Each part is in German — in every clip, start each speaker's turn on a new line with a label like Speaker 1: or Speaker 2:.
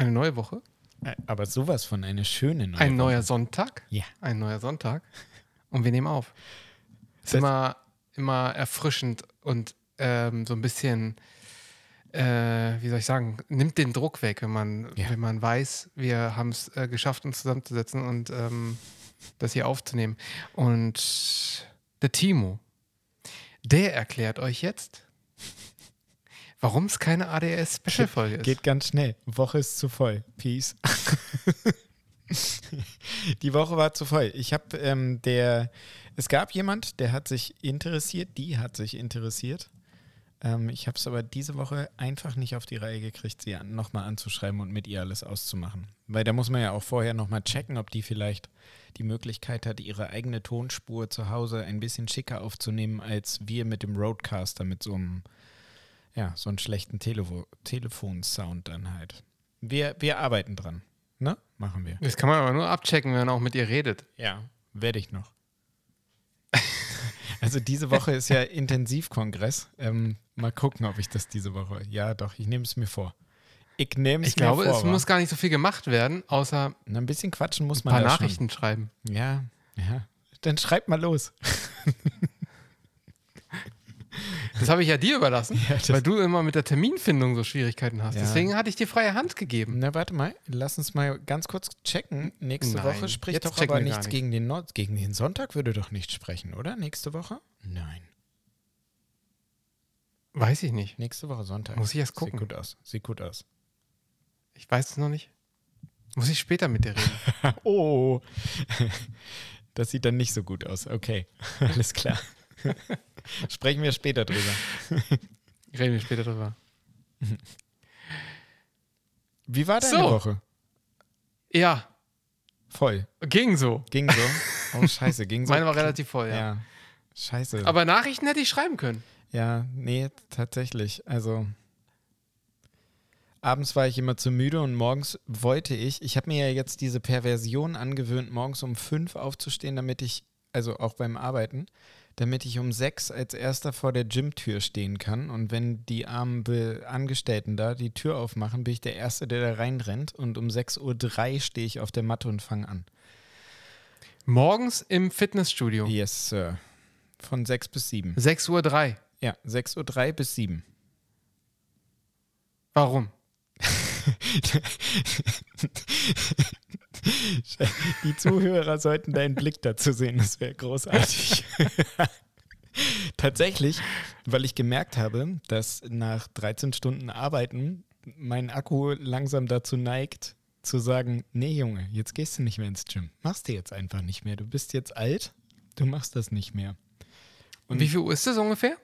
Speaker 1: Eine neue Woche?
Speaker 2: Aber sowas von eine schöne neue
Speaker 1: Ein
Speaker 2: Woche.
Speaker 1: neuer Sonntag?
Speaker 2: Ja.
Speaker 1: Ein neuer Sonntag. Und wir nehmen auf. Ist
Speaker 2: Das-
Speaker 1: immer, immer erfrischend und ähm, so ein bisschen, äh, wie soll ich sagen, nimmt den Druck weg, wenn man,
Speaker 2: Ja.
Speaker 1: wenn man weiß, wir haben es äh, geschafft, uns zusammenzusetzen und ähm, das hier aufzunehmen. Und der Timo, der erklärt euch jetzt, warum es keine ADS-Special-Folge ist.
Speaker 2: Geht ganz schnell. Woche ist zu voll. Peace. die Woche war zu voll. Ich habe ähm, der, es gab jemand, der hat sich interessiert, die hat sich interessiert. Ähm, ich habe es aber diese Woche einfach nicht auf die Reihe gekriegt, sie an, nochmal anzuschreiben und mit ihr alles auszumachen. Weil da muss man ja auch vorher nochmal checken, ob die vielleicht die Möglichkeit hat, ihre eigene Tonspur zu Hause ein bisschen schicker aufzunehmen, als wir mit dem Roadcaster mit so einem ja, so einen schlechten Telefo Telefonsound dann halt. Wir, wir arbeiten dran. Ne? Machen wir.
Speaker 1: Das kann man aber nur abchecken, wenn man auch mit ihr redet.
Speaker 2: Ja, werde ich noch. also diese Woche ist ja Intensivkongress. Ähm, mal gucken, ob ich das diese Woche. Ja, doch, ich nehme es mir vor. Ich nehme es
Speaker 1: Ich
Speaker 2: mir
Speaker 1: glaube,
Speaker 2: vor.
Speaker 1: es
Speaker 2: wa?
Speaker 1: muss gar nicht so viel gemacht werden, außer
Speaker 2: Na, ein bisschen quatschen muss
Speaker 1: ein
Speaker 2: man
Speaker 1: paar
Speaker 2: da
Speaker 1: Nachrichten schreiben.
Speaker 2: Schon. Ja, ja. Dann schreibt mal los.
Speaker 1: Das habe ich ja dir überlassen,
Speaker 2: Ja,
Speaker 1: weil du immer mit der Terminfindung so Schwierigkeiten hast.
Speaker 2: Ja.
Speaker 1: Deswegen hatte ich dir freie Hand gegeben.
Speaker 2: Na, warte mal, lass uns mal ganz kurz checken. Nächste
Speaker 1: Nein,
Speaker 2: Woche spricht doch aber nichts
Speaker 1: nicht.
Speaker 2: gegen den Nord gegen den Sonntag würde doch nicht sprechen, oder? Nächste Woche? Nein.
Speaker 1: Weiß ich nicht.
Speaker 2: Nächste Woche Sonntag.
Speaker 1: Muss ich erst gucken.
Speaker 2: Sieht gut aus. Sieht gut aus.
Speaker 1: Ich weiß es noch nicht. Muss ich später mit dir reden.
Speaker 2: Oh. Das sieht dann nicht so gut aus. Okay. Alles klar. Sprechen wir später drüber.
Speaker 1: reden wir später drüber.
Speaker 2: Wie war deine
Speaker 1: So.
Speaker 2: Woche?
Speaker 1: Ja,
Speaker 2: Voll.
Speaker 1: ging so.
Speaker 2: Ging so. Oh, scheiße. Ging so.
Speaker 1: Meine war relativ voll, ja.
Speaker 2: Ja. Scheiße.
Speaker 1: Aber Nachrichten hätte ich schreiben können.
Speaker 2: Ja, nee, tatsächlich. Also abends war ich immer zu müde und morgens wollte ich, ich habe mir ja jetzt diese Perversion angewöhnt, morgens um fünf aufzustehen, damit ich, also auch beim Arbeiten, damit ich um sechs als erster vor der Gymtür stehen kann. Und wenn die armen Be Angestellten da die Tür aufmachen, bin ich der Erste, der da reinrennt. Und um 6.03 Uhr stehe ich auf der Matte und fange an.
Speaker 1: Morgens im Fitnessstudio.
Speaker 2: Yes, Sir. Von sechs bis sieben.
Speaker 1: 6.03 Uhr.
Speaker 2: Ja, 6.03 Uhr bis sieben.
Speaker 1: Warum?
Speaker 2: Die Zuhörer sollten deinen Blick dazu sehen, das wäre großartig. Tatsächlich, weil ich gemerkt habe, dass nach 13 Stunden Arbeiten mein Akku langsam dazu neigt, zu sagen, nee Junge, jetzt gehst du nicht mehr ins Gym. Machst du jetzt einfach nicht mehr. Du bist jetzt alt, du machst das nicht mehr.
Speaker 1: Und wie viel Uhr ist das ungefähr?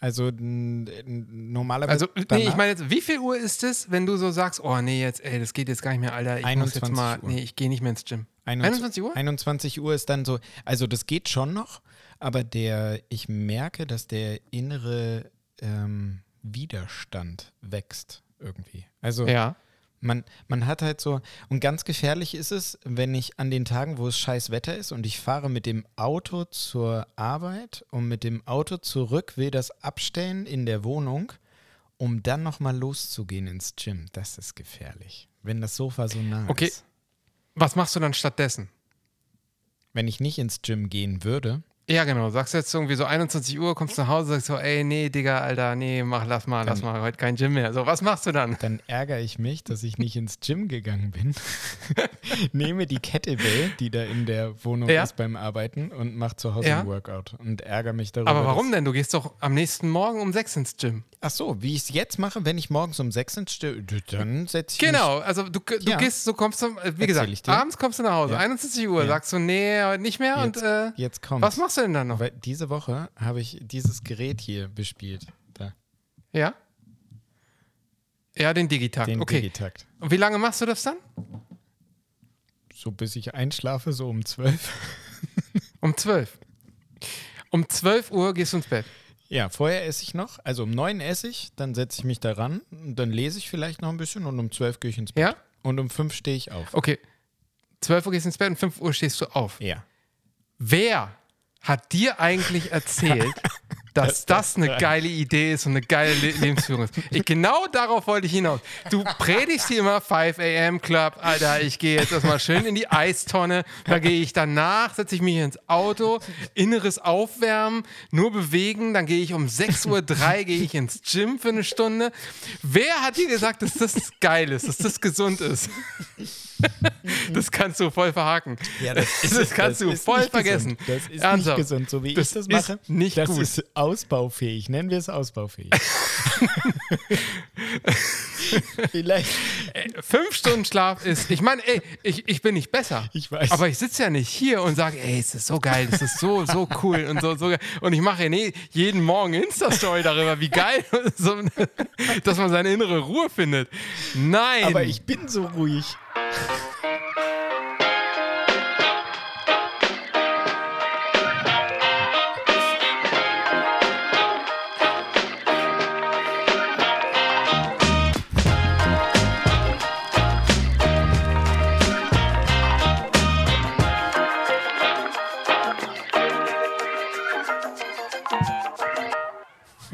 Speaker 2: Also normalerweise.
Speaker 1: Also, nee, ich meine jetzt, wie viel Uhr ist es, wenn du so sagst, oh nee, jetzt, ey, das geht jetzt gar nicht mehr, Alter, ich muss jetzt
Speaker 2: 21
Speaker 1: mal,
Speaker 2: Uhr.
Speaker 1: nee, ich gehe nicht mehr ins Gym.
Speaker 2: 21
Speaker 1: 21 Uhr?
Speaker 2: 21 Uhr ist dann so, also das geht schon noch, aber der, ich merke, dass der innere ähm, Widerstand wächst irgendwie. Also
Speaker 1: Ja.
Speaker 2: Man, man hat halt so, und ganz gefährlich ist es, wenn ich an den Tagen, wo es scheiß Wetter ist und ich fahre mit dem Auto zur Arbeit und mit dem Auto zurück, will das abstellen in der Wohnung, um dann nochmal loszugehen ins Gym. Das ist gefährlich. Wenn das Sofa so nah
Speaker 1: Okay.
Speaker 2: ist.
Speaker 1: Was machst du dann stattdessen?
Speaker 2: Wenn ich nicht ins Gym gehen würde,
Speaker 1: Ja, genau. Sagst du jetzt irgendwie so 21 Uhr, kommst nach Hause, sagst so, ey, nee, Digga, Alter, nee, mach, lass mal, lass
Speaker 2: Dann-
Speaker 1: mal, heute kein Gym mehr. So, was machst du dann?
Speaker 2: dann ärgere ich mich, dass ich nicht ins Gym gegangen bin. Nehme die Kettlebell, die da in der Wohnung
Speaker 1: Ja.
Speaker 2: ist beim Arbeiten und mache zu Hause
Speaker 1: Ja.
Speaker 2: ein Workout und ärgere mich darüber.
Speaker 1: Aber warum denn? Du gehst doch am nächsten Morgen um 6 ins Gym.
Speaker 2: Ach so, wie ich es jetzt mache, wenn ich morgens um sechs ins Gym, dann setze ich
Speaker 1: Genau, also du, du
Speaker 2: Ja.
Speaker 1: gehst, du kommst zum, äh, wie
Speaker 2: Erzähl
Speaker 1: gesagt, abends kommst du nach Hause,
Speaker 2: Ja.
Speaker 1: 21 Uhr, sagst du, nee, heute nicht mehr
Speaker 2: Jetzt,
Speaker 1: und äh,
Speaker 2: jetzt kommt.
Speaker 1: was machst du denn dann noch?
Speaker 2: Weil diese Woche habe ich dieses Gerät hier bespielt. Da,
Speaker 1: Ja? Ja, den Digitakt.
Speaker 2: den
Speaker 1: okay.
Speaker 2: Digitakt.
Speaker 1: Und wie lange machst du das dann?
Speaker 2: So bis ich einschlafe, so um zwölf.
Speaker 1: Um 12. Um 12 Uhr gehst du ins Bett.
Speaker 2: Ja, vorher esse ich noch. Also um neun esse ich, dann setze ich mich da ran, und dann lese ich vielleicht noch ein bisschen und um zwölf gehe ich ins Bett.
Speaker 1: Ja?
Speaker 2: Und um fünf stehe ich auf.
Speaker 1: Okay. 12 Uhr gehst du ins Bett und 5 Uhr stehst du auf.
Speaker 2: Ja.
Speaker 1: Wer hat dir eigentlich erzählt, dass das eine geile Idee ist und eine geile Le Lebensführung ist. Ich, genau darauf wollte ich hinaus. Du predigst hier immer 5 a.m. Club, Alter, ich gehe jetzt erstmal schön in die Eistonne, da gehe ich danach, setze ich mich ins Auto, inneres Aufwärmen, nur bewegen, dann gehe ich um 6.03 Uhr gehe ich ins Gym für eine Stunde. Wer hat dir gesagt, dass das geil ist, dass das gesund ist? das kannst du voll verhaken.
Speaker 2: Ja, das, ist,
Speaker 1: das kannst
Speaker 2: das
Speaker 1: du voll vergessen.
Speaker 2: Gesund. Das ist
Speaker 1: Ernsthaft.
Speaker 2: nicht gesund, so wie
Speaker 1: Das
Speaker 2: ich das
Speaker 1: ist
Speaker 2: mache.
Speaker 1: nicht
Speaker 2: das
Speaker 1: gut.
Speaker 2: ist ausbaufähig. Nennen wir es ausbaufähig. Vielleicht.
Speaker 1: Ey, Fünf Stunden Schlaf ist, ich meine, ey, ich, ich bin nicht besser.
Speaker 2: Ich weiß.
Speaker 1: Aber ich sitze ja nicht hier und sage, ey, es ist so geil, es ist so, so cool und so, so geil. Und ich mache nee, jeden Morgen Insta-Story darüber, wie geil, dass man seine innere Ruhe findet. Nein.
Speaker 2: Aber ich bin so ruhig.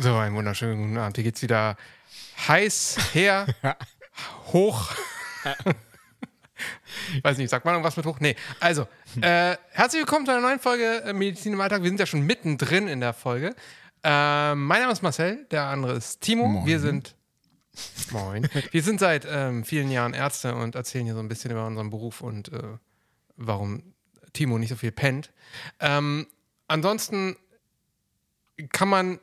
Speaker 1: So, einen wunderschönen guten Abend. Hier geht's wieder heiß her, hoch. Weiß nicht, sagt man irgendwas mit hoch? Nee. Also, äh, herzlich willkommen zu einer neuen Folge äh, Medizin im Alltag. Wir sind ja schon mittendrin in der Folge. Äh, mein Name ist Marcel, der andere ist Timo.
Speaker 2: Moin.
Speaker 1: Wir sind. Moin. Wir sind seit ähm, vielen Jahren Ärzte und erzählen hier so ein bisschen über unseren Beruf und äh, warum Timo nicht so viel pennt. Ähm, ansonsten kann man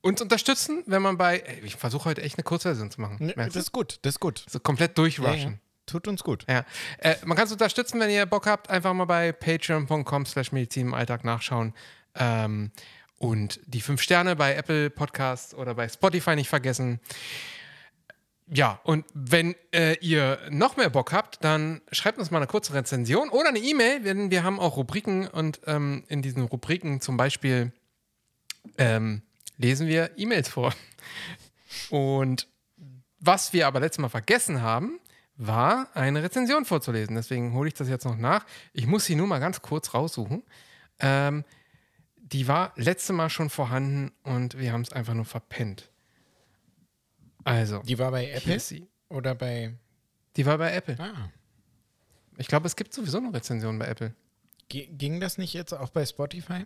Speaker 1: uns unterstützen, wenn man bei. Ey, ich versuche heute echt eine Kurzversion zu machen.
Speaker 2: Ne, Das ist gut, das ist gut.
Speaker 1: So komplett durchrushen.
Speaker 2: Tut uns gut.
Speaker 1: Ja. Äh, man kann es unterstützen, wenn ihr Bock habt, einfach mal bei patreon.com slash Medizin im Alltag nachschauen. Ähm, und die fünf Sterne bei Apple Podcasts oder bei Spotify nicht vergessen. Ja, und wenn äh, ihr noch mehr Bock habt, dann schreibt uns mal eine kurze Rezension oder eine E-Mail, denn wir haben auch Rubriken und ähm, in diesen Rubriken zum Beispiel ähm, lesen wir E-Mails vor. Und was wir aber letztes Mal vergessen haben, war eine Rezension vorzulesen. Deswegen hole ich das jetzt noch nach. Ich muss sie nur mal ganz kurz raussuchen. Ähm, die war letzte Mal schon vorhanden und wir haben es einfach nur verpennt. Also,
Speaker 2: Die war bei Apple oder bei.
Speaker 1: Die war bei Apple.
Speaker 2: Ah.
Speaker 1: Ich glaube, es gibt sowieso eine Rezension bei Apple.
Speaker 2: G- Ging das nicht jetzt auch bei Spotify?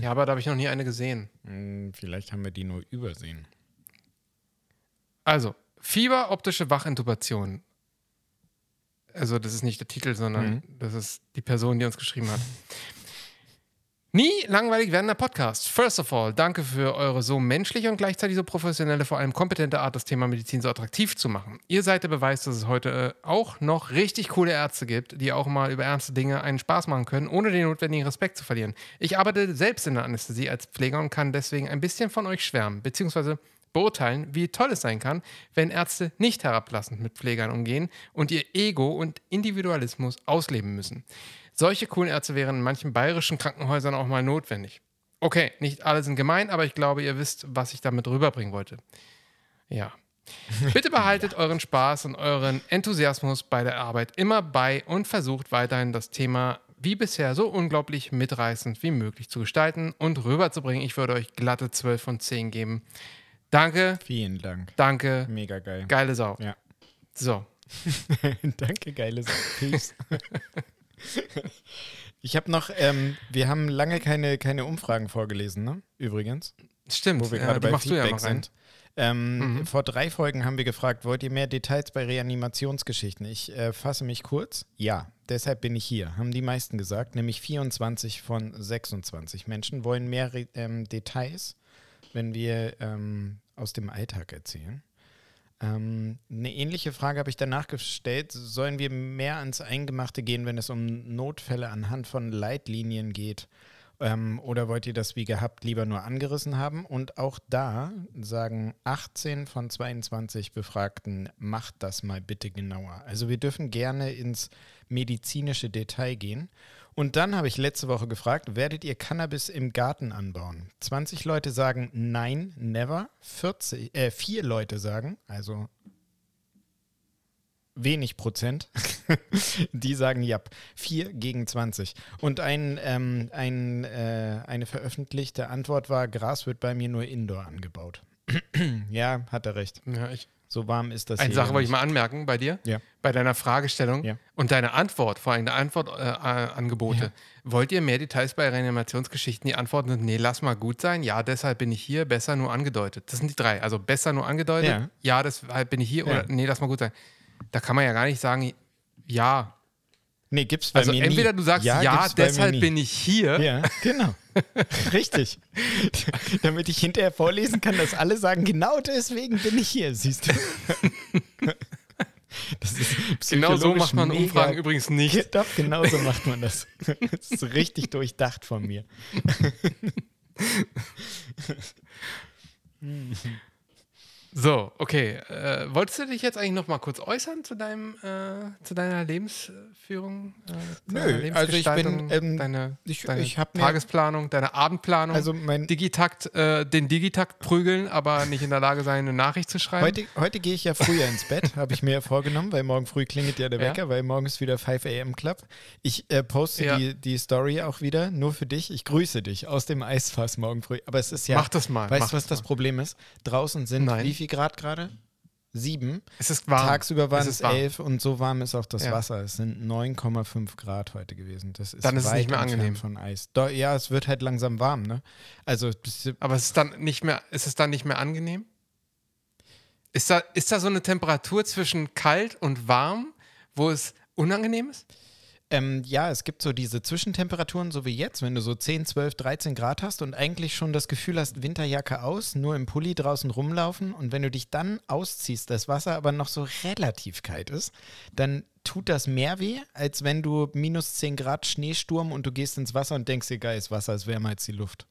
Speaker 1: Ja, aber da habe ich noch nie eine gesehen.
Speaker 2: Hm, vielleicht haben wir die nur übersehen.
Speaker 1: Also, Fieber, optische Wachintubation. Also, das ist nicht der Titel, sondern
Speaker 2: Mhm.
Speaker 1: das ist die Person, die uns geschrieben hat. Nie langweilig werdender Podcast. First of all, danke für eure so menschliche und gleichzeitig so professionelle, vor allem kompetente Art, das Thema Medizin so attraktiv zu machen. Ihr seid der Beweis, dass es heute äh, auch noch richtig coole Ärzte gibt, die auch mal über ernste Dinge einen Spaß machen können, ohne den notwendigen Respekt zu verlieren. Ich arbeite selbst in der Anästhesie als Pfleger und kann deswegen ein bisschen von euch schwärmen, beziehungsweise beurteilen, wie toll es sein kann, wenn Ärzte nicht herablassend mit Pflegern umgehen und ihr Ego und Individualismus ausleben müssen. Solche coolen Ärzte wären in manchen bayerischen Krankenhäusern auch mal notwendig. Okay, nicht alle sind gemein, aber ich glaube, ihr wisst, was ich damit rüberbringen wollte. Ja. Bitte behaltet euren Spaß und euren Enthusiasmus bei der Arbeit immer bei und versucht weiterhin das Thema wie bisher so unglaublich mitreißend wie möglich zu gestalten und rüberzubringen. Ich würde euch glatte 12 von 10 geben. Danke,
Speaker 2: Vielen Dank.
Speaker 1: danke,
Speaker 2: Mega geil.
Speaker 1: geile Sau.
Speaker 2: Ja.
Speaker 1: So,
Speaker 2: Danke, geile Sache. Peace. ich habe noch, ähm, wir haben lange keine, keine Umfragen vorgelesen, ne? Übrigens,
Speaker 1: stimmt.
Speaker 2: wo wir
Speaker 1: ja,
Speaker 2: gerade
Speaker 1: die
Speaker 2: bei
Speaker 1: machst du ja
Speaker 2: Feedback
Speaker 1: mal rein.
Speaker 2: sind. Ähm,
Speaker 1: Mhm.
Speaker 2: Vor drei Folgen haben wir gefragt, wollt ihr mehr Details bei Reanimationsgeschichten? Ich äh, fasse mich kurz. Ja, deshalb bin ich hier, haben die meisten gesagt, nämlich 24 von 26 Menschen wollen mehr Re ähm, Details, wenn wir ähm, aus dem Alltag erzählen. Ähm, eine ähnliche Frage habe ich danach gestellt. Sollen wir mehr ans Eingemachte gehen, wenn es um Notfälle anhand von Leitlinien geht? Ähm, oder wollt ihr das wie gehabt lieber nur angerissen haben? Und auch da sagen 18 von 22 Befragten, macht das mal bitte genauer. Also wir dürfen gerne ins medizinische Detail gehen. Und dann habe ich letzte Woche gefragt, werdet ihr Cannabis im Garten anbauen? 20 Leute sagen nein, never. 40, äh, vier Leute sagen, also wenig Prozent, Die sagen ja. 4 gegen 20. Und ein, ähm, ein, äh, eine veröffentlichte Antwort war, Gras wird bei mir nur indoor angebaut. ja, hat er recht.
Speaker 1: Ja, ich,
Speaker 2: So warm ist das
Speaker 1: eine Sache wollte ich mal anmerken bei dir,
Speaker 2: Ja.
Speaker 1: bei deiner Fragestellung
Speaker 2: Ja.
Speaker 1: und deiner Antwort, vor allem der Antwortangebote. Äh.
Speaker 2: Ja.
Speaker 1: Wollt ihr mehr Details bei Reanimationsgeschichten? Die Antworten sind, nee, lass mal gut sein. Ja, deshalb bin ich hier. Besser nur angedeutet. Das sind die drei. Also besser nur angedeutet.
Speaker 2: Ja.
Speaker 1: Deshalb bin ich hier. Oder nee, lass mal gut sein. Da kann man ja gar nicht sagen, ja.
Speaker 2: Nee, gibt's bei
Speaker 1: Also
Speaker 2: mir
Speaker 1: entweder
Speaker 2: nie.
Speaker 1: du sagst, ja,
Speaker 2: mir
Speaker 1: deshalb bin ich hier.
Speaker 2: Ja, genau. Richtig. Damit ich hinterher vorlesen kann, dass alle sagen, genau deswegen bin ich hier, siehst du. Das ist
Speaker 1: Genau so macht man
Speaker 2: mega-
Speaker 1: Umfragen übrigens nicht.
Speaker 2: Doch, genau so macht man das. Das ist richtig durchdacht von mir.
Speaker 1: So, okay. Äh, wolltest du dich jetzt eigentlich noch mal kurz äußern zu deinem, äh, zu deiner Lebensführung? Äh, zu
Speaker 2: Nö, also ich bin, ähm,
Speaker 1: deine,
Speaker 2: ich-
Speaker 1: deine
Speaker 2: ich mir-
Speaker 1: Tagesplanung, deine Abendplanung.
Speaker 2: Also mein,
Speaker 1: Digitakt, äh, den Digitakt prügeln, aber nicht in der Lage sein, eine Nachricht zu schreiben.
Speaker 2: heute, heute gehe ich ja früher ins Bett, habe ich mir ja vorgenommen, weil morgen früh klingelt ja der
Speaker 1: Ja.
Speaker 2: Wecker, weil morgen ist wieder 5 a.m. Club. Ich äh, poste
Speaker 1: Ja.
Speaker 2: die, die Story auch wieder, nur für dich. Ich grüße dich aus dem Eisfass morgen früh. Aber es ist ja,
Speaker 1: Mach das mal.
Speaker 2: weißt du, was das Problem ist? Draußen sind
Speaker 1: Nein.
Speaker 2: wie viel Grad gerade? Sieben.
Speaker 1: Es ist warm.
Speaker 2: Tagsüber waren
Speaker 1: Es
Speaker 2: es elf und so warm ist auch das
Speaker 1: Ja.
Speaker 2: Wasser. Es sind 9,5 Grad heute gewesen. Das ist
Speaker 1: Dann ist es nicht mehr angenehm.
Speaker 2: von Eis. Ja, es wird halt langsam warm, ne? Also
Speaker 1: Aber es ist dann nicht mehr, ist es dann nicht mehr angenehm? Ist da, ist da so eine Temperatur zwischen kalt und warm, wo es unangenehm ist?
Speaker 2: Ähm, ja, es gibt so diese Zwischentemperaturen, so wie jetzt, wenn du so 10, 12, 13 Grad hast und eigentlich schon das Gefühl hast, Winterjacke aus, nur im Pulli draußen rumlaufen und wenn du dich dann ausziehst, das Wasser aber noch so relativ kalt ist, dann tut das mehr weh, als wenn du minus 10 Grad Schneesturm und du gehst ins Wasser und denkst dir, geil, das Wasser ist wärmer als die Luft.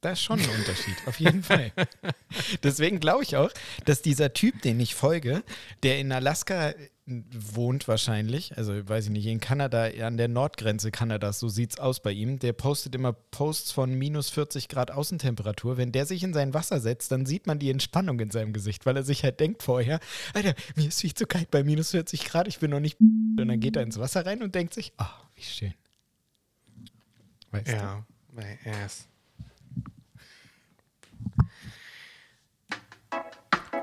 Speaker 2: Da ist schon ein Unterschied, auf jeden Fall. Deswegen glaube ich auch, dass dieser Typ, den ich folge, der in Alaska wohnt wahrscheinlich, also weiß ich nicht, in Kanada, an der Nordgrenze Kanadas, so sieht's aus bei ihm, der postet immer Posts von minus 40 Grad Außentemperatur. Wenn der sich in sein Wasser setzt, dann sieht man die Entspannung in seinem Gesicht, weil er sich halt denkt vorher, Alter, mir ist viel zu kalt bei minus 40 Grad, ich bin noch nicht und dann geht er ins Wasser rein und denkt sich, oh, wie schön. Weißt du?
Speaker 1: Ja, yes.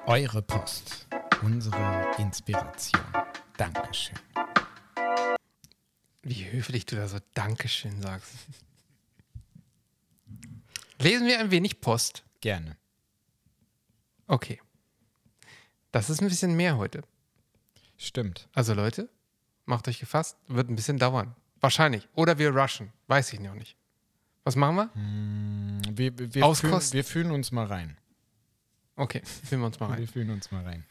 Speaker 2: Eure Post, unsere Inspiration. Dankeschön.
Speaker 1: Wie höflich du da so Dankeschön sagst. Lesen wir ein wenig Post.
Speaker 2: Gerne.
Speaker 1: Okay. Das ist ein bisschen mehr heute.
Speaker 2: Stimmt.
Speaker 1: Also Leute, macht euch gefasst, wird ein bisschen dauern. Wahrscheinlich. Oder wir rushen. Weiß ich noch nicht. Was machen wir?
Speaker 2: Wir, wir, fühlen, wir fühlen uns mal rein.
Speaker 1: Okay, fühlen wir uns mal rein.
Speaker 2: Wir fühlen uns mal rein.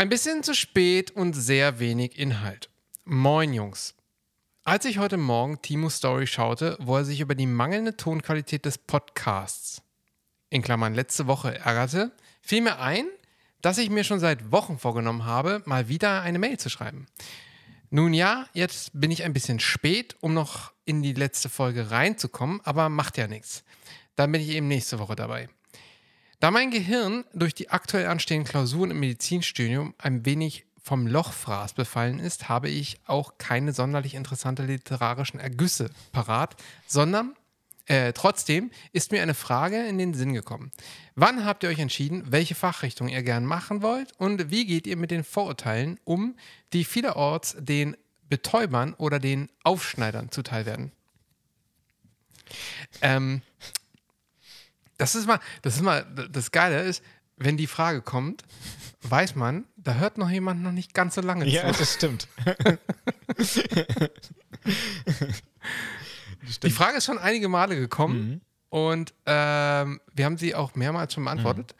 Speaker 1: Ein bisschen zu spät und sehr wenig Inhalt. Moin Jungs. Als ich heute Morgen Timos Story schaute, wo er sich über die mangelnde Tonqualität des Podcasts, in Klammern letzte Woche, ärgerte, fiel mir ein, dass ich mir schon seit Wochen vorgenommen habe, mal wieder eine Mail zu schreiben. Nun ja, jetzt bin ich ein bisschen spät, um noch in die letzte Folge reinzukommen, aber macht ja nichts. Dann bin ich eben nächste Woche dabei. Da mein Gehirn durch die aktuell anstehenden Klausuren im Medizinstudium ein wenig vom Lochfraß befallen ist, habe ich auch keine sonderlich interessante literarischen Ergüsse parat, sondern äh, trotzdem ist mir eine Frage in den Sinn gekommen. Wann habt ihr euch entschieden, welche Fachrichtung ihr gern machen wollt und wie geht ihr mit den Vorurteilen um, die vielerorts den Betäubern oder den Aufschneidern zuteil werden? Ähm, das ist mal, das ist mal, das Geile ist, wenn die Frage kommt, weiß man, da hört noch jemand noch nicht ganz so lange
Speaker 2: Ja,
Speaker 1: zu.
Speaker 2: das stimmt.
Speaker 1: Die Frage ist schon einige Male gekommen
Speaker 2: Mhm.
Speaker 1: und ähm, wir haben sie auch mehrmals schon beantwortet.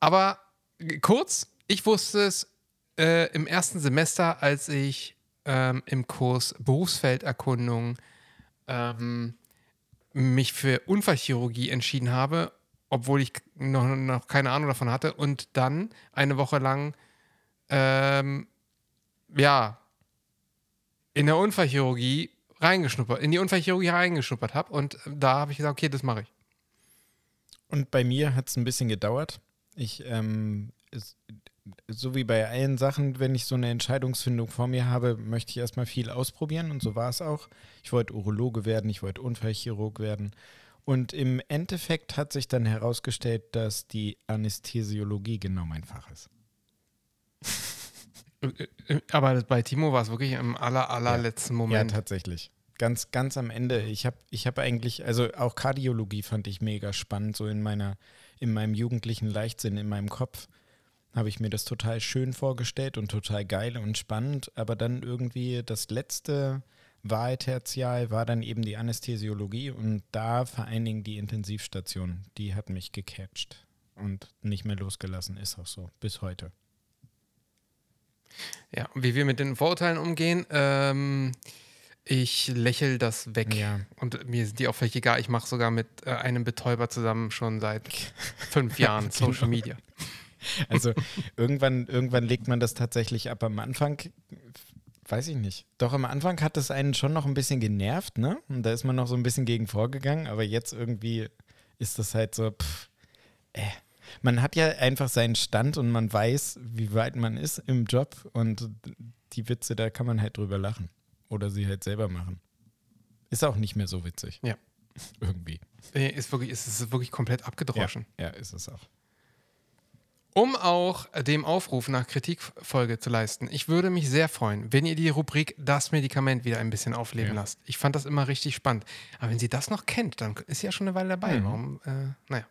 Speaker 1: Aber g- kurz, ich wusste es äh, im ersten Semester, als ich ähm, im Kurs Berufsfelderkundung ähm, mich für Unfallchirurgie entschieden habe, obwohl ich noch, noch keine Ahnung davon hatte und dann eine Woche lang ähm, ja in der Unfallchirurgie reingeschnuppert, in die Unfallchirurgie reingeschnuppert habe und da habe ich gesagt, okay, das mache ich.
Speaker 2: Und bei mir hat es ein bisschen gedauert. Ich, ähm, es, so wie bei allen Sachen, wenn ich so eine Entscheidungsfindung vor mir habe, möchte ich erstmal viel ausprobieren und so war es auch. Ich wollte Urologe werden, ich wollte Unfallchirurg werden. Und im Endeffekt hat sich dann herausgestellt, dass die Anästhesiologie genau mein Fach ist.
Speaker 1: Aber bei Timo war es wirklich im aller, allerletzten
Speaker 2: ja.
Speaker 1: Moment.
Speaker 2: Ja, tatsächlich. Ganz, ganz am Ende. Ich habe ich hab eigentlich, also auch Kardiologie fand ich mega spannend, so in meiner, in meinem jugendlichen Leichtsinn, in meinem Kopf habe ich mir das total schön vorgestellt und total geil und spannend. Aber dann irgendwie das letzte Wahltertial war dann eben die Anästhesiologie und da vor allen Dingen die Intensivstation. Die hat mich gecatcht und nicht mehr losgelassen. Ist auch so, bis heute.
Speaker 1: Ja, wie wir mit den Vorurteilen umgehen. Ähm, ich lächle das weg.
Speaker 2: Ja.
Speaker 1: Und mir sind die auch völlig egal. Ich mache sogar mit äh, einem Betäuber zusammen schon seit fünf Jahren Social
Speaker 2: Genau.
Speaker 1: Media.
Speaker 2: Also irgendwann, irgendwann legt man das tatsächlich ab. Am Anfang, weiß ich nicht. Doch am Anfang hat es einen schon noch ein bisschen genervt, ne? Und da ist man noch so ein bisschen gegen vorgegangen, aber jetzt irgendwie ist das halt so, pff, äh. Man hat ja einfach seinen Stand und man weiß, wie weit man ist im Job und die Witze, da kann man halt drüber lachen. Oder sie halt selber machen. Ist auch nicht mehr so witzig.
Speaker 1: Ja.
Speaker 2: Irgendwie.
Speaker 1: Nee, Ist wirklich, ist, ist wirklich komplett abgedroschen.
Speaker 2: Ja, ist es auch.
Speaker 1: Um auch dem Aufruf nach Kritikfolge zu leisten, ich würde mich sehr freuen, wenn ihr die Rubrik Das Medikament wieder ein bisschen aufleben
Speaker 2: Ja.
Speaker 1: lasst. Ich fand das immer richtig spannend. Aber wenn sie das noch kennt, dann ist sie ja schon eine Weile dabei.
Speaker 2: Mhm.
Speaker 1: Warum? Äh, naja.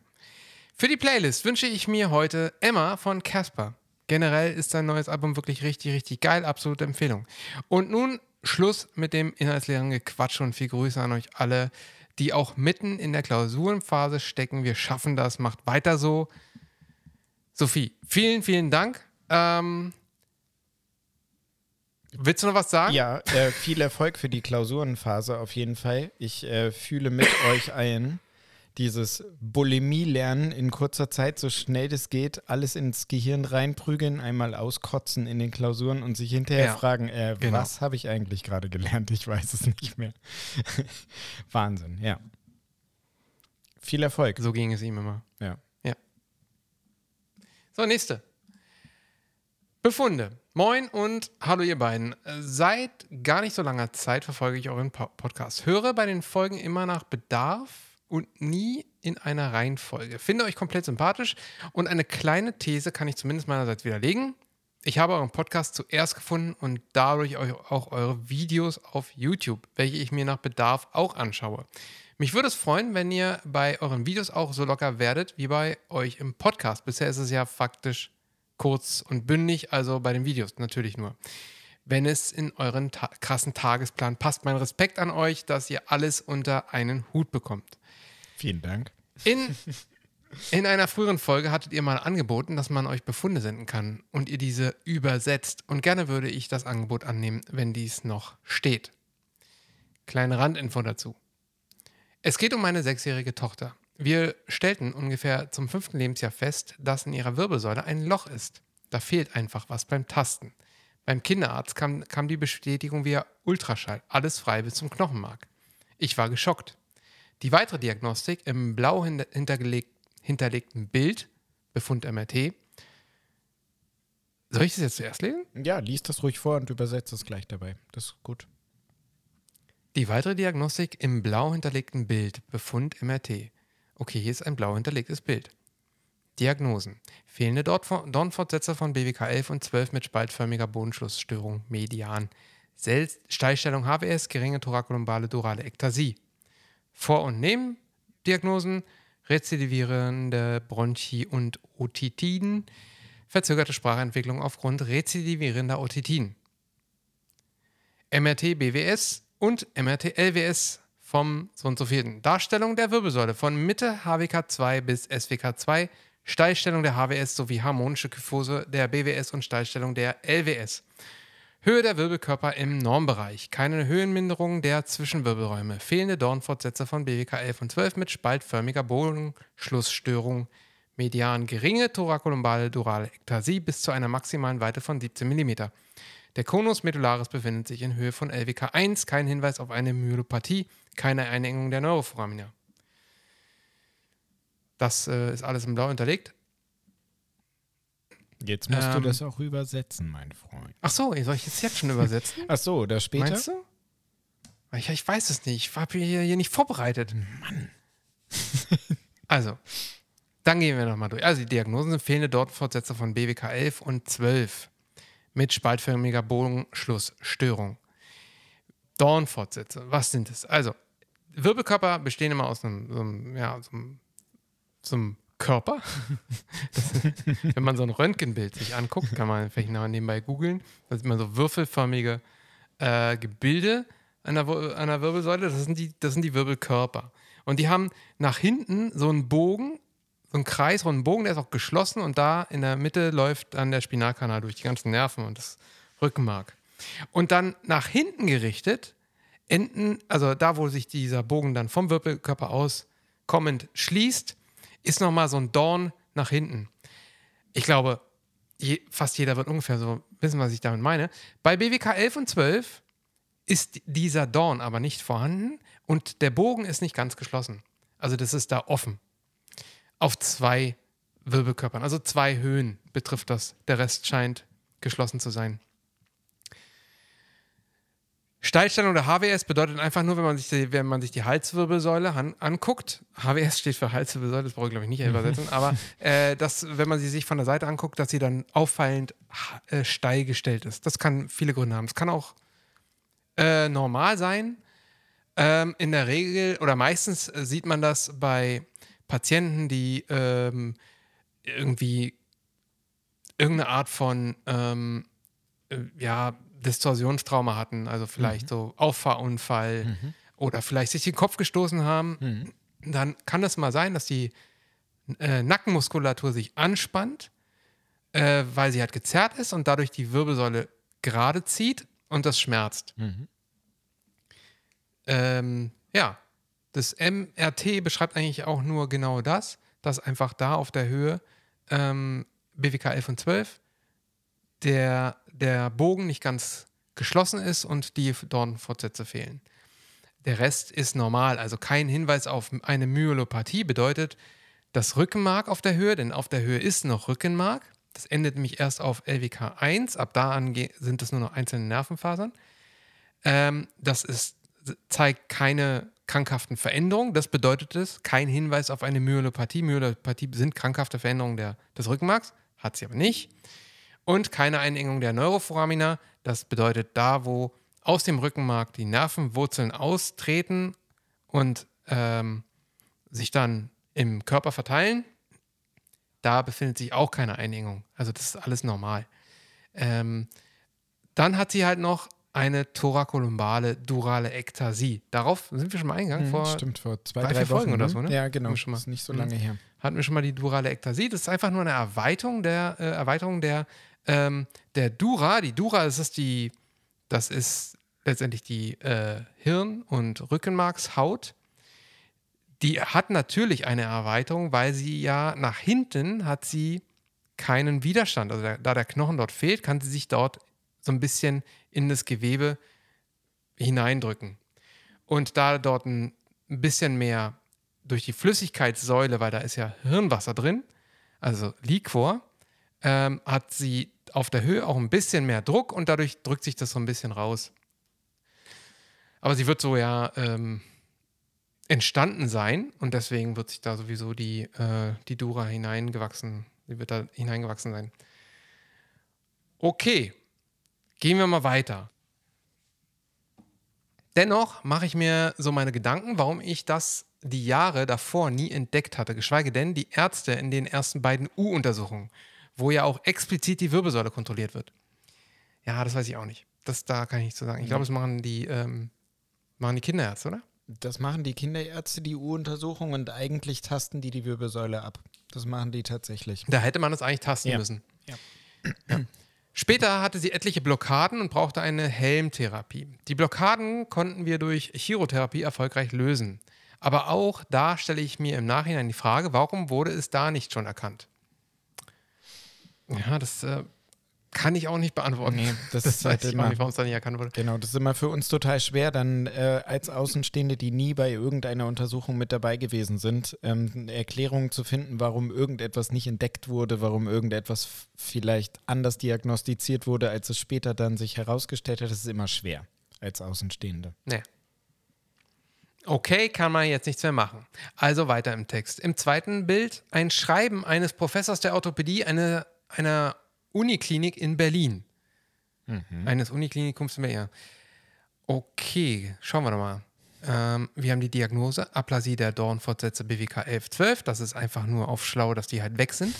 Speaker 1: Für die Playlist wünsche ich mir heute Emma von Casper. Generell ist sein neues Album wirklich richtig, richtig geil. Absolute Empfehlung. Und nun Schluss mit dem inhaltsleeren Gequatsch und viel Grüße an euch alle, die auch mitten in der Klausurenphase stecken. Wir schaffen das. Macht weiter so. Sophie, vielen, vielen Dank. Ähm, willst du noch was sagen?
Speaker 2: Ja, äh, viel Erfolg für die Klausurenphase auf jeden Fall. Ich äh, fühle mit euch ein. Dieses Bulimie-Lernen in kurzer Zeit, so schnell es geht, alles ins Gehirn reinprügeln, einmal auskotzen in den Klausuren und sich hinterher
Speaker 1: Ja,
Speaker 2: fragen, äh,
Speaker 1: genau.
Speaker 2: was habe ich eigentlich gerade gelernt? Ich weiß es nicht mehr. Wahnsinn, ja. Viel Erfolg.
Speaker 1: So ging es ihm immer.
Speaker 2: Ja.
Speaker 1: So, nächste. Befunde. Moin und hallo ihr beiden. Seit gar nicht so langer Zeit verfolge ich euren Po- Podcast. Höre bei den Folgen immer nach Bedarf und nie in einer Reihenfolge. Finde euch komplett sympathisch und eine kleine These kann ich zumindest meinerseits widerlegen. Ich habe euren Podcast zuerst gefunden und dadurch auch eure Videos auf YouTube, welche ich mir nach Bedarf auch anschaue. Mich würde es freuen, wenn ihr bei euren Videos auch so locker werdet wie bei euch im Podcast. Bisher ist es ja faktisch kurz und bündig, also bei den Videos natürlich nur. Wenn es in euren ta krassen Tagesplan passt, mein Respekt an euch, dass ihr alles unter einen Hut bekommt.
Speaker 2: Vielen Dank.
Speaker 1: In, in einer früheren Folge hattet ihr mal angeboten, dass man euch Befunde senden kann und ihr diese übersetzt. Und gerne würde ich das Angebot annehmen, wenn dies noch steht. Kleine Randinfo dazu. Es geht um meine sechsjährige Tochter. Wir stellten ungefähr zum fünften Lebensjahr fest, dass in ihrer Wirbelsäule ein Loch ist. Da fehlt einfach was beim Tasten. Beim Kinderarzt kam, kam die Bestätigung via Ultraschall, alles frei bis zum Knochenmark. Ich war geschockt. Die weitere Diagnostik im blau hinter- hinterlegten Bild, Befund MRT. Soll ich das jetzt zuerst lesen?
Speaker 2: Ja, lies das ruhig vor und übersetzt es gleich dabei. Das ist gut.
Speaker 1: Die weitere Diagnostik im blau hinterlegten Bild, Befund MRT. Okay, hier ist ein blau hinterlegtes Bild. Diagnosen. Fehlende Dornfortsätze von BWK 11 und 12 mit spaltförmiger Bodenschlussstörung, Median. Sel Steilstellung HWS, geringe thorakolumbale durale Ektasie. Vor- und Nebendiagnosen, rezidivierende Bronchi- und Otitiden, verzögerte Sprachentwicklung aufgrund rezidivierender Otitiden. MRT BWS und MRT LWS vom so und so vierten. Darstellung der Wirbelsäule von Mitte HWK2 bis SWK2, Steilstellung der HWS sowie harmonische Kyphose der BWS und Steilstellung der LWS. Höhe der Wirbelkörper im Normbereich, keine Höhenminderung der Zwischenwirbelräume, fehlende Dornfortsätze von BWK 11 und 12 mit spaltförmiger Bodenschlussstörung, median geringe thorakolumbale durale Ektasie bis zu einer maximalen Weite von 17 mm. Der Conus medullaris befindet sich in Höhe von LWK 1, kein Hinweis auf eine Myelopathie, keine Einengung der Neuroforamina. Das äh, ist alles in Blau unterlegt.
Speaker 2: Jetzt musst du
Speaker 1: Ähm.
Speaker 2: das auch übersetzen, mein Freund.
Speaker 1: Ach so, soll ich es jetzt schon übersetzen?
Speaker 2: Ach so, das später?
Speaker 1: Meinst du? Ich, ich weiß es nicht. Ich habe hier, hier nicht vorbereitet. Mann. also, dann gehen wir nochmal durch. Also, die Diagnosen sind fehlende Dortfortsätze von BWK 11 und 12 mit spaltförmiger Bogenschlussstörung. Dornfortsätze, was sind es? Also, Wirbelkörper bestehen immer aus einem, so einem, ja, so einem, so einem Körper. Das, wenn man so ein Röntgenbild sich anguckt, kann man vielleicht noch nebenbei googeln. Da sieht man so würfelförmige äh, Gebilde an der, an der Wirbelsäule. Das sind, die, das sind die Wirbelkörper. Und die haben nach hinten so einen Bogen, so einen kreisrunden Bogen, der ist auch geschlossen und da in der Mitte läuft dann der Spinalkanal durch die ganzen Nerven und das Rückenmark. Und dann nach hinten gerichtet enden, also da, wo sich dieser Bogen dann vom Wirbelkörper aus kommend schließt, ist nochmal so ein Dorn nach hinten. Ich glaube, je, fast jeder wird ungefähr so wissen, was ich damit meine. Bei BWK 11 und 12 ist dieser Dorn aber nicht vorhanden und der Bogen ist nicht ganz geschlossen. Also das ist da offen. Auf zwei Wirbelkörpern, also zwei Höhen betrifft das. Der Rest scheint geschlossen zu sein. Steilstellung der HWS bedeutet einfach nur, wenn man sich die, wenn man sich die Halswirbelsäule an, anguckt, HWS steht für Halswirbelsäule, das brauche ich glaube ich nicht übersetzen, aber äh, dass, wenn man sie sich von der Seite anguckt, dass sie dann auffallend äh, steil gestellt ist. Das kann viele Gründe haben. Es kann auch äh, normal sein. Ähm, in der Regel oder meistens äh, sieht man das bei Patienten, die ähm, irgendwie irgendeine Art von ähm, äh, ja, Distorsionstrauma hatten, also vielleicht so Auffahrunfall oder vielleicht sich den Kopf gestoßen haben, dann kann es mal sein, dass die äh, Nackenmuskulatur sich anspannt, äh, weil sie halt gezerrt ist und dadurch die Wirbelsäule gerade zieht und das schmerzt. Ähm, ja, das MRT beschreibt eigentlich auch nur genau das, dass einfach da auf der Höhe ähm, BWK 11 und 12 der, der Bogen nicht ganz geschlossen ist und die Dornfortsätze fehlen. Der Rest ist normal, also kein Hinweis auf eine Myelopathie bedeutet das Rückenmark auf der Höhe, denn auf der Höhe ist noch Rückenmark. Das endet nämlich erst auf LWK 1, ab da an sind es nur noch einzelne Nervenfasern. Ähm, das ist, zeigt keine krankhaften Veränderungen. Das bedeutet es, kein Hinweis auf eine Myelopathie. Myelopathie sind krankhafte Veränderungen der, des Rückenmarks, hat sie aber nicht. Und keine Einengung der Neuroforamina. Das bedeutet, da, wo aus dem Rückenmark die Nervenwurzeln austreten und ähm, sich dann im Körper verteilen, da befindet sich auch keine Einengung. Also das ist alles normal. Ähm, dann hat sie halt noch eine thorakolumbale durale Ektasie. Darauf sind wir schon mal eingegangen. vor,
Speaker 2: Stimmt, vor zwei,
Speaker 1: drei,
Speaker 2: drei,
Speaker 1: Folgen
Speaker 2: Wochen
Speaker 1: oder
Speaker 2: ne?
Speaker 1: so, ne?
Speaker 2: Ja, genau.
Speaker 1: Schon mal.
Speaker 2: Ist nicht so
Speaker 1: Mhm.
Speaker 2: lange her.
Speaker 1: hatten wir schon mal die durale Ektasie. Das ist einfach nur eine Erweiterung der äh, Erweiterung der, ähm, der Dura. Die Dura, das ist die, das ist letztendlich die äh, Hirn- und Rückenmarkshaut. Die hat natürlich eine Erweiterung, weil sie ja nach hinten hat sie keinen Widerstand. Also der, da der Knochen dort fehlt, kann sie sich dort so ein bisschen in das Gewebe hineindrücken. Und da dort ein bisschen mehr durch die Flüssigkeitssäule, weil da ist ja Hirnwasser drin, also Liquor, ähm, hat sie auf der Höhe auch ein bisschen mehr Druck und dadurch drückt sich das so ein bisschen raus. Aber sie wird so ja ähm, entstanden sein und deswegen wird sich da sowieso die, äh, die Dura hineingewachsen, sie wird da hineingewachsen sein. Okay, gehen wir mal weiter. Dennoch mache ich mir so meine Gedanken, warum ich das die Jahre davor nie entdeckt hatte, geschweige denn die Ärzte in den ersten beiden U-Untersuchungen, wo ja auch explizit die Wirbelsäule kontrolliert wird. Ja, das weiß ich auch nicht. Das, da kann ich nicht so sagen. Ich glaube, das machen die, ähm, machen die Kinderärzte, oder?
Speaker 2: Das machen die Kinderärzte, die U-Untersuchung, und eigentlich tasten die die Wirbelsäule ab. Das machen die tatsächlich.
Speaker 1: Da hätte man das eigentlich tasten
Speaker 2: Ja.
Speaker 1: müssen.
Speaker 2: Ja.
Speaker 1: Ja. Später hatte sie etliche Blockaden und brauchte eine Helmtherapie. Die Blockaden konnten wir durch Chirotherapie erfolgreich lösen. Aber auch da stelle ich mir im Nachhinein die Frage, warum wurde es da nicht schon erkannt? Ja, das äh, kann ich auch nicht beantworten.
Speaker 2: Nee, das,
Speaker 1: Das
Speaker 2: ist halt
Speaker 1: weiß ich auch
Speaker 2: immer,
Speaker 1: nicht, warum es da nicht erkannt wurde.
Speaker 2: Genau, das ist immer für uns total schwer, dann äh, als Außenstehende, die nie bei irgendeiner Untersuchung mit dabei gewesen sind, ähm, Erklärungen zu finden, warum irgendetwas nicht entdeckt wurde, warum irgendetwas vielleicht anders diagnostiziert wurde, als es später dann sich herausgestellt hat. Das ist immer schwer als Außenstehende.
Speaker 1: Nee. Okay, kann man jetzt nichts mehr machen. Also weiter im Text. Im zweiten Bild ein Schreiben eines Professors der Orthopädie eine, einer Uniklinik in Berlin. Eines Uniklinikums in Berlin. Okay, schauen wir doch mal. Ähm, wir haben die Diagnose Aplasie der Dornfortsätze BWK 1112. Das ist einfach nur auf schlau, dass die halt weg sind.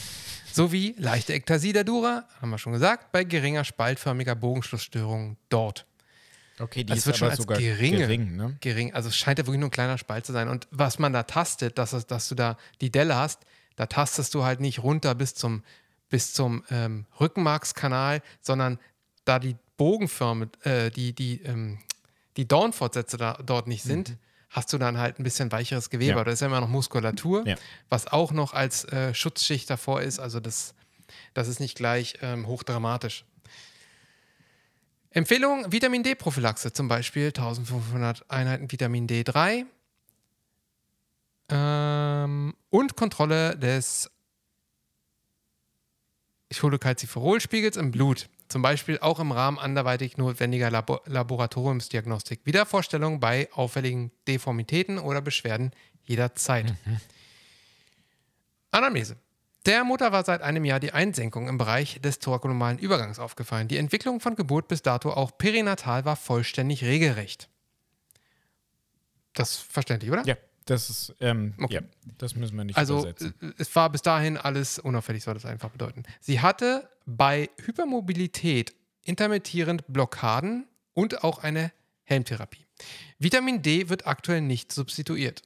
Speaker 1: Sowie leichte Ektasie der Dura, haben wir schon gesagt, bei geringer spaltförmiger Bogenschlussstörung dort.
Speaker 2: Okay, die
Speaker 1: Das
Speaker 2: ist
Speaker 1: wird schon als
Speaker 2: sogar
Speaker 1: geringe.
Speaker 2: gering, ne?
Speaker 1: gering. Also es scheint ja wirklich nur ein kleiner Spalt zu sein. Und was man da tastet, dass, dass du da die Delle hast, da tastest du halt nicht runter bis zum, bis zum ähm, Rückenmarkskanal, sondern da die Bogenfirme, äh, die, die, ähm, die Dornfortsätze da, dort nicht sind, hast du dann halt ein bisschen weicheres Gewebe.
Speaker 2: Mhm. Ja.
Speaker 1: Da ist ja immer noch Muskulatur,
Speaker 2: Ja.
Speaker 1: was auch noch als äh, Schutzschicht davor ist. Also das, das ist nicht gleich ähm, hochdramatisch. Empfehlung: Vitamin D-Prophylaxe, zum Beispiel 1500 Einheiten Vitamin D3 ähm, und Kontrolle des Cholecalciferolspiegels im Blut, zum Beispiel auch im Rahmen anderweitig notwendiger Labo Laboratoriumsdiagnostik. Wiedervorstellung bei auffälligen Deformitäten oder Beschwerden jederzeit. Anamnese. Der Mutter war seit einem Jahr die Einsenkung im Bereich des thorakolumalen Übergangs aufgefallen. Die Entwicklung von Geburt bis dato auch perinatal war vollständig regelrecht. Das ist verständlich, oder?
Speaker 2: Ja, das ist, ähm,
Speaker 1: Okay.
Speaker 2: ja, das müssen wir nicht
Speaker 1: Also
Speaker 2: übersetzen.
Speaker 1: äh, es war bis dahin alles unauffällig, soll das einfach bedeuten. Sie hatte bei Hypermobilität intermittierend Blockaden und auch eine Helmtherapie. Vitamin D wird aktuell nicht substituiert.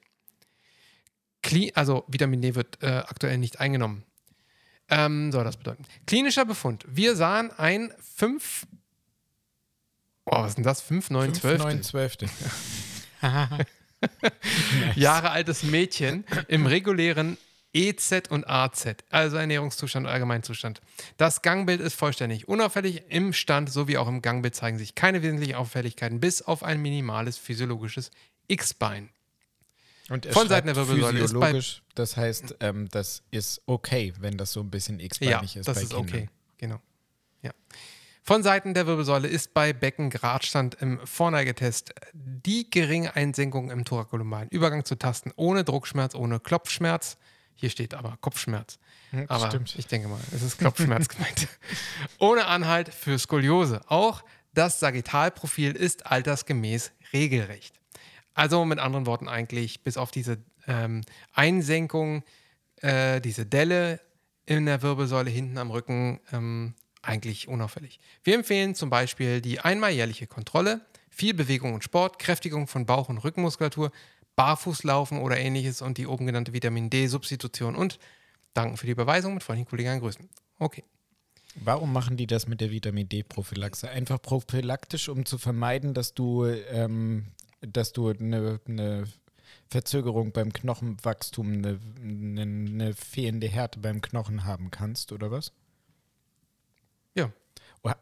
Speaker 1: Kli also Vitamin D wird äh, aktuell nicht eingenommen. Ähm, soll das bedeuten. Klinischer Befund. Wir sahen ein 5. Oh, was ist denn das? 5, 9, 12.
Speaker 2: 9, 12.
Speaker 1: Jahre altes Mädchen im regulären EZ und AZ, also Ernährungszustand und Allgemeinzustand. Das Gangbild ist vollständig unauffällig. Im Stand sowie auch im Gangbild zeigen sich keine wesentlichen Auffälligkeiten, bis auf ein minimales physiologisches X-Bein.
Speaker 2: Und er
Speaker 1: Von Seiten der Wirbelsäule ist bei-
Speaker 2: physiologisch, das heißt, ähm, das ist okay, wenn das so ein bisschen
Speaker 1: Ja,
Speaker 2: x-beinig ist
Speaker 1: das
Speaker 2: bei
Speaker 1: ist
Speaker 2: Kindern.
Speaker 1: okay. Genau. Ja. Von Seiten der Wirbelsäule ist bei Beckengradstand im Vorneigetest die geringe Einsenkung im thorakolumalen Übergang zu tasten, ohne Druckschmerz, ohne Klopfschmerz. Hier steht aber Kopfschmerz.
Speaker 2: Hm,
Speaker 1: Aber
Speaker 2: Stimmt.
Speaker 1: ich denke mal, es ist Klopfschmerz gemeint. Ohne Anhalt für Skoliose. Auch das Sagittalprofil ist altersgemäß regelrecht. Also mit anderen Worten eigentlich bis auf diese ähm, Einsenkung, äh, diese Delle in der Wirbelsäule hinten am Rücken ähm, eigentlich unauffällig. Wir empfehlen zum Beispiel die einmal jährliche Kontrolle, viel Bewegung und Sport, Kräftigung von Bauch- und Rückenmuskulatur, Barfußlaufen oder ähnliches und die oben genannte Vitamin D-Substitution und danken für die Überweisung mit freundlichen Kollegen grüßen. Okay.
Speaker 2: Warum machen die das mit der Vitamin D-Prophylaxe? Einfach prophylaktisch, um zu vermeiden, dass du, ähm, dass du eine, eine Verzögerung beim Knochenwachstum, eine, eine, eine fehlende Härte beim Knochen haben kannst, oder was?
Speaker 1: Ja.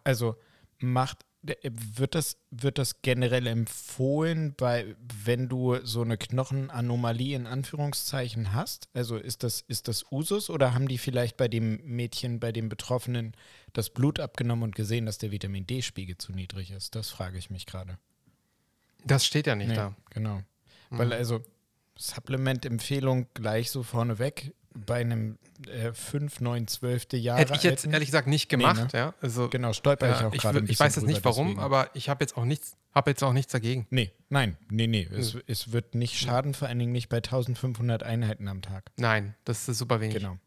Speaker 2: Also macht wird das, wird das generell empfohlen, bei, wenn du so eine Knochenanomalie in Anführungszeichen hast? Also ist das, ist das Usus oder haben die vielleicht bei dem Mädchen, bei dem Betroffenen das Blut abgenommen und gesehen, dass der Vitamin D-Spiegel zu niedrig ist? Das frage ich mich gerade.
Speaker 1: Das steht ja nicht
Speaker 2: Nee,
Speaker 1: da.
Speaker 2: Genau. Weil also Supplement-Empfehlung gleich so vorneweg bei einem äh, 5, 9, 12. Jahre
Speaker 1: Hätte ich jetzt
Speaker 2: alten-
Speaker 1: ehrlich gesagt nicht
Speaker 2: Nee,
Speaker 1: gemacht,
Speaker 2: ne?
Speaker 1: ja. Also,
Speaker 2: Genau, stolper ich auch
Speaker 1: ich,
Speaker 2: gerade
Speaker 1: ich
Speaker 2: bisschen
Speaker 1: weiß jetzt nicht warum,
Speaker 2: deswegen.
Speaker 1: aber ich habe jetzt auch nichts, habe jetzt auch nichts dagegen.
Speaker 2: Nee, nein, nee, nee. Es, es wird nicht schaden, vor allen Dingen nicht bei 1500 Einheiten am Tag.
Speaker 1: Nein, das ist super wenig.
Speaker 2: Genau.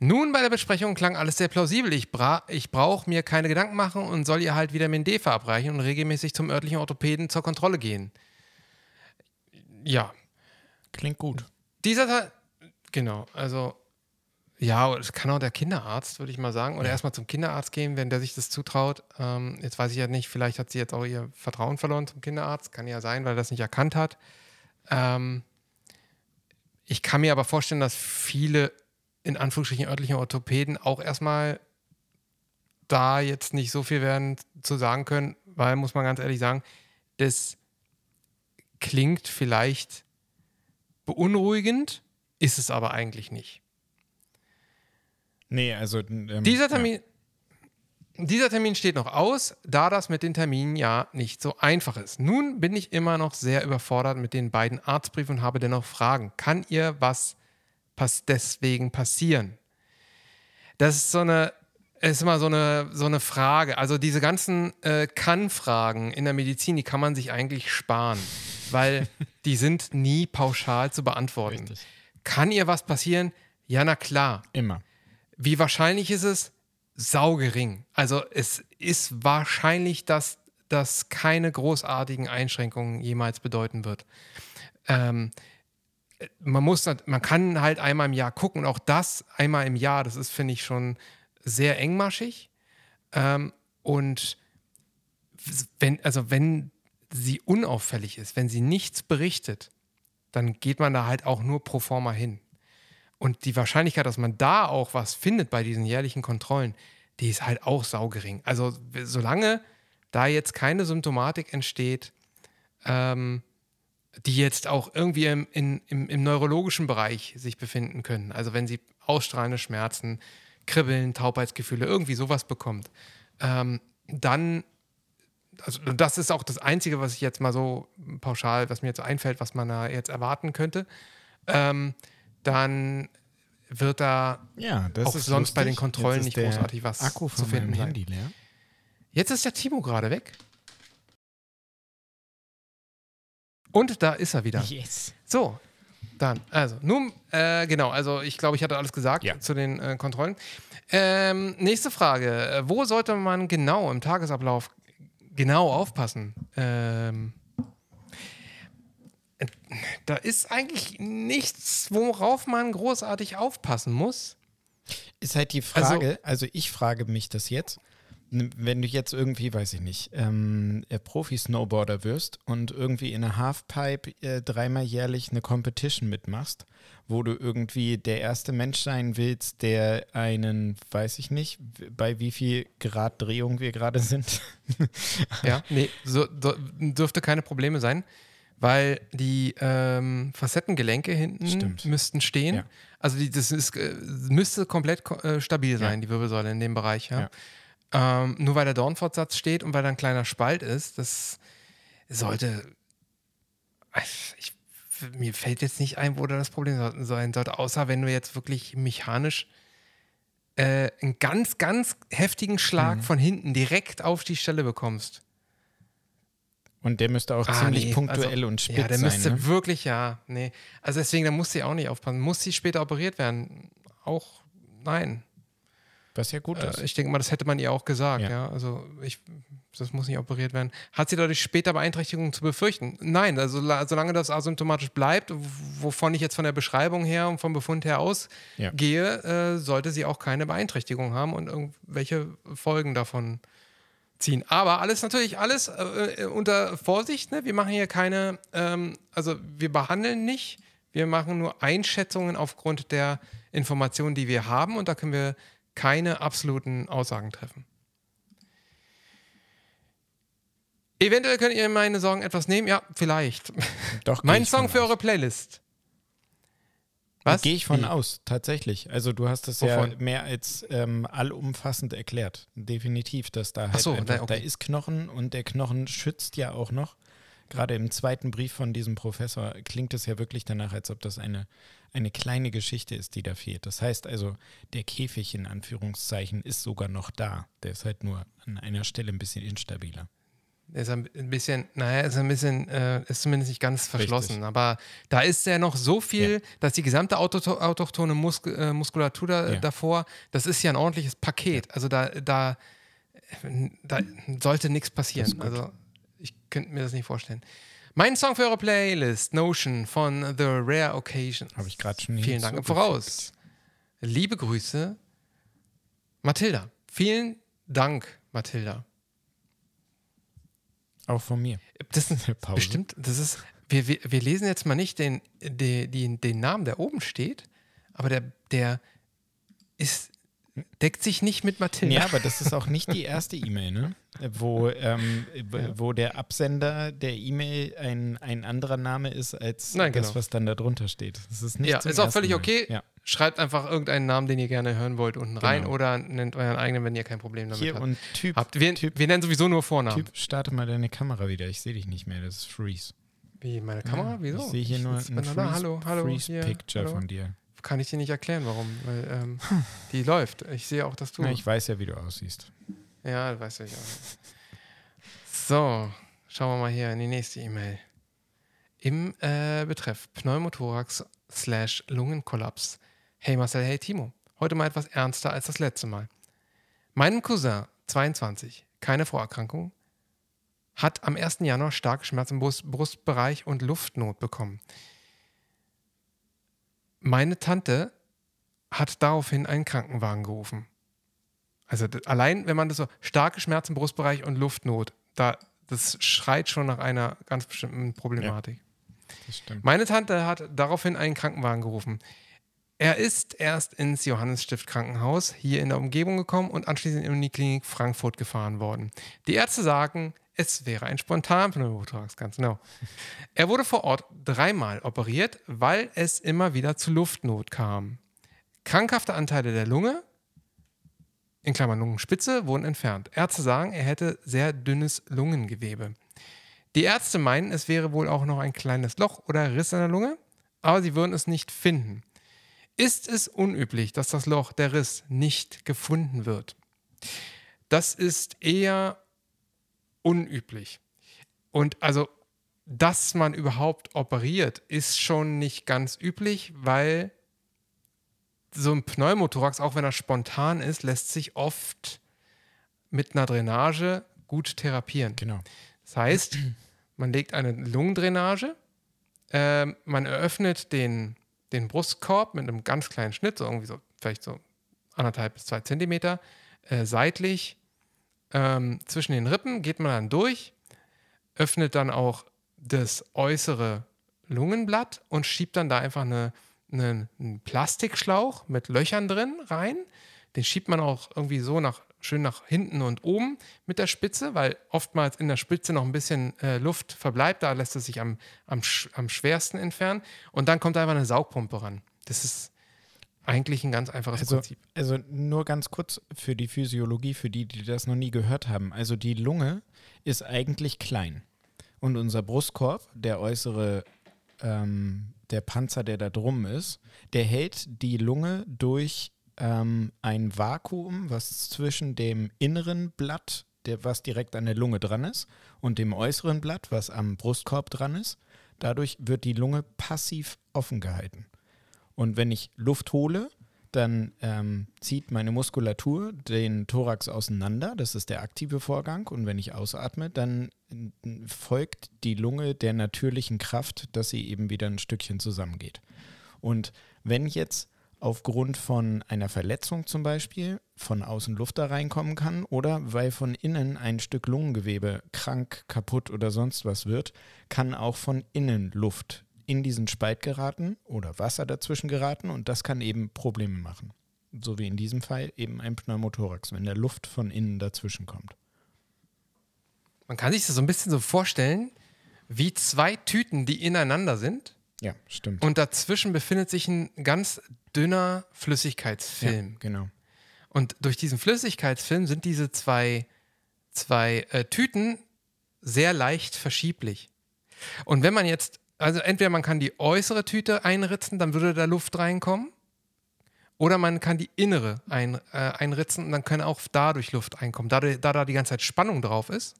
Speaker 1: Nun bei der Besprechung klang alles sehr plausibel. Ich, bra ich brauche mir keine Gedanken machen und soll ihr halt Vitamin D verabreichen und regelmäßig zum örtlichen Orthopäden zur Kontrolle gehen. Ja,
Speaker 2: Klingt gut.
Speaker 1: Dieser Teil, genau, also ja, das kann auch der Kinderarzt, würde ich mal sagen. Oder
Speaker 2: Ja.
Speaker 1: erstmal zum Kinderarzt gehen, wenn der sich das zutraut. Ähm, jetzt weiß ich ja nicht, vielleicht hat sie jetzt auch ihr Vertrauen verloren zum Kinderarzt. Kann ja sein, weil er das nicht erkannt hat. Ähm, ich kann mir aber vorstellen, dass viele in Anführungsstrichen örtliche Orthopäden auch erstmal da jetzt nicht so viel werden zu sagen können, weil, muss man ganz ehrlich sagen, das klingt vielleicht beunruhigend, ist es aber eigentlich nicht.
Speaker 2: Nee, also. Ähm,
Speaker 1: Dieser Termin, dieser Termin steht noch aus, da das mit den Terminen ja nicht so einfach ist. Nun bin ich immer noch sehr überfordert mit den beiden Arztbriefen und habe dennoch Fragen. Kann ihr was pass deswegen passieren? Das ist so eine, ist immer so eine, so eine Frage. Also diese ganzen äh, Kann-Fragen in der Medizin, die kann man sich eigentlich sparen, weil die sind nie pauschal zu beantworten.
Speaker 2: Richtig.
Speaker 1: Kann ihr was passieren? Ja, na klar.
Speaker 2: Immer.
Speaker 1: Wie wahrscheinlich ist es? Saugering. Also es ist wahrscheinlich, dass das keine großartigen Einschränkungen jemals bedeuten wird. Ähm, man muss, man kann halt einmal im Jahr gucken und auch das einmal im Jahr, das ist, finde ich, schon sehr engmaschig. Ähm, und wenn, also wenn sie unauffällig ist, wenn sie nichts berichtet, dann geht man da halt auch nur pro forma hin. Und die Wahrscheinlichkeit, dass man da auch was findet bei diesen jährlichen Kontrollen, die ist halt auch saugering. Also solange da jetzt keine Symptomatik entsteht, ähm, die jetzt auch irgendwie im, in, im, im neurologischen Bereich sich befinden können. Also wenn sie ausstrahlende Schmerzen, Kribbeln, Taubheitsgefühle, irgendwie sowas bekommt, ähm, dann, also das ist auch das Einzige, was ich jetzt mal so pauschal, was mir jetzt einfällt, was man da jetzt erwarten könnte. Ähm, dann wird da
Speaker 2: Ja, das
Speaker 1: auch
Speaker 2: ist
Speaker 1: sonst
Speaker 2: lustig.
Speaker 1: bei den Kontrollen nicht großartig was
Speaker 2: Akku
Speaker 1: zu
Speaker 2: von
Speaker 1: finden
Speaker 2: meinem
Speaker 1: sein.
Speaker 2: Handy leer.
Speaker 1: Jetzt ist der Timo gerade weg. Und da ist er wieder.
Speaker 2: Yes.
Speaker 1: So, dann, also, nun, äh, genau, also ich glaube, ich hatte alles gesagt
Speaker 2: Ja.
Speaker 1: zu den äh, Kontrollen. Ähm, nächste Frage. Äh, Wo sollte man genau im Tagesablauf genau aufpassen? Ähm, äh, da ist eigentlich nichts, worauf man großartig aufpassen muss.
Speaker 2: Ist halt die Frage, also, ich frage mich das jetzt, wenn du jetzt irgendwie, weiß ich nicht, ähm, äh, Profi-Snowboarder wirst und irgendwie in der Halfpipe äh, dreimal jährlich eine Competition mitmachst, wo du irgendwie der erste Mensch sein willst, der einen, weiß ich nicht, bei wie viel Grad Drehung wir gerade sind.
Speaker 1: Ja, nee, so, dürfte keine Probleme sein, weil die ähm, Facettengelenke hinten
Speaker 2: Stimmt.
Speaker 1: müssten stehen.
Speaker 2: Ja.
Speaker 1: Also die, das ist, äh, müsste komplett ko- äh, stabil sein, die Wirbelsäule in dem Bereich. Ja? Ähm, nur weil der Dornfortsatz steht und weil da ein kleiner Spalt ist, das sollte. Ich, mir fällt jetzt nicht ein, wo da das Problem sein sollte, außer wenn du jetzt wirklich mechanisch äh, einen ganz, ganz heftigen Schlag
Speaker 2: Mhm.
Speaker 1: von hinten direkt auf die Stelle bekommst.
Speaker 2: Und der müsste auch
Speaker 1: Ah,
Speaker 2: ziemlich
Speaker 1: nee,
Speaker 2: punktuell
Speaker 1: also,
Speaker 2: und spitz
Speaker 1: Ja, der
Speaker 2: sein.
Speaker 1: müsste
Speaker 2: Ne?
Speaker 1: wirklich, ja, nee. Also deswegen, da muss sie auch nicht aufpassen. Muss sie später operiert werden? Auch nein.
Speaker 2: Was ja gut ist.
Speaker 1: Äh, ich denke mal, das hätte man ihr auch gesagt, ja.
Speaker 2: Ja.
Speaker 1: Also ich, das muss nicht operiert werden. Hat sie dadurch später Beeinträchtigungen zu befürchten? Nein, also la- solange das asymptomatisch bleibt, wovon ich jetzt von der Beschreibung her und vom Befund her
Speaker 2: Ja.
Speaker 1: ausgehe, äh, sollte sie auch keine Beeinträchtigung haben und irgendwelche Folgen davon ziehen. Aber alles natürlich, alles äh, unter Vorsicht. Ne? Wir machen hier keine, ähm, also wir behandeln nicht, wir machen nur Einschätzungen aufgrund der Informationen, die wir haben und da können wir keine absoluten Aussagen treffen. Eventuell könnt ihr meine Sorgen etwas nehmen, ja, vielleicht.
Speaker 2: Doch,
Speaker 1: Mein Song für
Speaker 2: aus.
Speaker 1: eure Playlist. Was?
Speaker 2: Gehe ich von
Speaker 1: Wie?
Speaker 2: aus, tatsächlich. Also du hast es
Speaker 1: Wovon?
Speaker 2: ja mehr als ähm, allumfassend erklärt. Definitiv, dass da halt
Speaker 1: so,
Speaker 2: einfach,
Speaker 1: okay.
Speaker 2: da ist Knochen und der Knochen schützt ja auch noch. Gerade im zweiten Brief von diesem Professor klingt es ja wirklich danach, als ob das eine, eine kleine Geschichte ist, die da fehlt. Das heißt also, der Käfig in Anführungszeichen ist sogar noch da. Der ist halt nur an einer Stelle ein bisschen instabiler.
Speaker 1: Ist ein bisschen, naja, ist ein bisschen, äh, ist zumindest nicht ganz verschlossen.
Speaker 2: Richtig.
Speaker 1: Aber da ist ja noch so viel, dass die gesamte auto autochtone Mus äh, Muskulatur da,
Speaker 2: Ja.
Speaker 1: davor, das ist ja ein ordentliches Paket. Also da, da, da sollte nichts passieren. Also ich könnte mir das nicht vorstellen. Mein Song für eure Playlist, Notion von The Rare Occasion.
Speaker 2: Habe ich gerade schon
Speaker 1: Vielen Dank im. Voraus. Liebe Grüße, Mathilda. Vielen Dank, Mathilda.
Speaker 2: Auch von mir.
Speaker 1: Das ist bestimmt, das ist, wir, wir, wir lesen jetzt mal nicht den, den, den, den Namen, der oben steht, aber der, der ist deckt sich nicht mit Mathilda.
Speaker 2: Ja, aber das ist auch nicht die erste E-Mail, ne? Wo, ähm, wo der Absender der E-Mail ein, ein anderer Name ist als
Speaker 1: Nein,
Speaker 2: das,
Speaker 1: genau.
Speaker 2: was dann da drunter steht. Das ist nicht
Speaker 1: Ja, ist auch völlig
Speaker 2: Mal.
Speaker 1: okay.
Speaker 2: Ja.
Speaker 1: Schreibt einfach irgendeinen Namen, den ihr gerne hören wollt, unten rein
Speaker 2: Genau.
Speaker 1: oder nennt euren eigenen, wenn ihr kein Problem damit
Speaker 2: Hier
Speaker 1: habt.
Speaker 2: und Typ,
Speaker 1: habt. Wir,
Speaker 2: typ,
Speaker 1: wir nennen sowieso nur Vornamen.
Speaker 2: typ, starte mal deine Kamera wieder. Ich sehe dich nicht mehr. Das ist Freeze.
Speaker 1: Wie, meine Kamera?
Speaker 2: Ja,
Speaker 1: Wieso?
Speaker 2: Ich sehe hier nur ein Freeze.
Speaker 1: Hallo, hallo.
Speaker 2: Freeze
Speaker 1: hier,
Speaker 2: Picture
Speaker 1: hallo.
Speaker 2: von dir.
Speaker 1: Kann ich dir nicht erklären, warum. Weil ähm, die läuft. Ich sehe auch, dass du.
Speaker 2: Ja, ich weiß ja, wie du aussiehst.
Speaker 1: Ja, weiß ich auch. So, schauen wir mal hier in die nächste E-Mail. Im äh, Betreff Pneumothorax slash Lungenkollaps. Hey Marcel, hey Timo. Heute mal etwas ernster als das letzte Mal. Meinem Cousin, 22, keine Vorerkrankung, hat am 1. Januar starke Schmerzen im Brust, Brustbereich und Luftnot bekommen. Meine Tante hat daraufhin einen Krankenwagen gerufen. Also allein, wenn man das so starke Schmerzen im Brustbereich und Luftnot, da, das schreit schon nach einer ganz bestimmten Problematik.
Speaker 2: Das stimmt.
Speaker 1: Meine Tante hat daraufhin einen Krankenwagen gerufen. Er ist erst ins Johannesstift Krankenhaus hier in der Umgebung gekommen und anschließend in die Uniklinik Frankfurt gefahren worden. Die Ärzte sagen, es wäre ein Spontanpneumothorax, ganz genau. Er wurde vor Ort dreimal operiert, weil es immer wieder zu Luftnot kam. Krankhafte Anteile der Lunge, in Klammern Lungenspitze, wurden entfernt. Ärzte sagen, er hätte sehr dünnes Lungengewebe. Die Ärzte meinen, es wäre wohl auch noch ein kleines Loch oder Riss in der Lunge, aber sie würden es nicht finden. Ist es unüblich, dass das Loch, der Riss, nicht gefunden wird? Das ist eher unüblich. Und also, dass man überhaupt operiert, ist schon nicht ganz üblich, weil so ein Pneumothorax, auch wenn er spontan ist, lässt sich oft mit einer Drainage gut therapieren.
Speaker 2: Genau.
Speaker 1: Das heißt, man legt eine Lungendrainage, ähm, man eröffnet den, den Brustkorb mit einem ganz kleinen Schnitt, so irgendwie so, vielleicht so anderthalb bis zwei Zentimeter, äh, seitlich ähm, zwischen den Rippen, geht man dann durch, öffnet dann auch das äußere Lungenblatt und schiebt dann da einfach eine, eine, einen Plastikschlauch mit Löchern drin rein. Den schiebt man auch irgendwie so nach, schön nach hinten und oben mit der Spitze, weil oftmals in der Spitze noch ein bisschen äh, Luft verbleibt. Da lässt es sich am, am, am schwersten entfernen. Und dann kommt einfach eine Saugpumpe ran. Das ist eigentlich ein ganz einfaches
Speaker 2: Also,
Speaker 1: Prinzip.
Speaker 2: also nur ganz kurz für die Physiologie, für die, die das noch nie gehört haben. Also die Lunge ist eigentlich klein. Und unser Brustkorb, der äußere, ähm, der Panzer, der da drum ist, der hält die Lunge durch ähm, ein Vakuum, was zwischen dem inneren Blatt, der, was direkt an der Lunge dran ist, und dem äußeren Blatt, was am Brustkorb dran ist. Dadurch wird die Lunge passiv offen gehalten. Und wenn ich Luft hole, dann ähm, zieht meine Muskulatur den Thorax auseinander. Das ist der aktive Vorgang. Und wenn ich ausatme, dann folgt die Lunge der natürlichen Kraft, dass sie eben wieder ein Stückchen zusammengeht. Und wenn jetzt aufgrund von einer Verletzung zum Beispiel von außen Luft da reinkommen kann oder weil von innen ein Stück Lungengewebe krank, kaputt oder sonst was wird, kann auch von innen Luft in diesen Spalt geraten oder Wasser dazwischen geraten und das kann eben Probleme machen. So wie in diesem Fall eben ein Pneumothorax, wenn der Luft von innen dazwischen kommt.
Speaker 1: Man kann sich das so ein bisschen so vorstellen, wie zwei Tüten, die ineinander sind.
Speaker 2: Ja, stimmt.
Speaker 1: Und dazwischen befindet sich ein ganz dünner
Speaker 2: ja,
Speaker 1: Flüssigkeitsfilm.
Speaker 2: genau.
Speaker 1: Und durch diesen Flüssigkeitsfilm sind diese zwei, zwei äh, Tüten sehr leicht verschieblich. Und wenn man jetzt, also entweder man kann die äußere Tüte einritzen, dann würde da Luft reinkommen. Oder man kann die innere ein, äh, einritzen und dann kann auch dadurch Luft reinkommen. Da, da da die ganze Zeit Spannung drauf ist,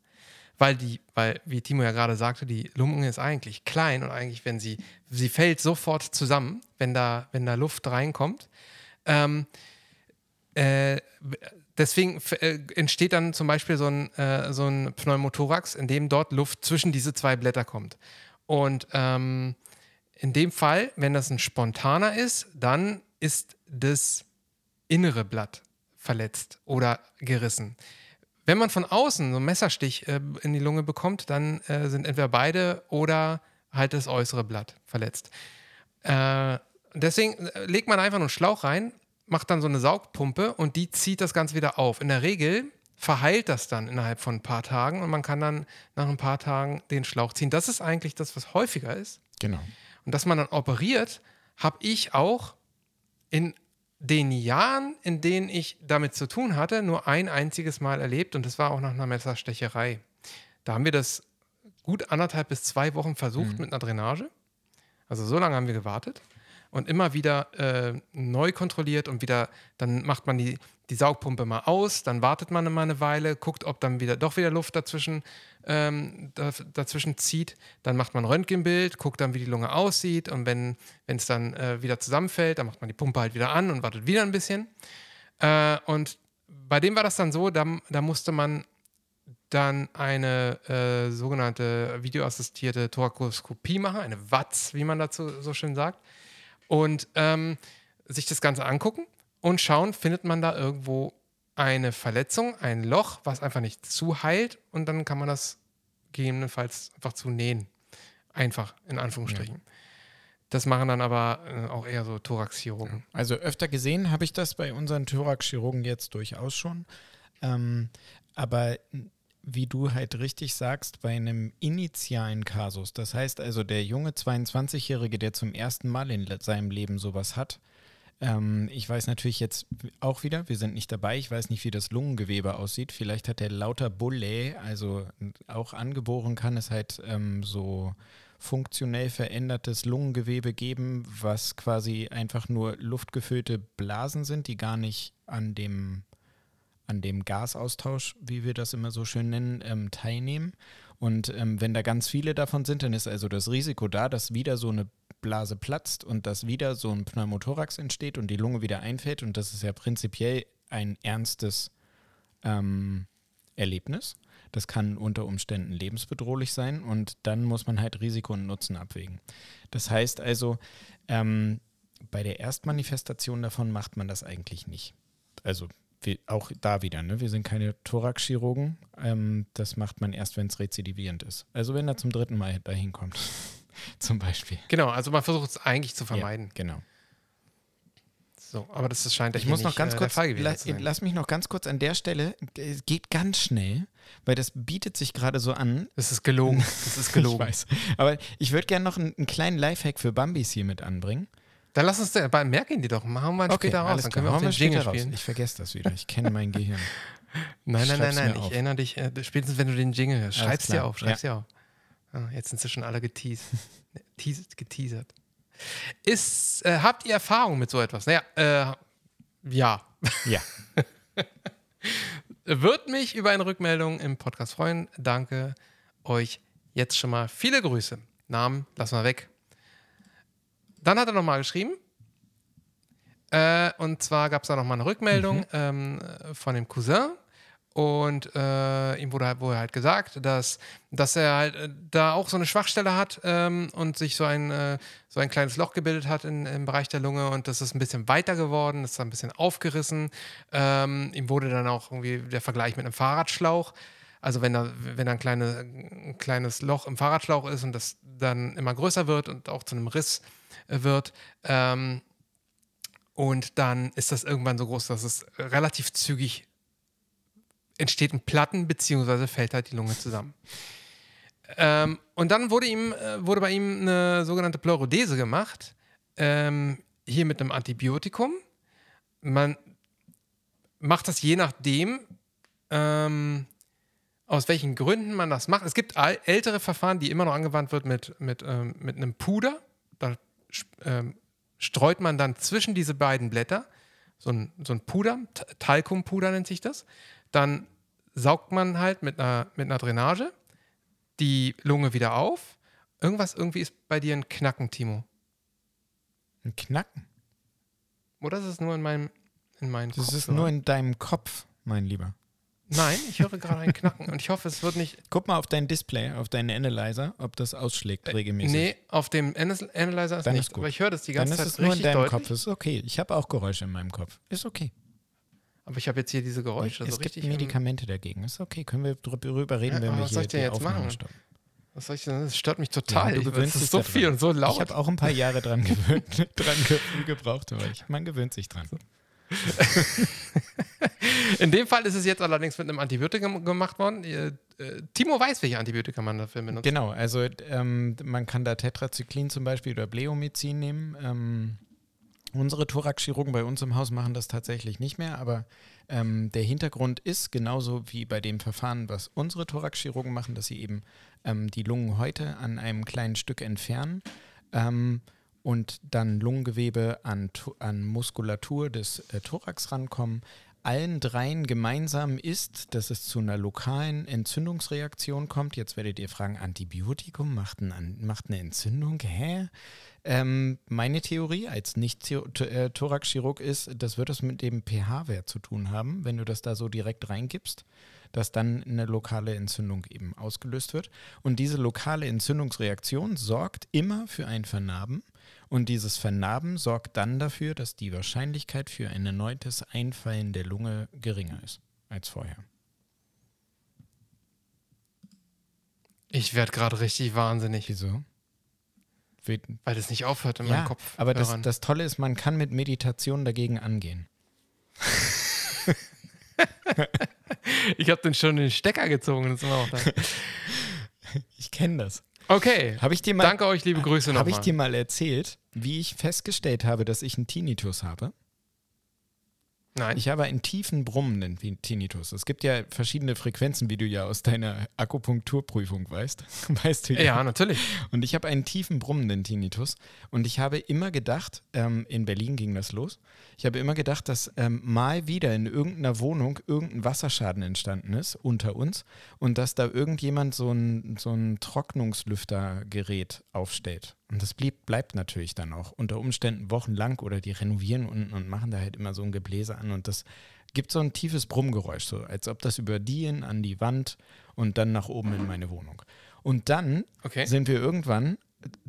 Speaker 1: weil die, weil, wie Timo ja gerade sagte, die Lunge ist eigentlich klein und eigentlich, wenn sie, sie fällt sofort zusammen, wenn da, wenn da Luft reinkommt. Ähm, äh, deswegen äh, entsteht dann zum Beispiel so ein, äh, so ein Pneumothorax, in dem dort Luft zwischen diese zwei Blätter kommt. Und ähm, in dem Fall, wenn das ein spontaner ist, dann ist das innere Blatt verletzt oder gerissen. Wenn man von außen so einen Messerstich äh, in die Lunge bekommt, dann äh, sind entweder beide oder halt das äußere Blatt verletzt. Äh, deswegen äh, legt man einfach nur einen Schlauch rein, macht dann so eine Saugpumpe und die zieht das Ganze wieder auf. In der Regel verheilt das dann innerhalb von ein paar Tagen und man kann dann nach ein paar Tagen den Schlauch ziehen. Das ist eigentlich das, was häufiger ist.
Speaker 2: Genau.
Speaker 1: Und dass man dann operiert, habe ich auch in den Jahren, in denen ich damit zu tun hatte, nur ein einziges Mal erlebt und das war auch nach einer Messerstecherei. Da haben wir das gut anderthalb bis zwei Wochen versucht
Speaker 2: Mhm.
Speaker 1: mit einer Drainage. Also so lange haben wir gewartet und immer wieder äh, neu kontrolliert und wieder, dann macht man die, die Saugpumpe mal aus, dann wartet man mal eine Weile, guckt, ob dann wieder doch wieder Luft dazwischen, ähm, da, dazwischen zieht, dann macht man ein Röntgenbild, guckt dann, wie die Lunge aussieht und wenn es dann äh, wieder zusammenfällt, dann macht man die Pumpe halt wieder an und wartet wieder ein bisschen. Äh, und bei dem war das dann so, da, da musste man dann eine äh, sogenannte videoassistierte Thorakoskopie machen, eine WATS, wie man dazu so schön sagt, und ähm, sich das Ganze angucken und schauen, findet man da irgendwo eine Verletzung, ein Loch, was einfach nicht zuheilt und dann kann man das gegebenenfalls einfach zunähen. Einfach, in Anführungsstrichen. Das machen dann aber äh, auch eher so Thoraxchirurgen.
Speaker 2: Also öfter gesehen habe ich das bei unseren Thoraxchirurgen jetzt durchaus schon. Ähm, aber wie du halt richtig sagst, bei einem initialen Kasus, das heißt also der junge 22-Jährige, der zum ersten Mal in seinem Leben sowas hat, ähm, ich weiß natürlich jetzt auch wieder, wir sind nicht dabei, ich weiß nicht, wie das Lungengewebe aussieht. Vielleicht hat er lauter Bulle, also auch angeboren kann es halt ähm, so funktionell verändertes Lungengewebe geben, was quasi einfach nur luftgefüllte Blasen sind, die gar nicht an dem, an dem Gasaustausch, wie wir das immer so schön nennen, ähm, teilnehmen. Und ähm, wenn da ganz viele davon sind, dann ist also das Risiko da, dass wieder so eine Blase platzt und dass wieder so ein Pneumothorax entsteht und die Lunge wieder einfällt. Und das ist ja prinzipiell ein ernstes ähm, Erlebnis. Das kann unter Umständen lebensbedrohlich sein und dann muss man halt Risiko und Nutzen abwägen. Das heißt also, ähm, bei der Erstmanifestation davon macht man das eigentlich nicht. Also wir, auch da wieder, ne? wir sind keine Thoraxchirurgen. Ähm, das macht man erst, wenn es rezidivierend ist. Also wenn er zum dritten Mal dahin kommt, zum Beispiel.
Speaker 1: Genau, also man versucht es eigentlich zu vermeiden.
Speaker 2: Ja, genau.
Speaker 1: So, aber das scheint ja
Speaker 2: Ich muss noch
Speaker 1: nicht,
Speaker 2: ganz
Speaker 1: äh,
Speaker 2: kurz, la, lass mich noch ganz kurz an der Stelle, es geht ganz schnell, weil das bietet sich gerade so an.
Speaker 1: Das ist gelogen. Das ist gelogen.
Speaker 2: Ich weiß. Aber ich würde gerne noch einen, einen kleinen Lifehack für Bambis hier mit anbringen.
Speaker 1: Dann lass uns, aber merken die doch. Machen wir ihn später raus. Dann
Speaker 2: klar.
Speaker 1: können wir auch den Jingle
Speaker 2: raus.
Speaker 1: spielen.
Speaker 2: Ich vergesse das wieder. Ich kenne mein Gehirn.
Speaker 1: Nein, nein, nein, nein. Ich
Speaker 2: auf.
Speaker 1: erinnere dich, äh, spätestens wenn du den Jingle hörst. Schreib's dir auf, schreib's dir auf. Ah, jetzt sind sie schon alle geteased. Teas- geteasert. Ist, äh, habt ihr Erfahrung mit so etwas? Naja, äh, ja.
Speaker 2: Ja.
Speaker 1: Wird mich über eine Rückmeldung im Podcast freuen. Danke euch jetzt schon mal. Viele Grüße. Namen lassen wir weg. Dann hat er nochmal geschrieben. Äh, und zwar gab es da nochmal eine Rückmeldung ähm, von dem Cousin. Und äh, ihm wurde halt, wurde halt gesagt, dass, dass er halt äh, da auch so eine Schwachstelle hat ähm, und sich so ein, äh, so ein kleines Loch gebildet hat in, im Bereich der Lunge und das ist ein bisschen weiter geworden, das ist ein bisschen aufgerissen. Ähm, ihm wurde dann auch irgendwie der Vergleich mit einem Fahrradschlauch. Also wenn da, wenn da ein, kleine, ein kleines Loch im Fahrradschlauch ist und das dann immer größer wird und auch zu einem Riss äh, wird, ähm, und dann ist das irgendwann so groß, dass es relativ zügig entsteht ein Platten, beziehungsweise fällt halt die Lunge zusammen. Ähm, und dann wurde, ihm, äh, wurde bei ihm eine sogenannte Pleurodese gemacht, ähm, hier mit einem Antibiotikum. Man macht das je nachdem, ähm, aus welchen Gründen man das macht. Es gibt ältere Verfahren, die immer noch angewandt wird mit, mit, ähm, mit einem Puder. Da ähm, streut man dann zwischen diese beiden Blätter so ein, so ein Puder, Talkumpuder nennt sich das. Dann saugt man halt mit einer, mit einer Drainage die Lunge wieder auf. Irgendwas, irgendwie ist bei dir ein Knacken, Timo.
Speaker 2: Ein Knacken.
Speaker 1: Oder ist es nur in meinem, in meinen
Speaker 2: Das ist
Speaker 1: Kopfhörern?
Speaker 2: nur in deinem Kopf, mein Lieber.
Speaker 1: Nein, ich höre gerade ein Knacken und ich hoffe, es wird nicht.
Speaker 2: Guck mal auf dein Display, auf deinen Analyzer, ob das ausschlägt regelmäßig.
Speaker 1: Nee, auf dem Analyzer ist
Speaker 2: Dann
Speaker 1: nicht.
Speaker 2: ist gut.
Speaker 1: Aber ich höre das die
Speaker 2: Dann
Speaker 1: ganze
Speaker 2: ist
Speaker 1: Zeit
Speaker 2: es nur in deinem
Speaker 1: deutlich.
Speaker 2: Kopf. Ist okay. Ich habe auch Geräusche in meinem Kopf. Ist okay.
Speaker 1: Aber ich habe jetzt hier diese Geräusche
Speaker 2: es
Speaker 1: so
Speaker 2: gibt
Speaker 1: richtig. im-
Speaker 2: Medikamente dagegen. Ist okay. Können wir drüber reden,
Speaker 1: Ja,
Speaker 2: wenn
Speaker 1: aber
Speaker 2: wir
Speaker 1: was
Speaker 2: hier
Speaker 1: soll ich denn
Speaker 2: die
Speaker 1: jetzt
Speaker 2: Aufnahme
Speaker 1: machen?
Speaker 2: stoppen.
Speaker 1: Was soll ich denn? Das stört mich total.
Speaker 2: Ja, du
Speaker 1: Ich-
Speaker 2: gewöhnst dich
Speaker 1: ist so viel und so
Speaker 2: Ich
Speaker 1: laut.
Speaker 2: habe auch ein paar Jahre dran gewöhnt, dran ge gebraucht, aber ich, man gewöhnt sich dran.
Speaker 1: In dem Fall ist es jetzt allerdings mit einem Antibiotikum gemacht worden. Äh, Timo weiß, welche Antibiotika man dafür benutzt.
Speaker 2: Genau, also ähm, man kann da Tetrazyklin zum Beispiel oder Bleomycin nehmen. Ähm, unsere Thoraxchirurgen bei uns im Haus machen das tatsächlich nicht mehr, aber ähm, der Hintergrund ist genauso wie bei dem Verfahren, was unsere Thoraxchirurgen machen, dass sie eben ähm, die Lungenhäute an einem kleinen Stück entfernen ähm, und dann Lungengewebe an, an Muskulatur des äh, Thorax rankommen. Allen dreien gemeinsam ist, dass es zu einer lokalen Entzündungsreaktion kommt. Jetzt werdet ihr fragen, Antibiotikum macht, ein, macht eine Entzündung? Hä? Ähm, meine Theorie als Nicht-Thoraxchirurg äh, ist, das wird es mit dem pH-Wert zu tun haben, wenn du das da so direkt reingibst, dass dann eine lokale Entzündung eben ausgelöst wird. Und diese lokale Entzündungsreaktion sorgt immer für ein Vernarben. Und dieses Vernarben sorgt dann dafür, dass die Wahrscheinlichkeit für ein erneutes Einfallen der Lunge geringer ist als vorher.
Speaker 1: Ich werde gerade richtig wahnsinnig.
Speaker 2: Wieso?
Speaker 1: Weil das nicht aufhört in
Speaker 2: ja,
Speaker 1: meinem Kopf.
Speaker 2: Aber das, das Tolle ist, man kann mit Meditation dagegen angehen.
Speaker 1: ich habe den schon den Stecker gezogen. Das immer auch da.
Speaker 2: Ich kenne das.
Speaker 1: Okay.
Speaker 2: Hab ich dir mal,
Speaker 1: Danke euch, liebe Grüße nochmal.
Speaker 2: Habe ich dir mal erzählt, wie ich festgestellt habe, dass ich einen Tinnitus habe?
Speaker 1: Nein.
Speaker 2: Ich habe einen tiefen brummenden Tinnitus. Es gibt ja verschiedene Frequenzen, wie du ja aus deiner Akupunkturprüfung weißt. weißt du
Speaker 1: ja? Ja, natürlich.
Speaker 2: Und ich habe einen tiefen brummenden Tinnitus. Und ich habe immer gedacht, ähm, in Berlin ging das los, ich habe immer gedacht, dass ähm, mal wieder in irgendeiner Wohnung irgendein Wasserschaden entstanden ist unter uns und dass da irgendjemand so ein, so ein Trocknungslüftergerät aufstellt. Und das blieb, bleibt natürlich dann auch unter Umständen wochenlang oder die renovieren unten und machen da halt immer so ein Gebläse an und das gibt so ein tiefes Brummgeräusch, so als ob das über Dien an die Wand und dann nach oben in meine Wohnung. Und dann okay. sind wir irgendwann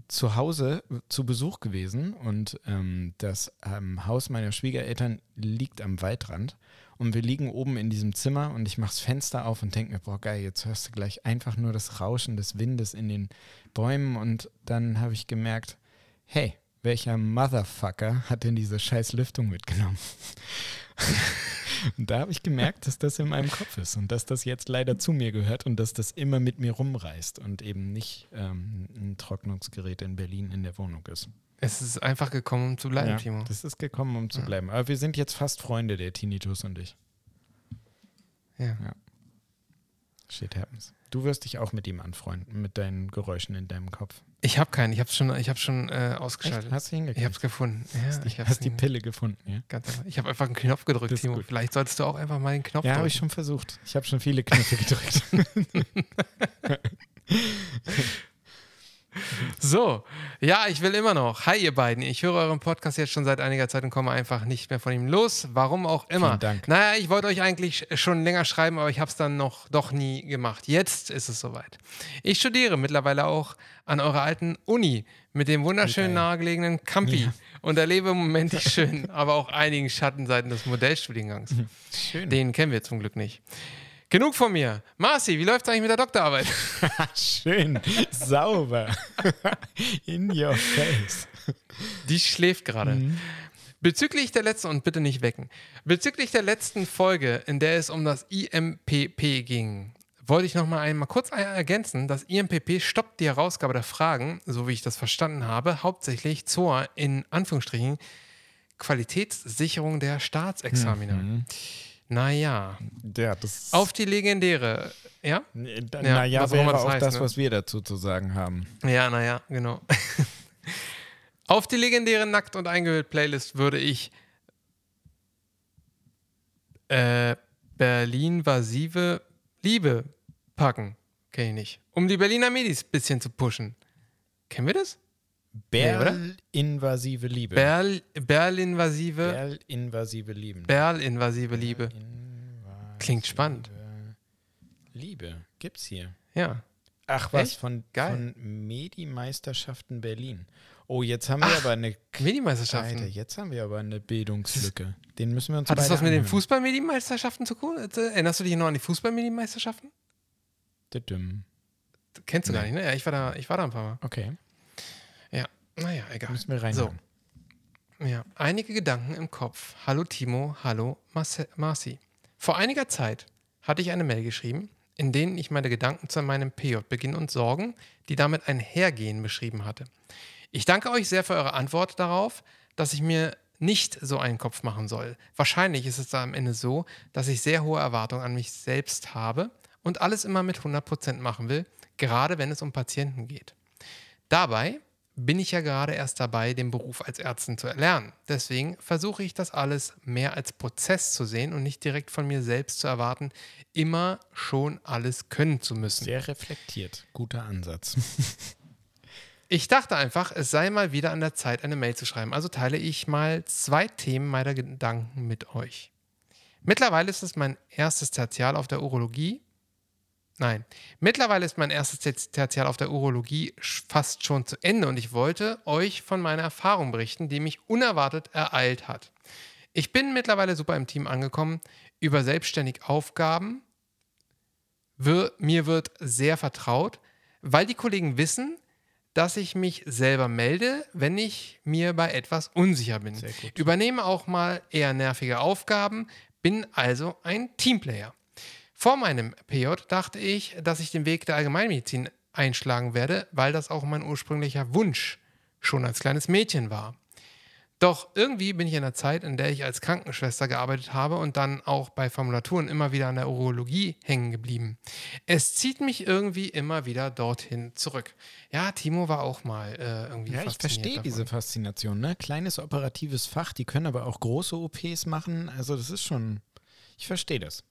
Speaker 2: zu Hause zu Besuch gewesen und ähm, das ähm, Haus meiner Schwiegereltern liegt am Waldrand und wir liegen oben in diesem Zimmer und ich mache das Fenster auf und denke mir, boah geil, jetzt hörst du gleich einfach nur das Rauschen des Windes in den Bäumen und dann habe ich gemerkt, hey, welcher Motherfucker hat denn diese scheiß Lüftung mitgenommen? und da habe ich gemerkt, dass das in meinem Kopf ist und dass das jetzt leider zu mir gehört und dass das immer mit mir rumreißt und eben nicht ähm, ein Trocknungsgerät in Berlin in der Wohnung ist.
Speaker 1: Es ist einfach gekommen, um zu bleiben,
Speaker 2: ja,
Speaker 1: Timo.
Speaker 2: Das ist gekommen, um zu bleiben. Aber wir sind jetzt fast Freunde, der Tinnitus und ich.
Speaker 1: Ja. ja.
Speaker 2: Shit happens. Du wirst dich auch mit ihm anfreunden, mit deinen Geräuschen in deinem Kopf.
Speaker 1: Ich habe keinen, ich habe schon, ich hab schon äh, ausgeschaltet.
Speaker 2: Echt? Hast du hingekriegt?
Speaker 1: Ich habe es gefunden. Ja,
Speaker 2: hast ich hast die Pille gefunden, ja?
Speaker 1: Ganz einfach. Ich habe einfach einen Knopf gedrückt, Timo. Gut. Vielleicht solltest du auch einfach mal den Knopf
Speaker 2: ja,
Speaker 1: drücken. Ja,
Speaker 2: habe ich schon versucht. Ich habe schon viele Knöpfe gedrückt.
Speaker 1: So, ja, ich will immer noch. Hi, ihr beiden. Ich höre euren Podcast jetzt schon seit einiger Zeit und komme einfach nicht mehr von ihm los. Warum auch immer.
Speaker 2: Vielen Dank.
Speaker 1: Naja, ich wollte euch eigentlich schon länger schreiben, aber ich habe es dann noch doch nie gemacht. Jetzt ist es soweit. Ich studiere mittlerweile auch an eurer alten Uni mit dem wunderschönen okay. nahegelegenen Campi ja. und erlebe im Moment die schönen, aber auch einigen Schattenseiten des Modellstudiengangs.
Speaker 2: Schön.
Speaker 1: Den kennen wir zum Glück nicht. Genug von mir. Marci, wie läuft es eigentlich mit der Doktorarbeit?
Speaker 2: Schön, sauber. In your face.
Speaker 1: Die schläft gerade. Mhm. Bezüglich der letzten, und bitte nicht wecken, bezüglich der letzten Folge, in der es um das IMPP ging, wollte ich noch mal einmal kurz ergänzen. Das IMPP stoppt die Herausgabe der Fragen, so wie ich das verstanden habe, hauptsächlich zur, in Anführungsstrichen, Qualitätssicherung der Staatsexamina. Mhm. Naja.
Speaker 2: Ja, das
Speaker 1: Auf die legendäre, ja?
Speaker 2: Naja, ja, wäre das auch heißt, das, ne? was wir dazu zu sagen haben.
Speaker 1: Ja, naja, genau. Auf die legendäre Nackt- und Eingehüllt-Playlist würde ich äh, Berlin-vasive Liebe packen. Kenn ich nicht. Um die Berliner Medis ein bisschen zu pushen. Kennen wir das?
Speaker 2: Berl-invasive Liebe.
Speaker 1: Berl, Berl-invasive.
Speaker 2: Berl-invasive Liebe.
Speaker 1: Berl-invasive Liebe. Klingt spannend.
Speaker 2: Liebe. Gibt's hier.
Speaker 1: Ja.
Speaker 2: Ach was, von, von Medi-Meisterschaften Berlin. Oh, jetzt haben wir Ach, aber eine.
Speaker 1: Medi-Meisterschaften.
Speaker 2: Alter, jetzt haben wir aber eine Bildungslücke. Den müssen wir uns
Speaker 1: Hat das was mit den Fußball-Medi-Meisterschaften zu tun? Erinnerst du dich noch an die Fußball-Medi-Meisterschaften? Kennst du nee. gar nicht, ne? Ja, ich war da, ich war da ein paar Mal.
Speaker 2: Okay.
Speaker 1: Ja, naja, egal.
Speaker 2: Müssen wir rein.
Speaker 1: So. Ja, einige Gedanken im Kopf. Hallo Timo, hallo Marce- Marci. Vor einiger Zeit hatte ich eine Mail geschrieben, in denen ich meine Gedanken zu meinem PJ-Beginn und Sorgen, die damit einhergehen, beschrieben hatte. Ich danke euch sehr für eure Antwort darauf, dass ich mir nicht so einen Kopf machen soll. Wahrscheinlich ist es da am Ende so, dass ich sehr hohe Erwartungen an mich selbst habe und alles immer mit 100% machen will, gerade wenn es um Patienten geht. Dabei bin ich ja gerade erst dabei, den Beruf als Ärztin zu erlernen. Deswegen versuche ich das alles mehr als Prozess zu sehen und nicht direkt von mir selbst zu erwarten, immer schon alles können zu müssen.
Speaker 2: Sehr reflektiert. Guter Ansatz.
Speaker 1: Ich dachte einfach, es sei mal wieder an der Zeit, eine Mail zu schreiben. Also teile ich mal zwei Themen meiner Gedanken mit euch. Mittlerweile ist es mein erstes Tertial auf der Urologie. Nein, mittlerweile ist mein erstes Ter- Tertial auf der Urologie fast schon zu Ende und ich wollte euch von meiner Erfahrung berichten, die mich unerwartet ereilt hat. Ich bin mittlerweile super im Team angekommen, über selbstständig Aufgaben. Wir, mir wird sehr vertraut, weil die Kollegen wissen, dass ich mich selber melde, wenn ich mir bei etwas unsicher bin. Übernehme auch mal eher nervige Aufgaben, bin also ein Teamplayer. Vor meinem PJ dachte ich, dass ich den Weg der Allgemeinmedizin einschlagen werde, weil das auch mein ursprünglicher Wunsch schon als kleines Mädchen war. Doch irgendwie bin ich in einer Zeit, in der ich als Krankenschwester gearbeitet habe und dann auch bei Formulaturen immer wieder an der Urologie hängen geblieben. Es zieht mich irgendwie immer wieder dorthin zurück. Ja, Timo war auch mal äh, irgendwie
Speaker 2: Ja, ich verstehe diese Faszination. Ne? Kleines operatives Fach, die können aber auch große OPs machen. Also das ist schon, ich verstehe das.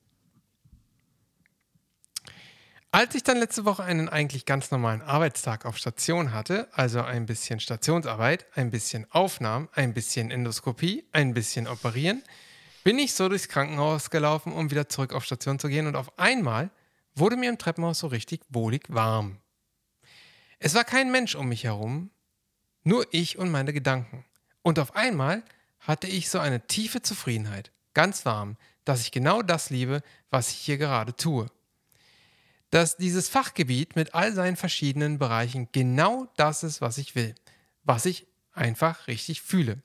Speaker 1: Als ich dann letzte Woche einen eigentlich ganz normalen Arbeitstag auf Station hatte, also ein bisschen Stationsarbeit, ein bisschen Aufnahmen, ein bisschen Endoskopie, ein bisschen Operieren, bin ich so durchs Krankenhaus gelaufen, um wieder zurück auf Station zu gehen und auf einmal wurde mir im Treppenhaus so richtig wohlig warm. Es war kein Mensch um mich herum, nur ich und meine Gedanken. Und auf einmal hatte ich so eine tiefe Zufriedenheit, ganz warm, dass ich genau das liebe, was ich hier gerade tue dass dieses Fachgebiet mit all seinen verschiedenen Bereichen genau das ist, was ich will, was ich einfach richtig fühle.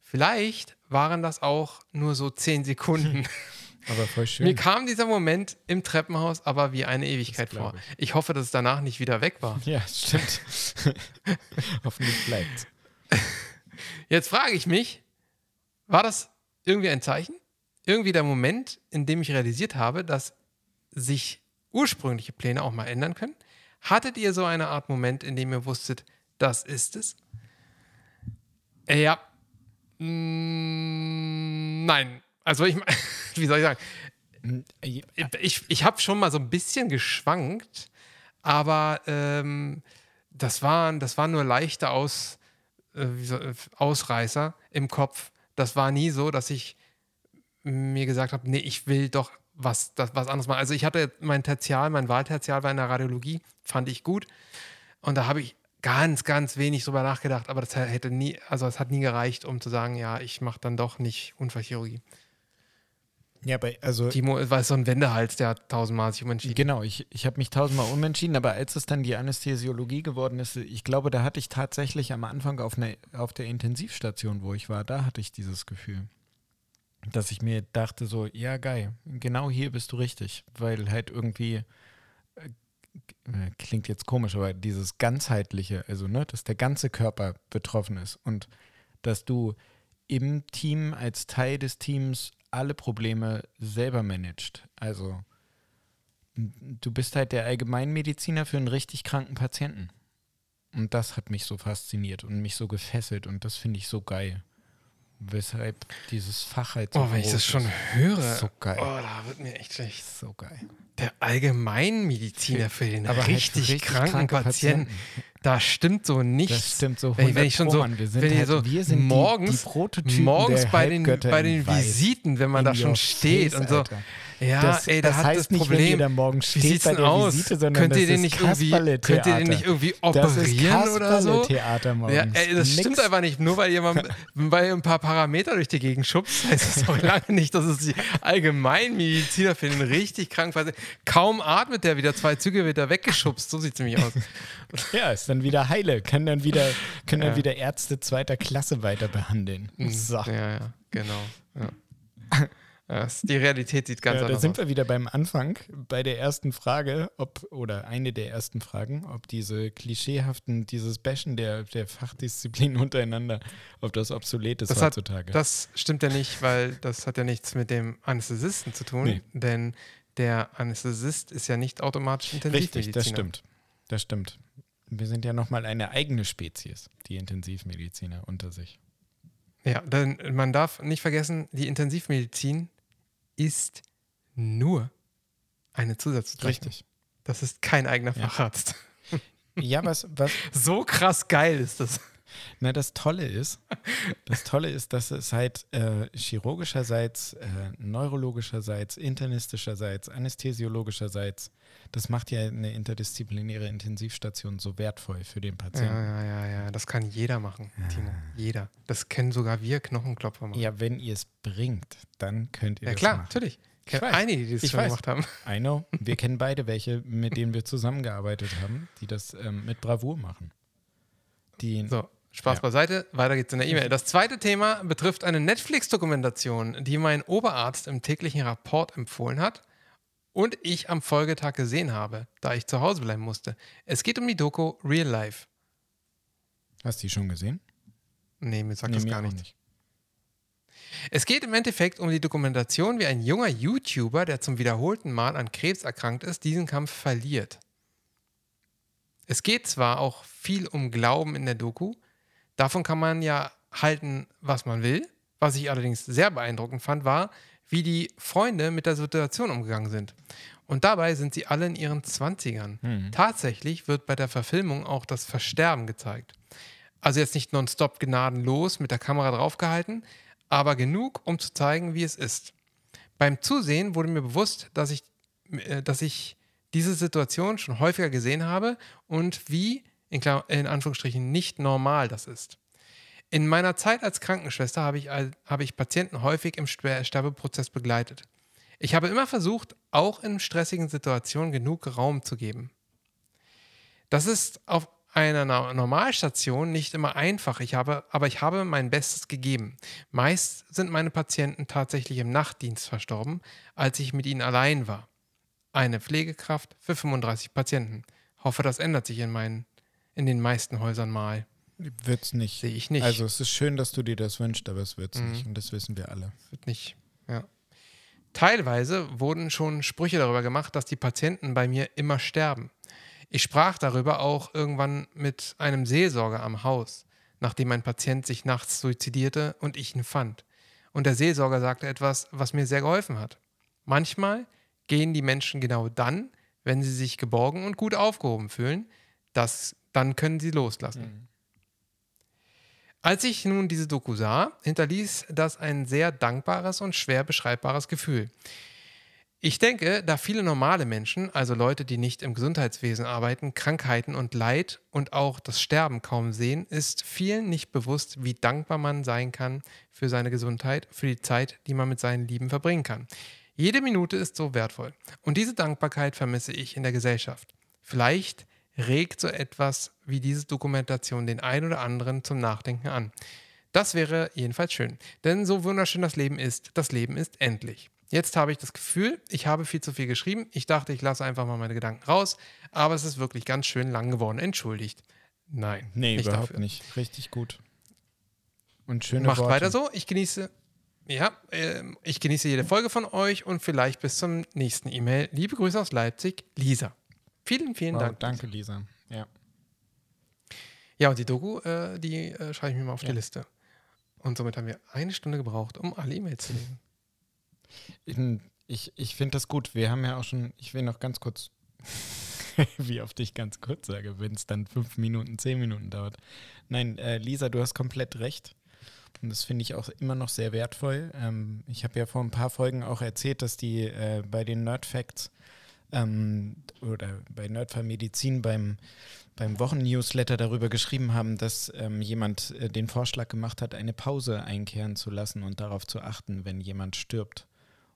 Speaker 1: Vielleicht waren das auch nur so zehn Sekunden.
Speaker 2: Aber voll schön.
Speaker 1: Mir kam dieser Moment im Treppenhaus aber wie eine Ewigkeit vor.
Speaker 2: glaub
Speaker 1: Ich hoffe, dass es danach nicht wieder weg war.
Speaker 2: ja, stimmt. Hoffentlich bleibt
Speaker 1: Jetzt frage ich mich, war das irgendwie ein Zeichen? Irgendwie der Moment, in dem ich realisiert habe, dass sich ursprüngliche Pläne auch mal ändern können? Hattet ihr so eine Art Moment, in dem ihr wusstet, das ist es? Äh, Ja. Mm, nein. Also ich, wie soll ich sagen? Ich, ich habe schon mal so ein bisschen geschwankt, aber ähm, das, waren, das waren nur leichte Aus, äh, Ausreißer im Kopf. Das war nie so, dass ich mir gesagt habe, nee, ich will doch was, das, was anderes machen. Also ich hatte mein Tertial, mein Wahltertial war in der Radiologie, fand ich gut. Und da habe ich ganz, ganz wenig drüber nachgedacht, aber das hätte nie, also es hat nie gereicht, um zu sagen, ja, ich mache dann doch nicht Unfallchirurgie.
Speaker 2: Ja, aber also
Speaker 1: Timo war so ein Wendehals, der hat tausendmal sich umentschieden.
Speaker 2: Genau, ich, ich habe mich tausendmal umentschieden, aber als es dann die Anästhesiologie geworden ist, ich glaube, da hatte ich tatsächlich am Anfang auf, ne, auf der Intensivstation, wo ich war, da hatte ich dieses Gefühl. Dass ich mir dachte so, ja geil, genau hier bist du richtig, weil halt irgendwie, äh, äh, klingt jetzt komisch, aber dieses ganzheitliche, also ne, dass der ganze Körper betroffen ist und dass du im Team als Teil des Teams alle Probleme selber managst. Also du bist halt der Allgemeinmediziner für einen richtig kranken Patienten. Und das hat mich so fasziniert und mich so gefesselt und das finde ich so geil. Weshalb dieses Fach halt so
Speaker 1: Oh, wenn ich das schon
Speaker 2: ist.
Speaker 1: höre.
Speaker 2: So geil.
Speaker 1: Oh, da wird mir echt schlecht.
Speaker 2: So geil.
Speaker 1: Der Allgemeinmediziner für den
Speaker 2: Aber halt
Speaker 1: richtig,
Speaker 2: richtig
Speaker 1: kranken
Speaker 2: kranke
Speaker 1: Patienten. Da stimmt so nichts.
Speaker 2: Das stimmt so
Speaker 1: Wenn ich, wenn ich schon so,
Speaker 2: Mann. wir sind,
Speaker 1: wenn
Speaker 2: halt,
Speaker 1: so
Speaker 2: wir sind
Speaker 1: morgens,
Speaker 2: die, die
Speaker 1: morgens bei den, bei den. Visiten, wenn man da schon steht
Speaker 2: face,
Speaker 1: und so,
Speaker 2: Alter.
Speaker 1: Ja,
Speaker 2: das,
Speaker 1: ey, da
Speaker 2: das
Speaker 1: hat
Speaker 2: heißt
Speaker 1: das
Speaker 2: nicht,
Speaker 1: Problem.
Speaker 2: wenn da morgen
Speaker 1: Wie
Speaker 2: steht bei der
Speaker 1: aus?
Speaker 2: Visite, sondern
Speaker 1: könnt ihr den nicht irgendwie, könnt ihr den nicht irgendwie operieren oder so?
Speaker 2: Kasperle-Theater morgens.
Speaker 1: Ja, ey, das
Speaker 2: Nix.
Speaker 1: stimmt einfach nicht. Nur weil jemand bei ein paar Parameter durch die Gegend schubst, heißt das auch lange nicht, dass es die Allgemeinmediziner für den richtig krank. Kaum atmet der wieder, zwei Züge wird er weggeschubst. So sieht es nämlich aus.
Speaker 2: Ja, ist dann wieder heile. Können dann wieder, können
Speaker 1: Ja.
Speaker 2: dann wieder Ärzte zweiter Klasse weiter behandeln. So.
Speaker 1: Ja, ja, genau. Ja. Die Realität sieht ganz
Speaker 2: Ja, da
Speaker 1: anders
Speaker 2: sind
Speaker 1: aus.
Speaker 2: wir wieder beim Anfang, bei der ersten Frage, ob, oder eine der ersten Fragen, ob diese klischeehaften, dieses Bashen der, der Fachdisziplinen untereinander, ob das obsolet ist
Speaker 1: Das hat-
Speaker 2: heutzutage.
Speaker 1: Das stimmt ja nicht, weil das hat ja nichts mit dem Anästhesisten zu tun,
Speaker 2: Nee.
Speaker 1: denn der Anästhesist ist ja nicht automatisch Intensivmediziner.
Speaker 2: Richtig, das stimmt. Das stimmt. Wir sind ja nochmal eine eigene Spezies, die Intensivmediziner unter sich.
Speaker 1: Ja, denn man darf nicht vergessen, die Intensivmedizin ist nur eine Zusatzbezeichnung.
Speaker 2: Richtig.
Speaker 1: Das ist kein eigener. Facharzt.
Speaker 2: Ja, was, was,
Speaker 1: So krass geil ist das.
Speaker 2: Na, das Tolle ist, das Tolle ist, dass es halt äh, chirurgischerseits, äh, neurologischerseits, internistischerseits, anästhesiologischerseits, das macht ja eine interdisziplinäre Intensivstation so wertvoll für den
Speaker 1: Ja,
Speaker 2: Patienten.
Speaker 1: ja, ja, ja. Das kann jeder machen, Timo. Jeder. Das können sogar wir Knochenklopfer machen.
Speaker 2: Ja, wenn ihr es bringt, dann könnt ihr
Speaker 1: Ja,
Speaker 2: das
Speaker 1: klar,
Speaker 2: machen.
Speaker 1: natürlich. Ich kenne
Speaker 2: weiß.
Speaker 1: einige, die das
Speaker 2: Ich
Speaker 1: schon
Speaker 2: weiß.
Speaker 1: gemacht haben.
Speaker 2: I know. Wir kennen beide welche, mit denen wir zusammengearbeitet haben, die das ähm, mit Bravour machen. Die,
Speaker 1: So, Spaß
Speaker 2: Ja.
Speaker 1: beiseite. Weiter geht's in der E-Mail. Das zweite Thema betrifft eine Netflix-Dokumentation, die mein Oberarzt im täglichen Rapport empfohlen hat und ich am Folgetag gesehen habe, da ich zu Hause bleiben musste. Es geht um die Doku Real Life.
Speaker 2: hast du die schon gesehen?
Speaker 1: Nee, mir sagt
Speaker 2: Nee,
Speaker 1: das
Speaker 2: mir
Speaker 1: gar nichts.
Speaker 2: nicht.
Speaker 1: Es geht im Endeffekt um die Dokumentation, wie ein junger YouTuber, der zum wiederholten Mal an Krebs erkrankt ist, diesen Kampf verliert. Es geht zwar auch viel um Glauben in der Doku, davon kann man ja halten, was man will. Was ich allerdings sehr beeindruckend fand, war, wie die Freunde mit der Situation umgegangen sind. Und dabei sind sie alle in ihren 20ern.
Speaker 2: Mhm.
Speaker 1: Tatsächlich wird bei der Verfilmung auch das Versterben gezeigt. Also jetzt nicht nonstop gnadenlos mit der Kamera draufgehalten, aber genug, um zu zeigen, wie es ist. Beim Zusehen wurde mir bewusst, dass ich, äh, dass ich diese Situation schon häufiger gesehen habe und wie, in, in Anführungsstrichen, nicht normal das ist. In meiner Zeit als Krankenschwester habe ich, habe ich Patienten häufig im Ster- Sterbeprozess begleitet. Ich habe immer versucht, auch in stressigen Situationen genug Raum zu geben. Das ist auf einer Normalstation nicht immer einfach, ich habe, aber ich habe mein Bestes gegeben. Meist sind meine Patienten tatsächlich im Nachtdienst verstorben, als ich mit ihnen allein war. Eine Pflegekraft für 35 Patienten. Hoffe, das ändert sich in, meinen, in den meisten Häusern mal.
Speaker 2: Wird's nicht.
Speaker 1: Sehe ich nicht.
Speaker 2: Also es ist schön, dass du dir das wünschst, aber es wird's
Speaker 1: Mhm.
Speaker 2: nicht. Und das wissen wir alle.
Speaker 1: Wird nicht. Ja. Teilweise wurden schon Sprüche darüber gemacht, dass die Patienten bei mir immer sterben. Ich sprach darüber auch irgendwann mit einem Seelsorger am Haus, nachdem ein Patient sich nachts suizidierte und ich ihn fand. Und der Seelsorger sagte etwas, was mir sehr geholfen hat. Manchmal gehen die Menschen genau dann, wenn sie sich geborgen und gut aufgehoben fühlen, das, dann können sie loslassen. Als ich nun diese Doku sah, hinterließ das ein sehr dankbares und schwer beschreibbares Gefühl. Ich denke, da viele normale Menschen, also Leute, die nicht im Gesundheitswesen arbeiten, Krankheiten und Leid und auch das Sterben kaum sehen, ist vielen nicht bewusst, wie dankbar man sein kann für seine Gesundheit, für die Zeit, die man mit seinen Lieben verbringen kann. Jede Minute ist so wertvoll. Und diese Dankbarkeit vermisse ich in der Gesellschaft. Vielleicht regt so etwas wie diese Dokumentation den einen oder anderen zum Nachdenken an. Das wäre jedenfalls schön. Denn so wunderschön das Leben ist, das Leben ist endlich. Jetzt habe ich das Gefühl, ich habe viel zu viel geschrieben. Ich dachte, ich lasse einfach mal meine Gedanken raus, aber es ist wirklich ganz schön lang geworden. Entschuldigt. Nein,
Speaker 2: Nee,
Speaker 1: nicht
Speaker 2: überhaupt
Speaker 1: dafür.
Speaker 2: nicht. Richtig gut. Und schöne
Speaker 1: Macht
Speaker 2: Worte.
Speaker 1: weiter so. Ich genieße, ja, ähm, ich genieße jede Folge von euch und vielleicht bis zum nächsten E-Mail. Liebe Grüße aus Leipzig, Lisa. Vielen, vielen
Speaker 2: Wow,
Speaker 1: Dank.
Speaker 2: danke, Lisa. Ja.
Speaker 1: Ja, und die Doku, äh, die äh, schreibe ich mir mal auf
Speaker 2: Ja.
Speaker 1: die Liste. Und somit haben wir eine Stunde gebraucht, um alle E-Mails zu lesen.
Speaker 2: In- Ich, ich finde das gut. Wir haben ja auch schon, ich will noch ganz kurz, wie oft ich ganz kurz sage, wenn es dann fünf Minuten, zehn Minuten dauert. Nein, äh, Lisa, du hast komplett recht. Und das finde ich auch immer noch sehr wertvoll. Ähm, ich habe ja vor ein paar Folgen auch erzählt, dass die äh, bei den Nerd Facts ähm, oder bei Nerdfall Medizin beim, beim Wochennewsletter darüber geschrieben haben, dass ähm, jemand äh, den Vorschlag gemacht hat, eine Pause einkehren zu lassen und darauf zu achten, wenn jemand stirbt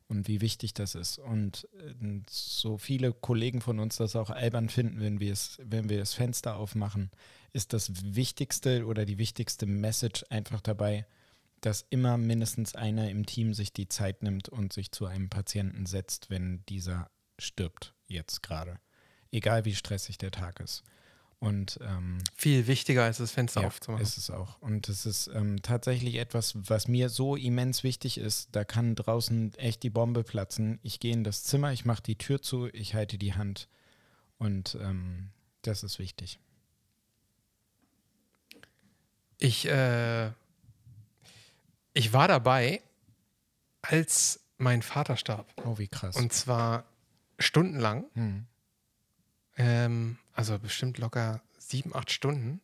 Speaker 2: und wie wichtig das ist. Und äh, so viele Kollegen von uns das auch albern finden, wenn wir es, wenn wir das Fenster aufmachen, ist das Wichtigste oder die wichtigste Message einfach dabei, dass immer mindestens einer im Team sich die Zeit nimmt und sich zu einem Patienten setzt, wenn dieser stirbt, jetzt gerade. Egal wie stressig der Tag ist. Und ähm,
Speaker 1: viel wichtiger als das Fenster
Speaker 2: ja,
Speaker 1: aufzumachen.
Speaker 2: Ist es auch. Und es ist ähm, tatsächlich etwas, was mir so immens wichtig ist. Da kann draußen echt die Bombe platzen. Ich gehe in das Zimmer, ich mache die Tür zu, ich halte die Hand. Und ähm, das ist wichtig.
Speaker 1: Ich, äh, ich war dabei, als mein Vater starb.
Speaker 2: Oh, wie krass.
Speaker 1: Und zwar stundenlang.
Speaker 2: Hm.
Speaker 1: Ähm, also bestimmt locker sieben, acht Stunden.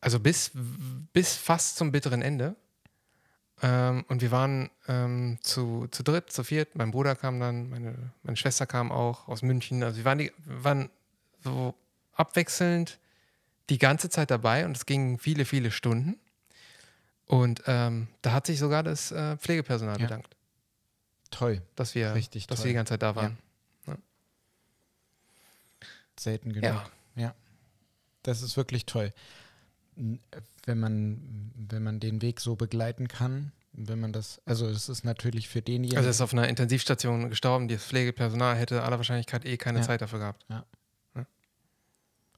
Speaker 1: Also bis, bis fast zum bitteren Ende. Ähm, und wir waren ähm, zu, zu dritt, zu viert. Mein Bruder kam dann, meine, meine Schwester kam auch aus München. Also wir waren, die, waren so abwechselnd die ganze Zeit dabei und es ging viele, viele Stunden. Und ähm, da hat sich sogar das äh, Pflegepersonal
Speaker 2: Ja.
Speaker 1: bedankt,
Speaker 2: Toll.
Speaker 1: dass wir,
Speaker 2: Richtig
Speaker 1: dass
Speaker 2: toll.
Speaker 1: wir die ganze Zeit da waren.
Speaker 2: Selten genug.
Speaker 1: Ja.
Speaker 2: ja. Das ist wirklich toll. Wenn man, wenn man den Weg so begleiten kann, wenn man das, also es ist natürlich für denjenigen.
Speaker 1: Also ist auf einer Intensivstation gestorben. Das Pflegepersonal hätte aller Wahrscheinlichkeit eh keine
Speaker 2: Ja.
Speaker 1: Zeit dafür gehabt.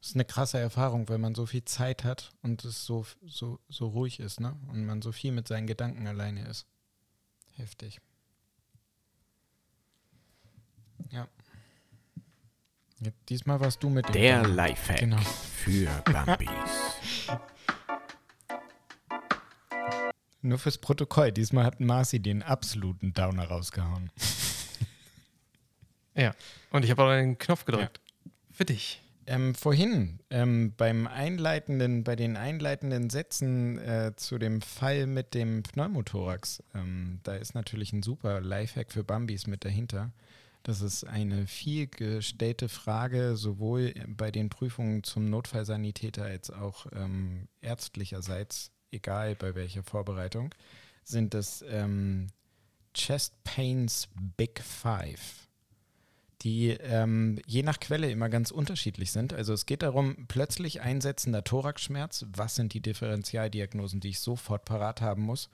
Speaker 2: Das ist eine krasse Erfahrung, wenn man so viel Zeit hat und es so, so, so ruhig ist, ne? Und man so viel mit seinen Gedanken alleine ist. Heftig. Ja. ja diesmal warst du mit dem
Speaker 3: Der. Lifehack
Speaker 2: Genau.
Speaker 3: für Bambis.
Speaker 2: Nur fürs Protokoll. Diesmal hat Marci den absoluten Downer rausgehauen.
Speaker 1: Ja. Und ich habe auch den Knopf gedrückt. Für dich.
Speaker 2: Ähm, vorhin ähm, beim einleitenden, bei den einleitenden Sätzen äh, zu dem Fall mit dem Pneumothorax, ähm, da ist natürlich ein super Lifehack für Bambis mit dahinter. Das ist eine viel gestellte Frage, sowohl bei den Prüfungen zum Notfallsanitäter als auch ähm, ärztlicherseits, egal bei welcher Vorbereitung, sind das ähm, Chest Pains Big Five die ähm, je nach Quelle immer ganz unterschiedlich sind. Also es geht darum, plötzlich einsetzender Thoraxschmerz, was sind die Differentialdiagnosen, die ich sofort parat haben muss,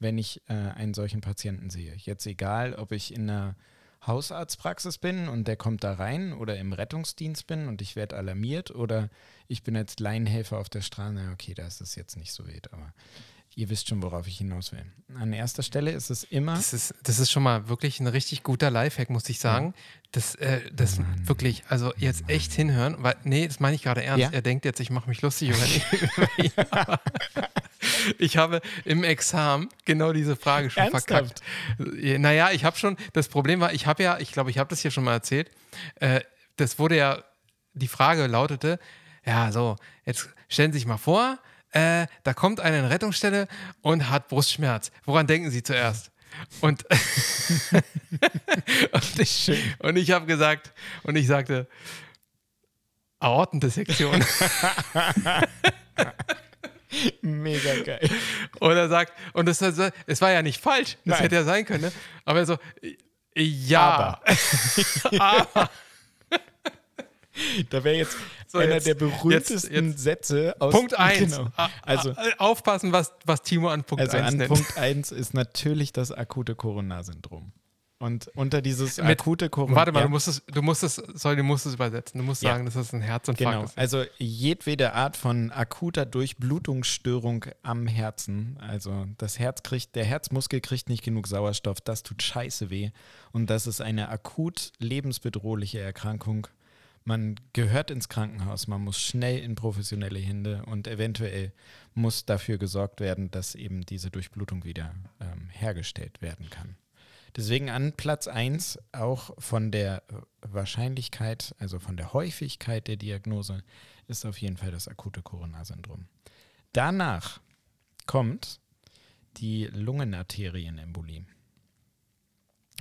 Speaker 2: wenn ich äh, einen solchen Patienten sehe. Jetzt egal, ob ich in einer Hausarztpraxis bin und der kommt da rein oder im Rettungsdienst bin und ich werde alarmiert oder ich bin als Laienhelfer auf der Straße, okay, da ist jetzt nicht so wild, aber ihr wisst schon, worauf ich hinaus will. An erster Stelle ist es immer...
Speaker 1: Das ist, das ist schon mal wirklich ein richtig guter Lifehack, muss ich sagen. Das, äh, das wirklich, also jetzt echt hinhören, weil, nee, das meine ich gerade ernst.
Speaker 2: Ja?
Speaker 1: Er denkt jetzt, ich mache mich lustig über ihn. ja. Ich habe im Examen genau diese Frage schon
Speaker 2: Ernsthaft?
Speaker 1: verkackt. Äh, Naja, ich habe schon, das Problem war, ich habe ja, ich glaube, ich habe das hier schon mal erzählt, äh, das wurde ja, die Frage lautete, ja, so, jetzt stellen Sie sich mal vor, äh, da kommt eine in Rettungsstelle und hat Brustschmerz. Woran denken Sie zuerst? Und, und ich, und ich habe gesagt, und ich sagte, Aortendissektion.
Speaker 2: Mega geil.
Speaker 1: Und er sagt, und das, es war ja nicht falsch, das
Speaker 2: Nein.
Speaker 1: hätte ja sein können, ne? aber er so, ja, aber.
Speaker 2: Da wäre jetzt
Speaker 1: So,
Speaker 2: einer
Speaker 1: jetzt-
Speaker 2: der berühmtesten
Speaker 1: jetzt- jetzt
Speaker 2: Sätze aus
Speaker 1: Punkt 1.
Speaker 2: Genau. Also,
Speaker 1: aufpassen, was, was Timo an Punkt
Speaker 2: also
Speaker 1: 1
Speaker 2: an
Speaker 1: nennt.
Speaker 2: Punkt 1 ist natürlich das akute Coronarsyndrom. Und unter dieses
Speaker 1: Mit-
Speaker 2: akute Coronar.
Speaker 1: Warte mal, du musst es, du musst es, sorry, du musst es übersetzen. Du musst
Speaker 2: Ja.
Speaker 1: sagen, dass das ein Herzinfarkt
Speaker 2: Genau,
Speaker 1: ist.
Speaker 2: also jedwede Art von akuter Durchblutungsstörung am Herzen. Also das Herz kriegt, der Herzmuskel kriegt nicht genug Sauerstoff, das tut scheiße weh. Und das ist eine akut lebensbedrohliche Erkrankung. Man gehört ins Krankenhaus, man muss schnell in professionelle Hände und eventuell muss dafür gesorgt werden, dass eben diese Durchblutung wieder ähm, hergestellt werden kann. Deswegen an Platz 1 auch von der äh, Wahrscheinlichkeit, also von der Häufigkeit der Diagnose, ist auf jeden Fall das akute Coronarsyndrom. Danach kommt die Lungenarterienembolie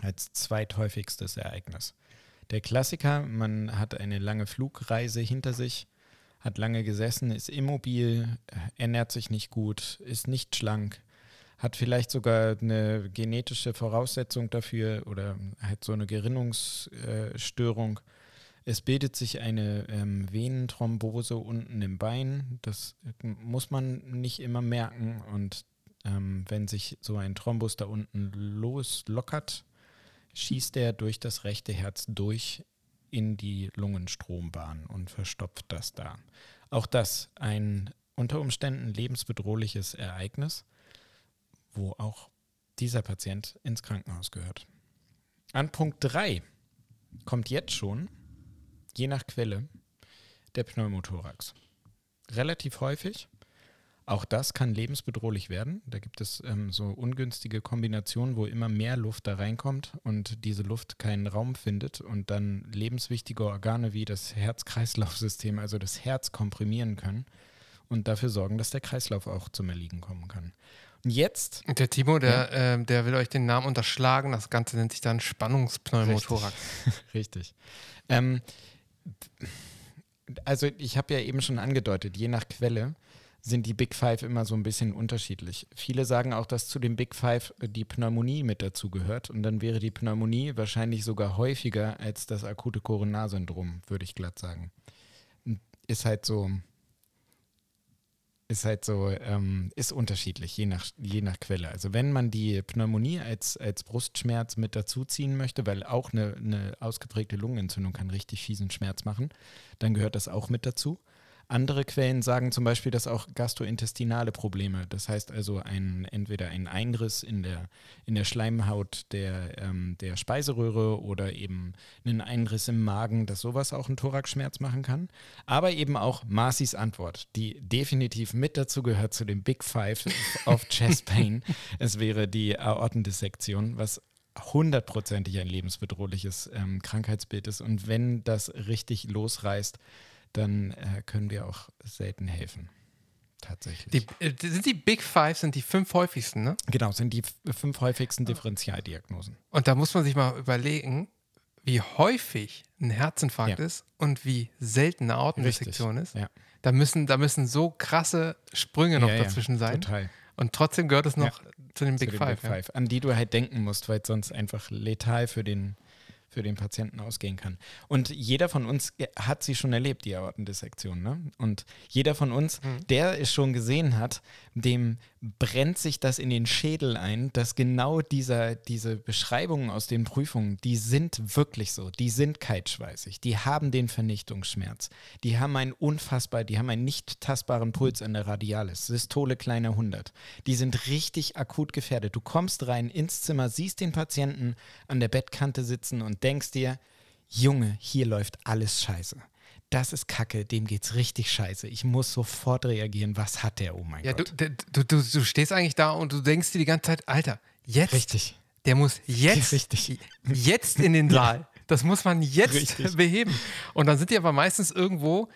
Speaker 2: als zweithäufigstes Ereignis. Der Klassiker, man hat eine lange Flugreise hinter sich, hat lange gesessen, ist immobil, ernährt sich nicht gut, ist nicht schlank, hat vielleicht sogar eine genetische Voraussetzung dafür oder hat so eine Gerinnungsstörung. Es bildet sich eine ähm, Venenthrombose unten im Bein. Das muss man nicht immer merken. Und ähm, wenn sich so ein Thrombus da unten loslockert, schießt er durch das rechte Herz durch in die Lungenstrombahn und verstopft das da. Auch das ein unter Umständen lebensbedrohliches Ereignis, wo auch dieser Patient ins Krankenhaus gehört. An Punkt 3 kommt jetzt schon, je nach Quelle, der Pneumothorax. Relativ häufig, auch das kann lebensbedrohlich werden. Da gibt es ähm, so ungünstige Kombinationen, wo immer mehr Luft da reinkommt und diese Luft keinen Raum findet und dann lebenswichtige Organe wie das Herz-Kreislauf-System, also das Herz, komprimieren können und dafür sorgen, dass der Kreislauf auch zum Erliegen kommen kann. Und jetzt.
Speaker 1: Der Timo, der, ja. äh, der will euch den Namen unterschlagen. Das Ganze nennt sich dann Spannungspneumothorax.
Speaker 2: Richtig. Richtig. Ähm, also, ich habe ja eben schon angedeutet, je nach Quelle sind die Big Five immer so ein bisschen unterschiedlich. Viele sagen auch, dass zu den Big Five die Pneumonie mit dazu gehört und dann wäre die Pneumonie wahrscheinlich sogar häufiger als das akute Coronarsyndrom, würde ich glatt sagen. Ist halt so, ist halt so, ähm, ist unterschiedlich, je nach, je nach Quelle. Also wenn man die Pneumonie als, als Brustschmerz mit dazuziehen möchte, weil auch eine, eine ausgeprägte Lungenentzündung kann richtig fiesen Schmerz machen, dann gehört das auch mit dazu. Andere Quellen sagen zum Beispiel, dass auch gastrointestinale Probleme, das heißt also ein, entweder ein Einriss in der, in der Schleimhaut der, ähm, der Speiseröhre oder eben einen Einriss im Magen, dass sowas auch einen Thoraxschmerz machen kann. Aber eben auch Marcis Antwort, die definitiv mit dazu gehört zu dem Big Five of Chest Pain. es wäre die Aortendissektion, was hundertprozentig ein lebensbedrohliches ähm, Krankheitsbild ist. Und wenn das richtig losreißt, dann äh, können wir auch selten helfen. Tatsächlich.
Speaker 1: Die, äh, sind die Big Five, sind die fünf häufigsten, ne?
Speaker 2: Genau, sind die fünf häufigsten Differentialdiagnosen.
Speaker 1: Und da muss man sich mal überlegen, wie häufig ein Herzinfarkt ja. ist und wie selten eine Aortendissektion ist. Ja. Da, müssen, da müssen so krasse Sprünge noch ja, dazwischen sein. Total. Und trotzdem gehört es noch zu den Big, zu den Five,
Speaker 2: Big Five. An die du halt denken musst, weil es sonst einfach letal für den für den Patienten ausgehen kann. Und jeder von uns hat sie schon erlebt, die Aortendissektion. Ne? Und jeder von uns, mhm. der es schon gesehen hat, dem brennt sich das in den Schädel ein, dass genau dieser, diese Beschreibungen aus den Prüfungen, die sind wirklich so, die sind kaltschweißig, die haben den Vernichtungsschmerz, die haben einen unfassbar, die haben einen nicht tastbaren Puls an der Radialis, Systole kleiner 100, die sind richtig akut gefährdet. Du kommst rein ins Zimmer, siehst den Patienten an der Bettkante sitzen und denkst dir, Junge, hier läuft alles scheiße das ist Kacke, dem geht's richtig scheiße. Ich muss sofort reagieren. Was hat der? Oh mein ja, Gott.
Speaker 1: Du, du, du, du stehst eigentlich da und du denkst dir die ganze Zeit, Alter, jetzt.
Speaker 2: Richtig.
Speaker 1: Der muss jetzt,
Speaker 2: richtig.
Speaker 1: jetzt in den Saal. Das muss man jetzt richtig. beheben. Und dann sind die aber meistens irgendwo,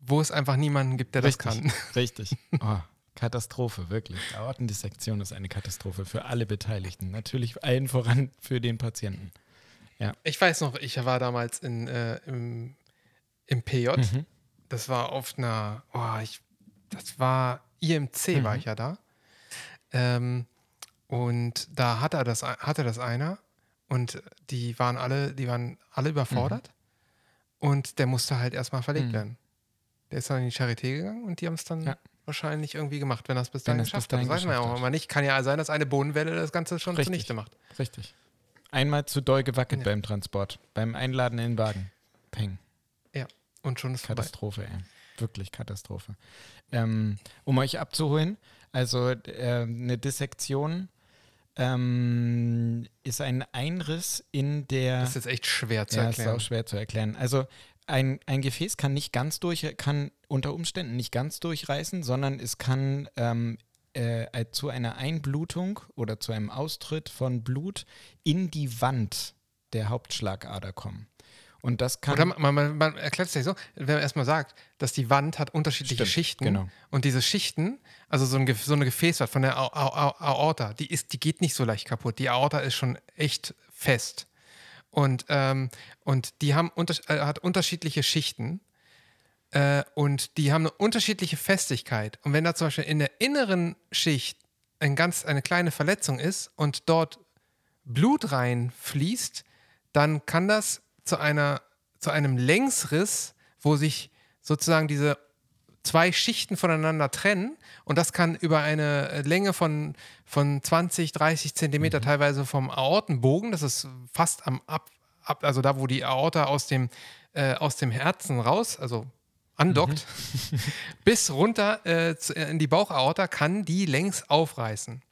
Speaker 1: wo es einfach niemanden gibt, der
Speaker 2: richtig.
Speaker 1: das kann.
Speaker 2: Richtig. Oh. Katastrophe, wirklich. Aortendissektion ist eine Katastrophe für alle Beteiligten. Natürlich allen voran für den Patienten. Ja.
Speaker 1: Ich weiß noch, ich war damals in, äh, im im PJ. Mhm. Das war auf einer, oh, ich, das war IMC, mhm. war ich ja da. Ähm, und da hatte das, hatte das einer und die waren alle, die waren alle überfordert. Mhm. Und der musste halt erstmal verlegt mhm. werden. Der ist dann in die Charité gegangen und die haben es dann ja. wahrscheinlich irgendwie gemacht, wenn er es bis dahin geschafft hat. Das weiß man ja auch immer nicht. Kann ja sein, dass eine Bodenwelle das Ganze schon Richtig. zunichte macht.
Speaker 2: Richtig. Einmal zu doll gewackelt ja. beim Transport, beim Einladen in den Wagen. Peng.
Speaker 1: Und schon ist
Speaker 2: Katastrophe, ey. Wirklich Katastrophe. Ähm, um euch abzuholen, also äh, eine Dissektion ähm, ist ein Einriss in der.
Speaker 1: Das ist echt schwer zu ja, erklären.
Speaker 2: Ja, ist auch schwer zu erklären. Also ein, ein Gefäß kann nicht ganz durch, kann unter Umständen nicht ganz durchreißen, sondern es kann ähm, äh, zu einer Einblutung oder zu einem Austritt von Blut in die Wand der Hauptschlagader kommen. Und das kann.
Speaker 1: Oder man, man, man erklärt es ja so, wenn man erstmal sagt, dass die Wand hat unterschiedliche
Speaker 2: Stimmt,
Speaker 1: Schichten.
Speaker 2: genau.
Speaker 1: Und diese Schichten, also so, ein, so eine Gefäßwand von der Aorta, die, ist, die geht nicht so leicht kaputt. Die Aorta ist schon echt fest. Und, ähm, und die haben unter, äh, hat unterschiedliche Schichten. Äh, und die haben eine unterschiedliche Festigkeit. Und wenn da zum Beispiel in der inneren Schicht ein ganz, eine kleine Verletzung ist und dort Blut reinfließt, dann kann das zu, einer, zu einem Längsriss, wo sich sozusagen diese zwei Schichten voneinander trennen und das kann über eine Länge von, von 20, 30 Zentimeter teilweise vom Aortenbogen, das ist fast am Ab, ab also da, wo die Aorta aus dem, äh, aus dem Herzen raus, also andockt, bis runter äh, zu, in die Bauchaorta, kann die längs aufreißen.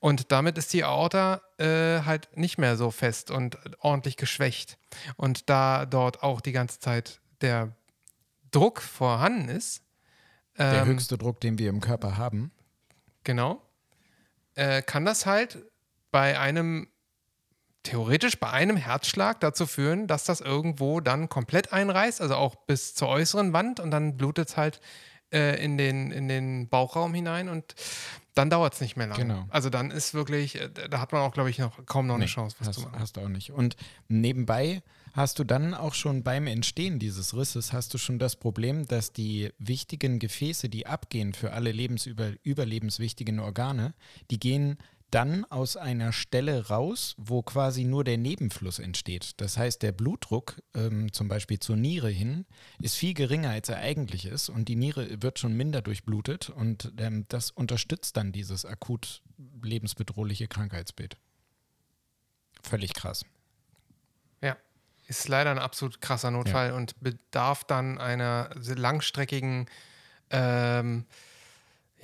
Speaker 1: Und damit ist die Aorta äh, halt nicht mehr so fest und ordentlich geschwächt. Und da dort auch die ganze Zeit der Druck vorhanden ist,
Speaker 2: der
Speaker 1: ähm,
Speaker 2: höchste Druck, den wir im Körper haben.
Speaker 1: genau, äh, kann das halt bei einem, theoretisch bei einem Herzschlag dazu führen, dass das irgendwo dann komplett einreißt, also auch bis zur äußeren Wand und dann blutet es halt äh, in, den, in den Bauchraum hinein und dann dauert es nicht mehr lange.
Speaker 2: Genau.
Speaker 1: Also dann ist wirklich, äh, da hat man auch, glaube ich, noch kaum noch eine
Speaker 2: Nee,
Speaker 1: Chance, was
Speaker 2: hast,
Speaker 1: zu machen.
Speaker 2: hast du auch nicht. Und nebenbei hast du dann auch schon beim Entstehen dieses Risses, hast du schon das Problem, dass die wichtigen Gefäße, die abgehen für alle lebensüber, überlebenswichtigen Organe, die gehen dann aus einer Stelle raus, wo quasi nur der Nebenfluss entsteht. Das heißt, der Blutdruck ähm, zum Beispiel zur Niere hin ist viel geringer, als er eigentlich ist und die Niere wird schon minder durchblutet und ähm, das unterstützt dann dieses akut lebensbedrohliche Krankheitsbild. Völlig krass.
Speaker 1: Ja, ist leider ein absolut krasser Notfall und bedarf dann einer langstreckigen, ähm,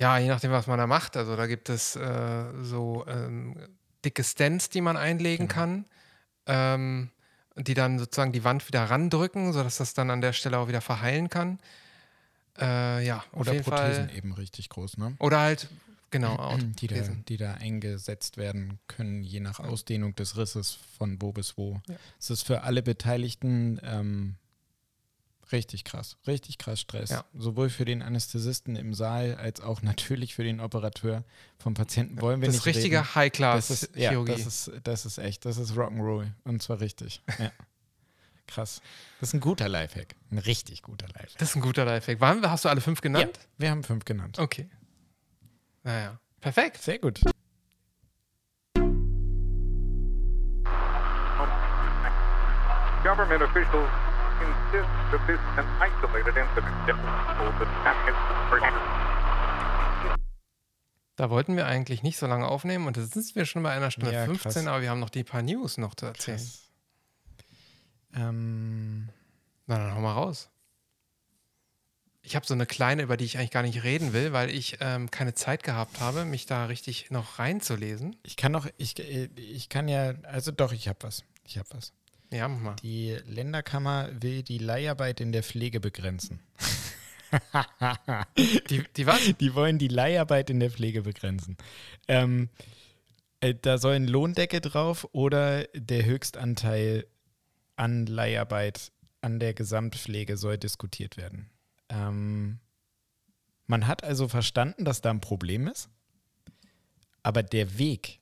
Speaker 1: ja, je nachdem, was man da macht. Also da gibt es äh, so ähm, dicke Stents, die man einlegen
Speaker 2: Genau.
Speaker 1: kann, ähm, die dann sozusagen die Wand wieder randrücken, sodass das dann an der Stelle auch wieder verheilen kann. Äh, ja,
Speaker 2: Oder Prothesen
Speaker 1: Fall.
Speaker 2: eben richtig groß, ne?
Speaker 1: Oder halt, genau,
Speaker 2: Die da, die da eingesetzt werden können, je nach Ausdehnung des Risses von wo bis wo.
Speaker 1: Ja.
Speaker 2: Es ist für alle Beteiligten ähm, richtig krass, richtig krass Stress.
Speaker 1: Ja.
Speaker 2: Sowohl für den Anästhesisten im Saal als auch natürlich für den Operateur. Vom Patienten wollen wir
Speaker 1: Das
Speaker 2: nicht
Speaker 1: ist richtige
Speaker 2: reden. Das ist, ja,
Speaker 1: High-Class-Chirurgie.
Speaker 2: das, ist, das ist echt, das ist Rock'n'Roll und zwar richtig. Ja. Krass. Das ist ein guter Lifehack. Ein richtig guter Lifehack.
Speaker 1: Das ist ein guter Lifehack. Waren wir, hast du alle fünf genannt?
Speaker 2: Wir haben fünf genannt.
Speaker 1: Okay. Naja, perfekt.
Speaker 2: Sehr gut.
Speaker 3: Government officials insist that this is an isolated incident.
Speaker 1: Da wollten wir eigentlich nicht so lange aufnehmen und jetzt sind wir schon bei einer Stunde
Speaker 2: Ja,
Speaker 1: 15,
Speaker 2: krass.
Speaker 1: aber wir haben noch die paar News noch zu erzählen.
Speaker 2: Krass. Ähm,
Speaker 1: Na, dann hau mal raus. Ich habe so eine kleine, über die ich eigentlich gar nicht reden will, weil ich ähm, keine Zeit gehabt habe, mich da richtig noch reinzulesen.
Speaker 2: ich kann noch, ich, äh, ich kann ja, also doch, ich habe was. Ich habe was.
Speaker 1: Ja, mach mal.
Speaker 2: Die Länderkammer will die Leiharbeit in der Pflege begrenzen.
Speaker 1: Die, die was?
Speaker 2: Die wollen die Leiharbeit in der Pflege begrenzen. Ähm, äh, da soll ein Lohndeckel drauf oder der Höchstanteil an Leiharbeit an der Gesamtpflege soll diskutiert werden. Ähm, man hat also verstanden, dass da ein Problem ist, aber der Weg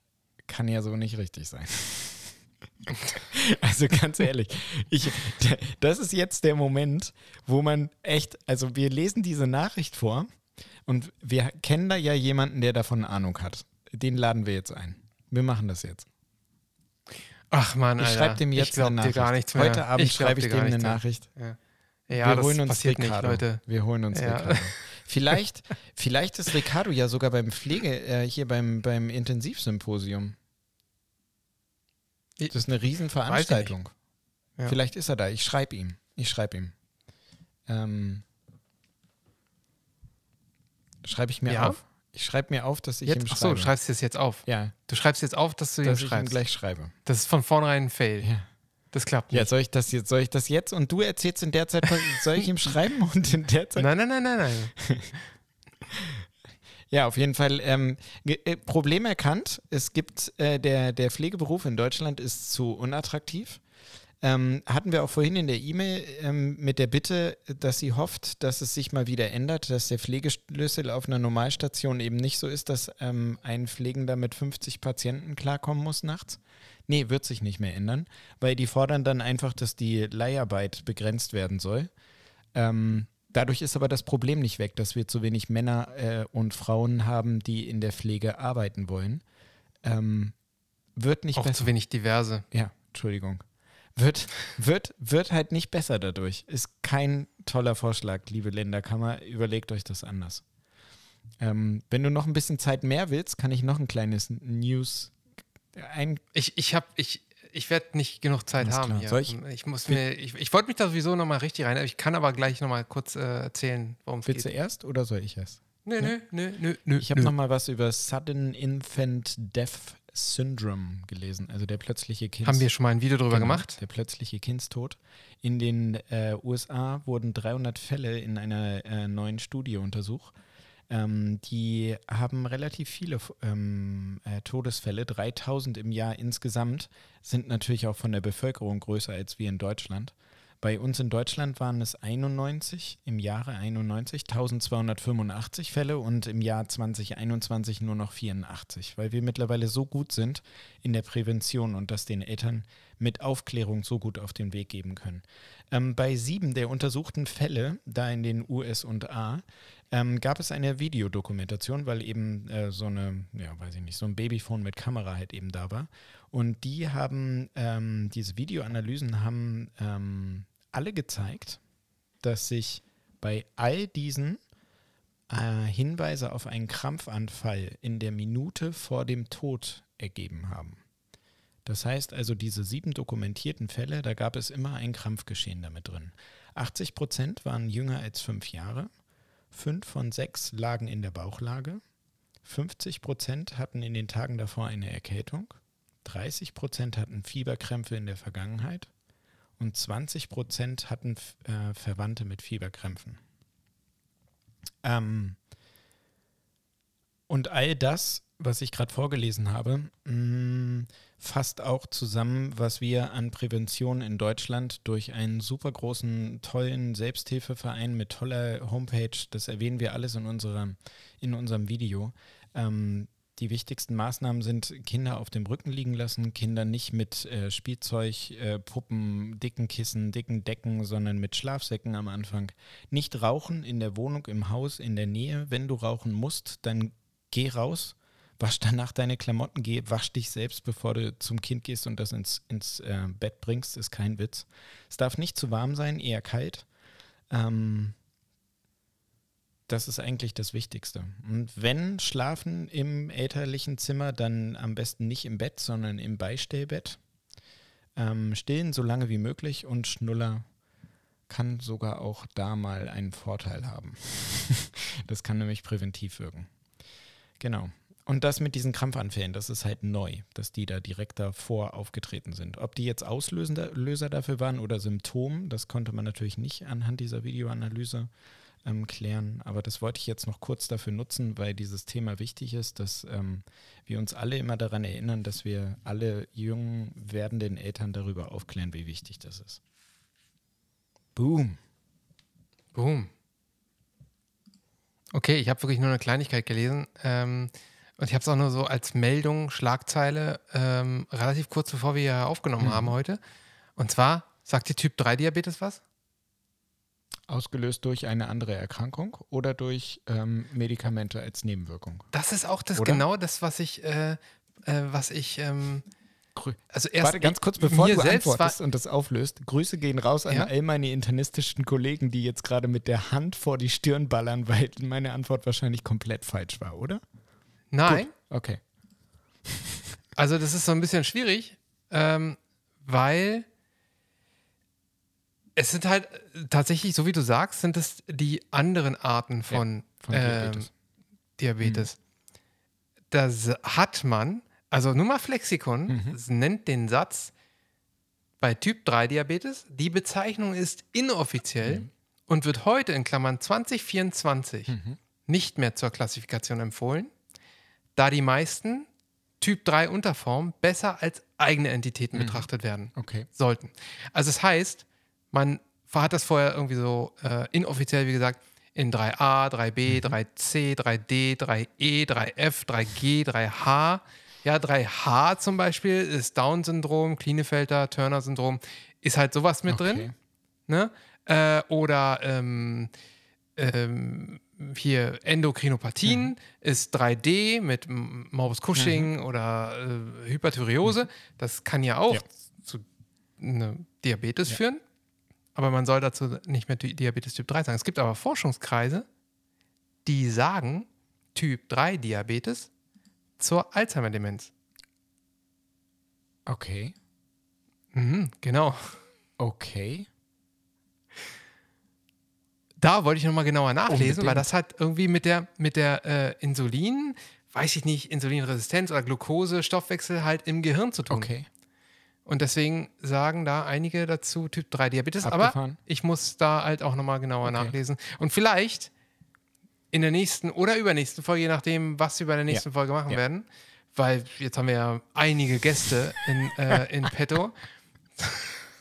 Speaker 2: kann ja so nicht richtig sein. Also ganz ehrlich, ich, das ist jetzt der Moment, wo man echt, also wir lesen diese Nachricht vor und wir kennen da ja jemanden, der davon Ahnung hat. Den laden wir jetzt ein. Wir machen das jetzt.
Speaker 1: Ach man,
Speaker 2: Ich schreibe dem jetzt
Speaker 1: ich
Speaker 2: eine Nachricht.
Speaker 1: gar nichts mehr.
Speaker 2: Heute Abend schreibe ich
Speaker 1: dir gar
Speaker 2: dem eine
Speaker 1: mehr.
Speaker 2: Nachricht.
Speaker 1: Ja,
Speaker 2: wir
Speaker 1: ja das
Speaker 2: holen uns
Speaker 1: passiert
Speaker 2: Ricardo.
Speaker 1: nicht, Leute.
Speaker 2: Wir holen uns
Speaker 1: Ja.
Speaker 2: Ricardo. Vielleicht, vielleicht ist Ricardo ja sogar beim Pflege, äh, hier beim, beim Intensivsymposium. Das ist eine Riesenveranstaltung.
Speaker 1: Ja.
Speaker 2: Vielleicht ist er da. Ich schreibe ihm. Ich schreibe ihm. Ähm, schreibe ich mir
Speaker 1: Ja?
Speaker 2: auf. Ich schreibe mir auf, dass ich ihm
Speaker 1: Jetzt,
Speaker 2: schreibe.
Speaker 1: achso, du schreibst es jetzt auf.
Speaker 2: ja,
Speaker 1: Du schreibst jetzt auf, dass du ihm
Speaker 2: dass ich ihm
Speaker 1: schreibst.
Speaker 2: gleich schreibe.
Speaker 1: Das ist von vornherein ein Fail.
Speaker 2: Ja.
Speaker 1: Das klappt nicht.
Speaker 2: Ja, soll ich das jetzt, soll ich das jetzt und du erzählst in der Zeit, soll ich ihm schreiben und in der Zeit.
Speaker 1: Nein, nein, nein, nein, nein.
Speaker 2: Ja, auf jeden Fall. Ähm, äh, Problem erkannt. Es gibt, äh, der, der Pflegeberuf in Deutschland ist zu unattraktiv. Ähm, hatten wir auch vorhin in der E-Mail ähm, mit der Bitte, dass sie hofft, dass es sich mal wieder ändert, dass der Pflegeschlüssel auf einer Normalstation eben nicht so ist, dass ähm, ein Pflegender mit 50 Patienten klarkommen muss nachts. Nee, wird sich nicht mehr ändern, weil die fordern dann einfach, dass die Leiharbeit begrenzt werden soll. Ähm, dadurch ist aber das Problem nicht weg, dass wir zu wenig Männer äh, und Frauen haben, die in der Pflege arbeiten wollen. Ähm, wird nicht
Speaker 1: Auch
Speaker 2: besser.
Speaker 1: zu wenig diverse.
Speaker 2: Ja, Entschuldigung. Wird, wird, wird halt nicht besser dadurch. Ist kein toller Vorschlag, liebe Länderkammer. Überlegt euch das anders. Ähm, wenn du noch ein bisschen Zeit mehr willst, kann ich noch ein kleines News ein.
Speaker 1: Ich, ich habe, ich, ich werde nicht genug Zeit
Speaker 2: Alles
Speaker 1: haben
Speaker 2: klar.
Speaker 1: hier.
Speaker 2: Soll ich-
Speaker 1: ich muss mir, ich, ich wollte mich da sowieso nochmal richtig rein, aber ich kann aber gleich nochmal kurz äh, erzählen, worum es
Speaker 2: Willst
Speaker 1: geht.
Speaker 2: du erst oder soll ich erst?
Speaker 1: Nö, nö, nö, nö, nö.
Speaker 2: Ich habe
Speaker 1: nö.
Speaker 2: noch mal was über Sudden Infant Death Syndrome gelesen, also der plötzliche Kinds
Speaker 1: Haben wir schon mal ein Video drüber
Speaker 2: Genau,
Speaker 1: gemacht?
Speaker 2: Der plötzliche Kindstod. In den äh, USA wurden 300 Fälle in einer äh, neuen Studie untersucht. Ähm, die haben relativ viele ähm, äh, Todesfälle, 3000 im Jahr insgesamt, sind natürlich auch von der Bevölkerung größer als wir in Deutschland. Bei uns in Deutschland waren es 91, im Jahre 91, 1285 Fälle und im Jahr 2021 nur noch 84, weil wir mittlerweile so gut sind in der Prävention und das den Eltern mit Aufklärung so gut auf den Weg geben können. Ähm, bei sieben der untersuchten Fälle, da in den USA, ähm, gab es eine Videodokumentation, weil eben äh, so eine, ja, weiß ich nicht, so ein Babyphone mit Kamera halt eben da war. Und die haben, ähm, diese Videoanalysen haben ähm, alle gezeigt, dass sich bei all diesen äh, Hinweise auf einen Krampfanfall in der Minute vor dem Tod ergeben haben. Das heißt also, diese sieben dokumentierten Fälle, da gab es immer ein Krampfgeschehen damit drin. 80 Prozent waren jünger als fünf Jahre, fünf von sechs lagen in der Bauchlage, 50 Prozent hatten in den Tagen davor eine Erkältung, 30 Prozent hatten Fieberkrämpfe in der Vergangenheit. Und 20 Prozent hatten äh, Verwandte mit Fieberkrämpfen. Ähm, und all das, was ich gerade vorgelesen habe, mh, fasst auch zusammen, was wir an Prävention in Deutschland durch einen super großen, tollen Selbsthilfeverein mit toller Homepage, das erwähnen wir alles in, unserer, in unserem Video. Ähm, die wichtigsten Maßnahmen sind Kinder auf dem Rücken liegen lassen, Kinder nicht mit äh, Spielzeug, äh, Puppen, dicken Kissen, dicken Decken, sondern mit Schlafsäcken am Anfang. Nicht rauchen in der Wohnung, im Haus, in der Nähe. Wenn du rauchen musst, dann geh raus, wasch danach deine Klamotten, geh, wasch dich selbst, bevor du zum Kind gehst und das ins, ins äh, Bett bringst, ist kein Witz. Es darf nicht zu warm sein, eher kalt. Ähm, das ist eigentlich das Wichtigste. Und wenn schlafen im elterlichen Zimmer, dann am besten nicht im Bett, sondern im Beistellbett. Ähm, stillen so lange wie möglich und Schnuller kann sogar auch da mal einen Vorteil haben. das kann nämlich präventiv wirken. Genau. Und das mit diesen Krampfanfällen, das ist halt neu, dass die da direkt davor aufgetreten sind. Ob die jetzt Auslöser Löser dafür waren oder Symptom, das konnte man natürlich nicht anhand dieser Videoanalyse ähm, klären. Aber das wollte ich jetzt noch kurz dafür nutzen, weil dieses Thema wichtig ist, dass ähm, wir uns alle immer daran erinnern, dass wir alle jungen werdenden Eltern darüber aufklären, wie wichtig das ist. Boom.
Speaker 1: Boom. Okay, ich habe wirklich nur eine Kleinigkeit gelesen. Ähm, und ich habe es auch nur so als Meldung, Schlagzeile, ähm, relativ kurz bevor wir aufgenommen
Speaker 2: Mhm.
Speaker 1: haben heute. Und zwar, sagt die Typ 3 Diabetes was?
Speaker 2: Ausgelöst durch eine andere Erkrankung oder durch ähm, Medikamente als Nebenwirkung?
Speaker 1: Das ist auch das
Speaker 2: Oder?
Speaker 1: genau das, was ich, äh, äh, was ich, ähm, also erst
Speaker 2: Warte ganz kurz, bevor du antwortest und das auflöst. Grüße gehen raus an
Speaker 1: Ja?
Speaker 2: all meine internistischen Kollegen, die jetzt gerade mit der Hand vor die Stirn ballern, weil meine Antwort wahrscheinlich komplett falsch war, oder?
Speaker 1: Nein,
Speaker 2: Gut. Okay.
Speaker 1: Also das ist so ein bisschen schwierig, ähm, weil es sind halt tatsächlich, so wie du sagst, sind es die anderen Arten von,
Speaker 2: von
Speaker 1: ähm,
Speaker 2: Diabetes.
Speaker 1: Diabetes. Das hat man, also nur mal Flexikon,
Speaker 2: Mhm.
Speaker 1: nennt den Satz bei Typ 3 Diabetes, die Bezeichnung ist inoffiziell
Speaker 2: Mhm.
Speaker 1: und wird heute in Klammern 2024
Speaker 2: Mhm.
Speaker 1: nicht mehr zur Klassifikation empfohlen, da die meisten Typ 3 Unterformen besser als eigene Entitäten betrachtet werden
Speaker 2: Okay.
Speaker 1: sollten. Also es heißt, man hat das vorher irgendwie so äh, inoffiziell, wie gesagt, in 3a, 3b, 3c, 3d, 3e, 3f, 3g, 3h. Ja, 3h zum Beispiel ist Down-Syndrom, Klinefelter, Turner-Syndrom, ist halt sowas mit drin.
Speaker 2: Okay.
Speaker 1: Ne? Äh, oder ähm, ähm, hier Endokrinopathien ist 3D mit Morbus Cushing oder äh, Hyperthyreose. Das kann ja auch
Speaker 2: Ja.
Speaker 1: zu ne, Diabetes führen. Aber man soll dazu nicht mehr Di- Diabetes Typ 3 sagen. Es gibt aber Forschungskreise, die sagen Typ 3 Diabetes zur Alzheimer-Demenz.
Speaker 2: Okay.
Speaker 1: Mhm, genau.
Speaker 2: Okay.
Speaker 1: Da wollte ich nochmal genauer nachlesen, weil
Speaker 2: Unbedingt.
Speaker 1: das hat irgendwie mit der, mit der äh, Insulin, weiß ich nicht, Insulinresistenz oder Glucose, Stoffwechsel halt im Gehirn zu tun.
Speaker 2: Okay.
Speaker 1: Und deswegen sagen da einige dazu Typ 3 Diabetes.
Speaker 2: Abgefahren.
Speaker 1: Aber ich muss da halt auch nochmal genauer
Speaker 2: Okay.
Speaker 1: nachlesen. Und vielleicht in der nächsten oder übernächsten Folge, je nachdem, was wir bei der nächsten Folge machen
Speaker 2: Ja.
Speaker 1: werden, weil jetzt haben wir ja einige Gäste in, äh, in petto.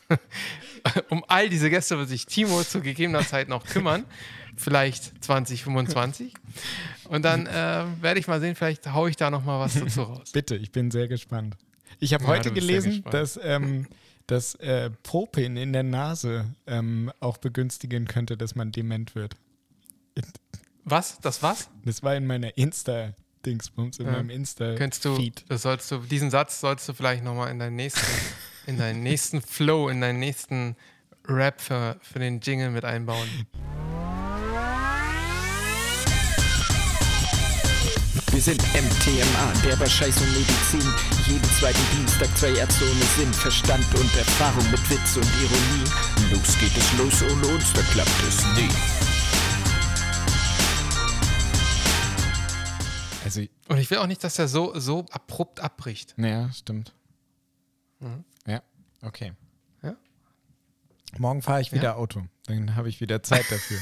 Speaker 1: um all diese Gäste wird sich Timo zu gegebener Zeit noch kümmern. Vielleicht 2025. Und dann äh, werde ich mal sehen, vielleicht haue ich da nochmal was dazu raus.
Speaker 2: Bitte, ich bin sehr gespannt. Ich habe
Speaker 1: Ja,
Speaker 2: heute gelesen, dass, ähm, dass äh, Popin in der Nase ähm, auch begünstigen könnte, dass man dement wird.
Speaker 1: Was? Das was?
Speaker 2: Das war in meiner Insta-Dingsbums, in
Speaker 1: Ja.
Speaker 2: meinem Insta-Feed.
Speaker 1: Könntest du, das sollst du, diesen Satz sollst du vielleicht nochmal in deinen nächsten, in deinen nächsten Flow, in deinen nächsten Rap für, für den Jingle mit einbauen.
Speaker 4: Wir sind MTMA, der bei Scheiß und Medizin. Jeden zweiten Dienstag zwei Ärzte ohne Sinn, Verstand und Erfahrung mit Witz und Ironie. Los geht es los, ohne uns, da klappt es nie.
Speaker 1: Und ich will auch nicht, dass er so, so abrupt abbricht.
Speaker 2: naja, stimmt.
Speaker 1: Mhm.
Speaker 2: Ja, okay.
Speaker 1: Ja.
Speaker 2: Morgen fahre ich wieder Auto. Dann habe ich wieder Zeit dafür.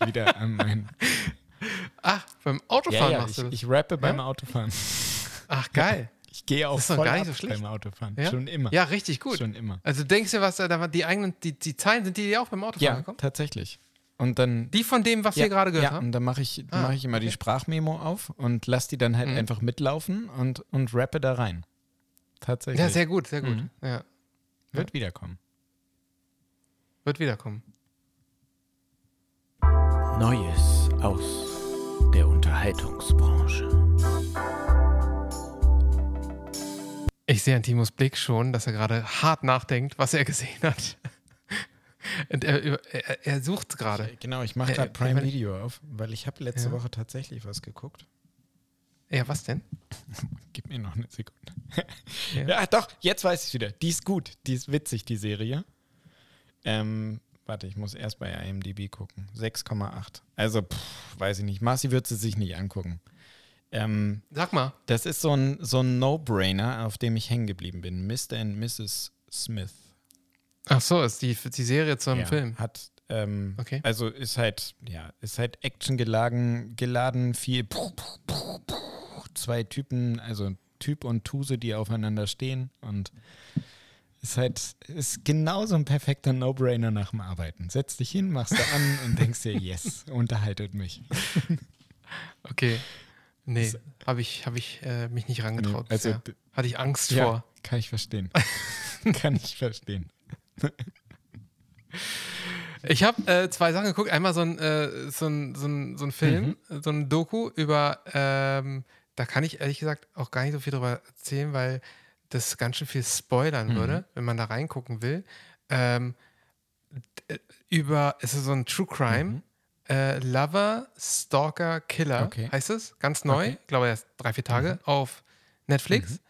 Speaker 2: wieder an mein.
Speaker 1: Ach, beim
Speaker 2: Ja,
Speaker 1: Autofahren
Speaker 2: ja,
Speaker 1: machst
Speaker 2: ich,
Speaker 1: du das.
Speaker 2: ich rappe beim
Speaker 1: Ja?
Speaker 2: Autofahren.
Speaker 1: Ach, geil.
Speaker 2: Ich gehe auch
Speaker 1: Das ist doch
Speaker 2: voll
Speaker 1: gar nicht
Speaker 2: ab
Speaker 1: so schlecht.
Speaker 2: beim Autofahren.
Speaker 1: Ja?
Speaker 2: Schon immer.
Speaker 1: Ja, richtig gut.
Speaker 2: Schon immer.
Speaker 1: Also denkst du, was da war, die eigenen, die, die Zeilen, sind die dir auch beim Autofahren
Speaker 2: Ja,
Speaker 1: gekommen?
Speaker 2: tatsächlich. Und dann.
Speaker 1: Die von dem, was
Speaker 2: ja,
Speaker 1: wir gerade gehört
Speaker 2: ja,
Speaker 1: haben?
Speaker 2: und dann mache ich,
Speaker 1: Ah,
Speaker 2: mach ich immer die Sprachmemo auf und lass die dann halt
Speaker 1: Mhm.
Speaker 2: einfach mitlaufen und, und rappe da rein. Tatsächlich.
Speaker 1: Ja, sehr gut, sehr gut.
Speaker 2: Mhm.
Speaker 1: Ja.
Speaker 2: Wird wiederkommen.
Speaker 1: Wird wiederkommen.
Speaker 4: Neues aus der Unterhaltungsbranche.
Speaker 1: Ich sehe an Timos Blick schon, dass er gerade hart nachdenkt, was er gesehen hat. Und er, er, er sucht gerade.
Speaker 2: Genau, ich mache gerade Prime Video auf, weil ich habe letzte
Speaker 1: Ja.
Speaker 2: Woche tatsächlich was geguckt.
Speaker 1: Ja, was denn?
Speaker 2: Gib mir noch eine Sekunde.
Speaker 1: Ja.
Speaker 2: Ja, doch, jetzt weiß ich wieder. Die ist gut. Die ist witzig, die Serie. Ähm, warte, ich muss erst bei IMDb gucken. 6,8. Also, pff, weiß ich nicht. Marci wird sie sich nicht angucken. Ähm,
Speaker 1: Sag mal.
Speaker 2: das ist so ein, so ein No-Brainer, auf dem ich hängen geblieben bin. Mr. and Mrs. Smith.
Speaker 1: Ach so, ist die, die Serie zum
Speaker 2: Ja,
Speaker 1: Film.
Speaker 2: Hat, ähm,
Speaker 1: Okay.
Speaker 2: also ist halt, ja, ist halt Action geladen, geladen viel zwei Typen, also Typ und Tuse, die aufeinander stehen und ist halt, ist genauso ein perfekter No-Brainer nach dem Arbeiten. Setz dich hin, machst du an und denkst dir, yes, unterhaltet mich.
Speaker 1: Okay. Nee, habe ich, hab ich äh, mich nicht rangetraut.
Speaker 2: Nee, also
Speaker 1: bisher. Hatte ich Angst
Speaker 2: Ja,
Speaker 1: vor.
Speaker 2: kann ich verstehen. kann ich verstehen.
Speaker 1: Ich habe äh, zwei Sachen geguckt. Einmal so ein, äh, so ein, so ein, so ein Film,
Speaker 2: Mhm.
Speaker 1: so ein Doku über, ähm, da kann ich ehrlich gesagt auch gar nicht so viel drüber erzählen, weil das ganz schön viel
Speaker 2: Mhm.
Speaker 1: spoilern würde, wenn man da reingucken will. Ähm, d- über, es ist so ein True Crime. Äh, Lover, Stalker, Killer
Speaker 2: Mhm. Okay.
Speaker 1: heißt es. Ganz neu.
Speaker 2: Okay. Mhm.
Speaker 1: Ich glaube erst drei, vier Tage auf Netflix.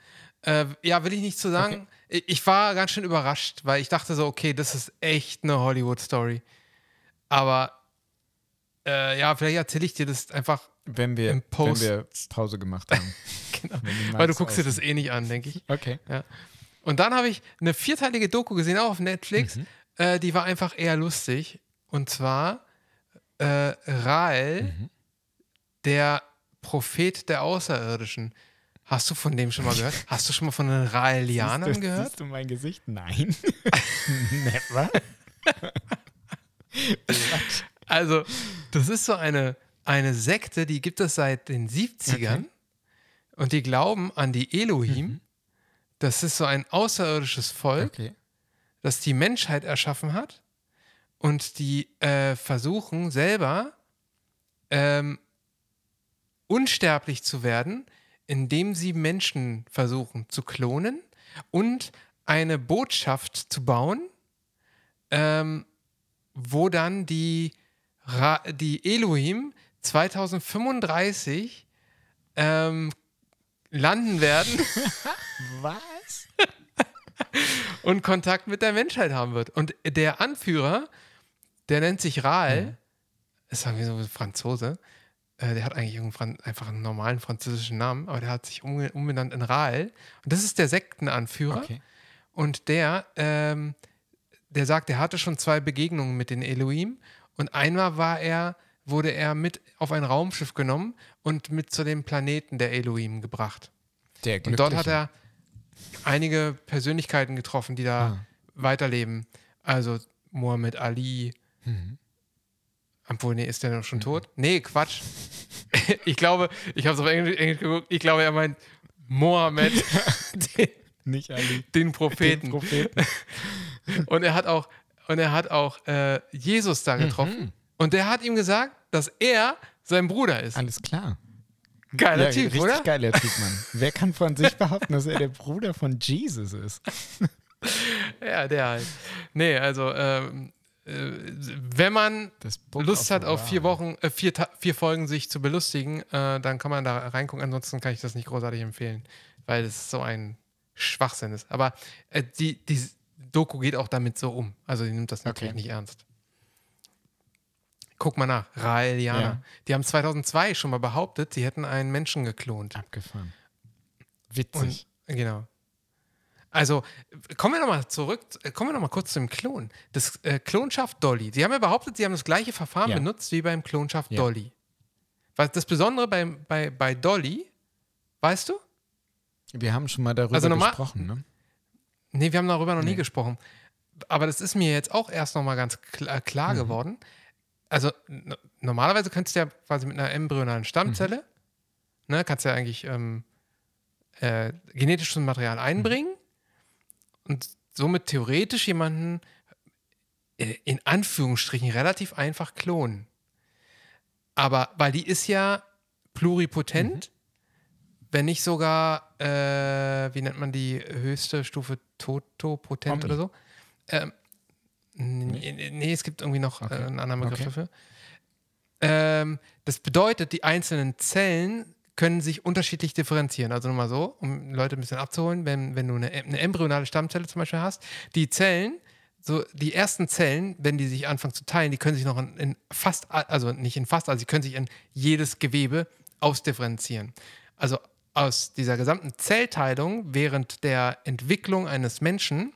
Speaker 1: Äh, ja, will ich nicht zu sagen. Ich, ich war ganz schön überrascht, weil ich dachte so, okay, das ist echt eine Hollywood-Story. Aber äh, ja, vielleicht erzähle ich dir das einfach,
Speaker 2: Wenn wir,
Speaker 1: Im
Speaker 2: wenn
Speaker 1: Post-
Speaker 2: wir Pause gemacht haben.
Speaker 1: genau,
Speaker 2: Wenn
Speaker 1: weil du guckst dir das eh nicht an, denke ich.
Speaker 2: Okay.
Speaker 1: Und dann habe ich eine vierteilige Doku gesehen, auch auf Netflix.
Speaker 2: Mhm.
Speaker 1: Äh, die war einfach eher lustig. Und zwar äh, Rael,
Speaker 2: Mhm.
Speaker 1: der Prophet der Außerirdischen. Hast du von dem schon mal gehört? Hast du schon mal von den Raelianern
Speaker 2: siehst du,
Speaker 1: gehört?
Speaker 2: Siehst du mein Gesicht? Nein. Never.
Speaker 1: Also, das ist so eine, eine Sekte, die gibt es seit den 70ern
Speaker 2: Okay.
Speaker 1: und die glauben an die Elohim. Das ist so ein außerirdisches Volk,
Speaker 2: Okay.
Speaker 1: das die Menschheit erschaffen hat und die äh, versuchen selber ähm, unsterblich zu werden, indem sie Menschen versuchen zu klonen und eine Botschaft zu bauen, ähm, wo dann die, Ra die Elohim 2035 ähm, landen werden
Speaker 2: Was?
Speaker 1: und Kontakt mit der Menschheit haben wird. Und der Anführer, der nennt sich Rael, ist irgendwie so ein Franzose, äh, der hat eigentlich irgendwann einfach einen normalen französischen Namen, aber der hat sich umbenannt in Rael. Und das ist der Sektenanführer.
Speaker 2: Okay.
Speaker 1: Und der, ähm, der sagt, er hatte schon zwei Begegnungen mit den Elohim. Und einmal war er, wurde er mit auf ein Raumschiff genommen und mit zu dem Planeten der Elohim gebracht.
Speaker 2: Der
Speaker 1: Und dort hat er einige Persönlichkeiten getroffen, die da
Speaker 2: Ah.
Speaker 1: weiterleben. Also Muhammad Ali.
Speaker 2: Mhm.
Speaker 1: Obwohl, nee, ist der noch schon tot? Nee, Quatsch. ich glaube, ich habe es auf Englisch, Englisch geguckt, ich glaube, er meint Mohammed, den,
Speaker 2: Nicht Ali.
Speaker 1: den Propheten.
Speaker 2: Den Propheten.
Speaker 1: Und er hat auch, und er hat auch äh, Jesus da getroffen.
Speaker 2: Mhm.
Speaker 1: Und der hat ihm gesagt, dass er sein Bruder ist.
Speaker 2: Alles klar.
Speaker 1: Geiler
Speaker 2: ja,
Speaker 1: Typ,
Speaker 2: richtig
Speaker 1: oder?
Speaker 2: geiler Typ, Mann. Wer kann von sich behaupten, dass er der Bruder von Jesus ist?
Speaker 1: Ja, der halt. Nee, also, ähm, äh, wenn man Lust hat, auf vier Wochen, äh, vier, vier Folgen sich zu belustigen, äh, dann kann man da reingucken. Ansonsten kann ich das nicht großartig empfehlen, weil es so ein Schwachsinn ist. Aber äh, die, die Doku geht auch damit so um. Also die nimmt das natürlich
Speaker 2: Okay.
Speaker 1: nicht ernst. Guck mal nach, Raelianer.
Speaker 2: Ja.
Speaker 1: Die haben 2002 schon mal behauptet, sie hätten einen Menschen geklont.
Speaker 2: Abgefahren.
Speaker 1: Und,
Speaker 2: Witzig.
Speaker 1: genau. Also, kommen wir nochmal zurück, äh, kommen wir nochmal kurz zum Klon. Das äh, Klonschaft Dolly. Sie haben ja behauptet, sie haben das gleiche Verfahren
Speaker 2: Ja.
Speaker 1: benutzt wie beim Klonschaft
Speaker 2: Ja.
Speaker 1: Dolly. Was das Besondere bei, bei, bei Dolly, weißt du?
Speaker 2: Wir haben schon mal darüber
Speaker 1: Also normal-
Speaker 2: gesprochen, ne?
Speaker 1: Nee, wir haben darüber noch nie
Speaker 2: Nee.
Speaker 1: gesprochen. Aber das ist mir jetzt auch erst nochmal ganz klar, klar
Speaker 2: Mhm.
Speaker 1: geworden. Also normalerweise könntest du ja quasi mit einer embryonalen Stammzelle,
Speaker 2: Mhm.
Speaker 1: ne, kannst ja eigentlich ähm, äh, genetisches Material einbringen und somit theoretisch jemanden äh, in Anführungsstrichen relativ einfach klonen. Aber weil die ist ja pluripotent, wenn nicht sogar, äh, wie nennt man die höchste Stufe, totopotent
Speaker 2: Omni.
Speaker 1: oder so? Ähm, nee, nee, es gibt irgendwie noch
Speaker 2: Okay.
Speaker 1: äh, einen anderen Begriff
Speaker 2: Okay.
Speaker 1: dafür. Ähm, das bedeutet, die einzelnen Zellen können sich unterschiedlich differenzieren. Also nur mal so, um Leute ein bisschen abzuholen, wenn, wenn du eine, eine embryonale Stammzelle zum Beispiel hast, die Zellen, so die ersten Zellen, wenn die sich anfangen zu teilen, die können sich noch in, in fast, also nicht in fast, also sie können sich in jedes Gewebe ausdifferenzieren. Also aus dieser gesamten Zellteilung während der Entwicklung eines Menschen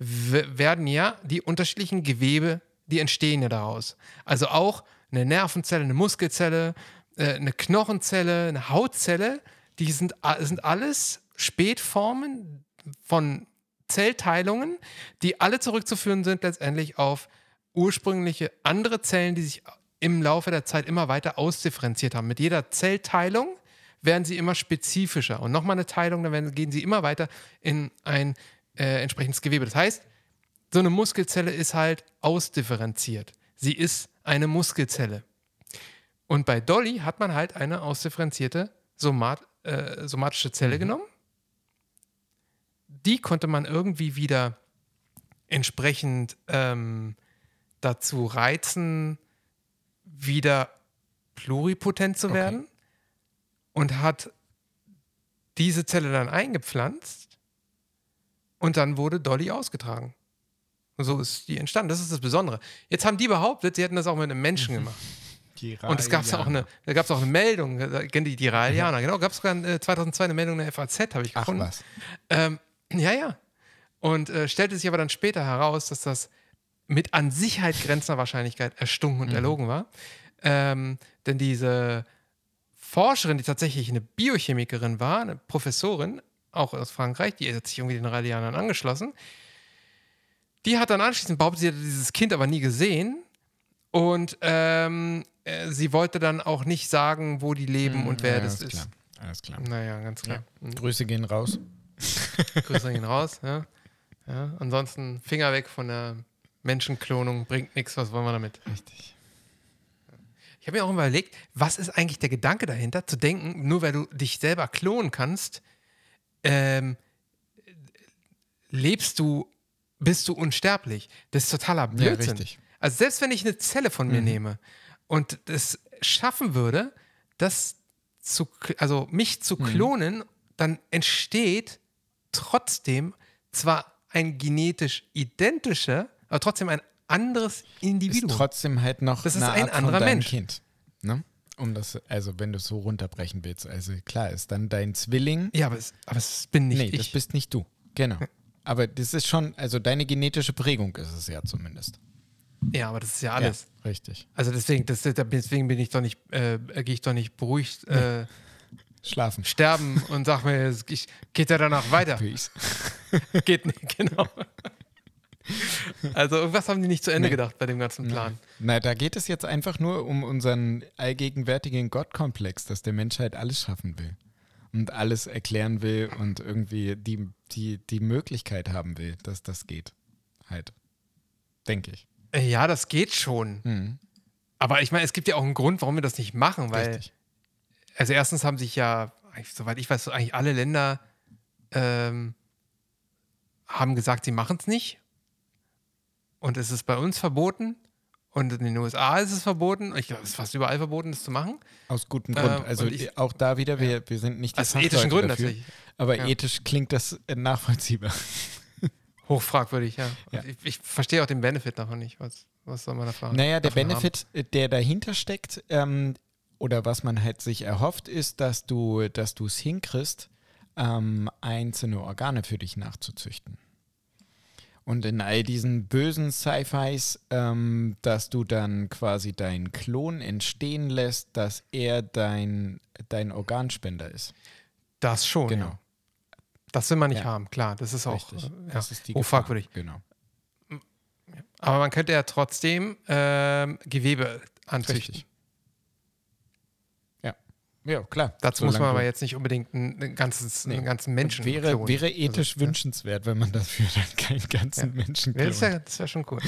Speaker 1: werden ja die unterschiedlichen Gewebe, die entstehen ja daraus. Also auch eine Nervenzelle, eine Muskelzelle, äh, eine Knochenzelle, eine Hautzelle, die sind, sind alles Spätformen von Zellteilungen, die alle zurückzuführen sind letztendlich auf ursprüngliche andere Zellen, die sich im Laufe der Zeit immer weiter ausdifferenziert haben. Mit jeder Zellteilung werden sie immer spezifischer. Und nochmal eine Teilung, dann gehen sie immer weiter in ein äh, entsprechendes Gewebe. Das heißt, so eine Muskelzelle ist halt ausdifferenziert. Sie ist eine Muskelzelle. Und bei Dolly hat man halt eine ausdifferenzierte Somat äh, somatische Zelle genommen. Die konnte man irgendwie wieder entsprechend ähm, dazu reizen, wieder pluripotent zu
Speaker 2: Okay.
Speaker 1: werden und hat diese Zelle dann eingepflanzt und dann wurde Dolly ausgetragen. Und so ist die entstanden. Das ist das Besondere. Jetzt haben die behauptet, sie hätten das auch mit einem Menschen gemacht. Und es gab auch eine, da gab es auch eine Meldung, äh, die, die Raelianer, genau, gab es sogar äh, 2002 eine Meldung in der FAZ, habe ich
Speaker 2: Ach
Speaker 1: gefunden.
Speaker 2: was.
Speaker 1: Ähm, ja, ja. Und äh, stellte sich aber dann später heraus, dass das mit an Sicherheit grenzender Wahrscheinlichkeit erstunken und
Speaker 2: Mhm.
Speaker 1: erlogen war. Ähm, denn diese Forscherin, die tatsächlich eine Biochemikerin war, eine Professorin, auch aus Frankreich, die hat sich irgendwie den Radianern angeschlossen. Die hat dann anschließend behauptet, sie hätte dieses Kind aber nie gesehen. Und ähm, äh, sie wollte dann auch nicht sagen, wo die leben und wer
Speaker 2: ja,
Speaker 1: das
Speaker 2: alles
Speaker 1: ist.
Speaker 2: Klar. Alles klar.
Speaker 1: Naja, ganz klar. Mhm.
Speaker 2: Grüße gehen raus.
Speaker 1: Grüße gehen raus. Ja. Ja. Ansonsten Finger weg von der Menschenklonung, bringt nichts. Was wollen wir damit?
Speaker 2: Richtig.
Speaker 1: Ich habe mir auch überlegt, was ist eigentlich der Gedanke dahinter, zu denken, nur weil du dich selber klonen kannst, ähm, lebst du, bist du unsterblich. Das ist totaler Blödsinn.
Speaker 2: richtig.
Speaker 1: Also selbst wenn ich eine Zelle von mir nehme und es schaffen würde, das zu, also mich zu klonen, dann entsteht trotzdem zwar ein genetisch identischer, aber trotzdem ein anderes
Speaker 2: Ist
Speaker 1: Individuum.
Speaker 2: trotzdem halt noch
Speaker 1: Das ist ein
Speaker 2: Art
Speaker 1: anderer Mensch.
Speaker 2: Kind. Ne? Um das, also wenn du es so runterbrechen willst. Also klar, ist dann dein Zwilling.
Speaker 1: ja, aber es, aber es bin nicht
Speaker 2: nee,
Speaker 1: ich.
Speaker 2: das bist nicht du. Genau. Aber das ist schon, also deine genetische Prägung ist es ja zumindest.
Speaker 1: Ja, aber das ist ja alles.
Speaker 2: Ja, richtig.
Speaker 1: Also deswegen, das, deswegen bin ich doch nicht, äh, gehe ich doch nicht beruhigt äh,
Speaker 2: Schlafen.
Speaker 1: sterben und sag mir, es- ich, geht ja danach weiter.
Speaker 2: Peace.
Speaker 1: Geht nicht, genau. Also irgendwas haben die nicht zu Ende
Speaker 2: Nee.
Speaker 1: gedacht bei dem ganzen Plan.
Speaker 2: Na, da geht es jetzt einfach nur um unseren allgegenwärtigen Gottkomplex, dass der Mensch halt alles schaffen will und alles erklären will und irgendwie die, die, die Möglichkeit haben will, dass das geht. Halt. Denke ich.
Speaker 1: Äh, Ja, das geht schon.
Speaker 2: Mhm.
Speaker 1: Aber ich meine, es gibt ja auch einen Grund, warum wir das nicht machen, weil,
Speaker 2: Richtig.
Speaker 1: also erstens haben sich ja, soweit ich weiß, eigentlich alle Länder ähm, haben gesagt, sie machen es nicht. Und es ist bei uns verboten. Und in den USA ist es verboten. Ich glaube, es ist fast überall verboten, das zu machen.
Speaker 2: Aus gutem
Speaker 1: Ähm,
Speaker 2: Grund. Also
Speaker 1: und ich-
Speaker 2: auch da wieder, wir, wir sind nicht die
Speaker 1: Aus ethischen Gründen
Speaker 2: dafür,
Speaker 1: natürlich.
Speaker 2: Aber
Speaker 1: Ja.
Speaker 2: ethisch klingt das äh, nachvollziehbar.
Speaker 1: Hochfragwürdig, ja.
Speaker 2: Ja.
Speaker 1: Ich, ich verstehe auch den Benefit davon nicht. Was, was soll man da fragen?
Speaker 2: Naja, der
Speaker 1: davon haben?
Speaker 2: Benefit, äh, der dahinter steckt, ähm, oder was man halt sich erhofft, ist, dass du dass du es hinkriegst, ähm, einzelne Organe für dich nachzuzüchten. Und in all diesen bösen Sci-Fis, ähm, dass du dann quasi deinen Klon entstehen lässt, dass er dein, dein Organspender ist.
Speaker 1: Das schon.
Speaker 2: Genau.
Speaker 1: Ja. Das will man nicht
Speaker 2: Ja.
Speaker 1: haben, klar. Das ist auch
Speaker 2: Richtig.
Speaker 1: äh, ja,
Speaker 2: Das ist die
Speaker 1: hochfragwürdig.
Speaker 2: Gefahr. Genau.
Speaker 1: Aber man könnte ja trotzdem ähm, Gewebe anzüchten.
Speaker 2: Richtig. Ja. Ja, klar.
Speaker 1: Dazu muss man aber jetzt nicht unbedingt ein, ein ganzes,
Speaker 2: Nee.
Speaker 1: einen ganzen Menschen
Speaker 2: Wäre,
Speaker 1: klonen.
Speaker 2: wäre ethisch
Speaker 1: Also, ja.
Speaker 2: wünschenswert, wenn man dafür dann keinen ganzen Menschen
Speaker 1: Ja, das
Speaker 2: klont.
Speaker 1: wäre wär schon cool.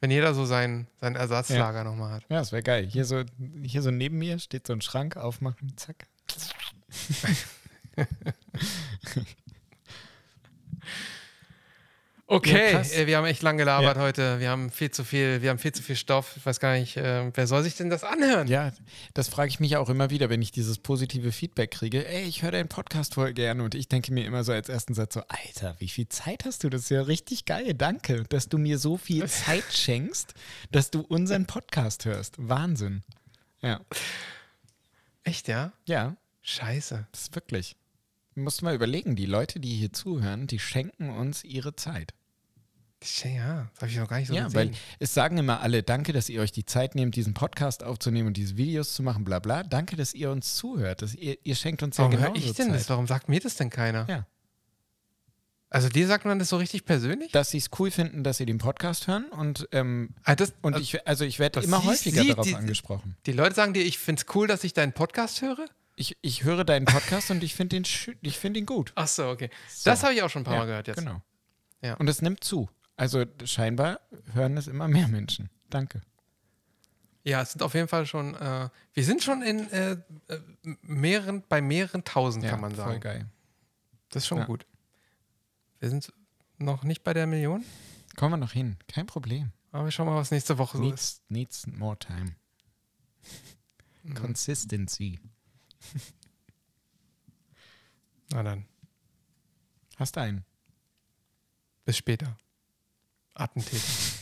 Speaker 1: Wenn jeder so sein, sein Ersatzlager nochmal hat.
Speaker 2: Ja, das wäre geil. Hier so, hier so neben mir steht so ein Schrank, aufmachen, zack.
Speaker 1: Okay,
Speaker 2: Ja,
Speaker 1: äh, wir haben echt lang gelabert
Speaker 2: Ja.
Speaker 1: heute. Wir haben viel zu viel, wir haben viel zu viel Stoff. Ich weiß gar nicht, äh, wer soll sich denn das anhören?
Speaker 2: Ja, das frage ich mich auch immer wieder, wenn ich dieses positive Feedback kriege. Ey, ich höre deinen Podcast voll gerne und ich denke mir immer so als ersten Satz so, Alter, wie viel Zeit hast du? Das ist ja richtig geil. Danke, dass du mir so viel Zeit schenkst, dass du unseren Podcast hörst. Wahnsinn. Ja,
Speaker 1: Echt, ja?
Speaker 2: ja,
Speaker 1: Scheiße.
Speaker 2: das ist wirklich. Du musst mal überlegen, die Leute, die hier zuhören, die schenken uns ihre Zeit.
Speaker 1: Ja, das habe ich noch gar nicht so
Speaker 2: ja,
Speaker 1: gesehen.
Speaker 2: weil es sagen immer alle, danke, dass ihr euch die Zeit nehmt, diesen Podcast aufzunehmen und diese Videos zu machen, bla bla. Danke, dass ihr uns zuhört. Dass ihr, ihr schenkt uns ja
Speaker 1: Warum
Speaker 2: genau
Speaker 1: höre ich denn
Speaker 2: Zeit.
Speaker 1: das? Warum sagt mir das denn keiner?
Speaker 2: Ja.
Speaker 1: Also dir sagt man das so richtig persönlich?
Speaker 2: Dass sie es cool finden, dass sie den Podcast hören und, ähm,
Speaker 1: Ah, das,
Speaker 2: und
Speaker 1: also
Speaker 2: ich, also ich werde immer häufiger
Speaker 1: sie-
Speaker 2: darauf
Speaker 1: die-
Speaker 2: angesprochen.
Speaker 1: die Leute sagen dir, ich finde es cool, dass ich deinen Podcast höre?
Speaker 2: Ich, ich höre deinen Podcast und ich finde ich ihn gut.
Speaker 1: Ach so, okay.
Speaker 2: So.
Speaker 1: Das habe ich auch schon ein paar
Speaker 2: Ja,
Speaker 1: Mal gehört jetzt.
Speaker 2: Genau.
Speaker 1: Ja.
Speaker 2: Und es nimmt zu. Also scheinbar hören es immer mehr Menschen. Danke.
Speaker 1: Ja, es sind auf jeden Fall schon, äh, wir sind schon in äh, äh, mehreren, bei mehreren tausend,
Speaker 2: Ja,
Speaker 1: kann man
Speaker 2: Voll
Speaker 1: sagen.
Speaker 2: geil.
Speaker 1: Das ist schon
Speaker 2: Ja.
Speaker 1: gut. Wir sind noch nicht bei der Million,
Speaker 2: Kommen wir noch hin. Kein Problem.
Speaker 1: aber wir schauen mal, was nächste Woche so ist.
Speaker 2: Needs, needs more time.
Speaker 1: Mhm.
Speaker 2: Consistency.
Speaker 1: Na dann,
Speaker 2: Hast einen.
Speaker 1: bis später. Attentäter.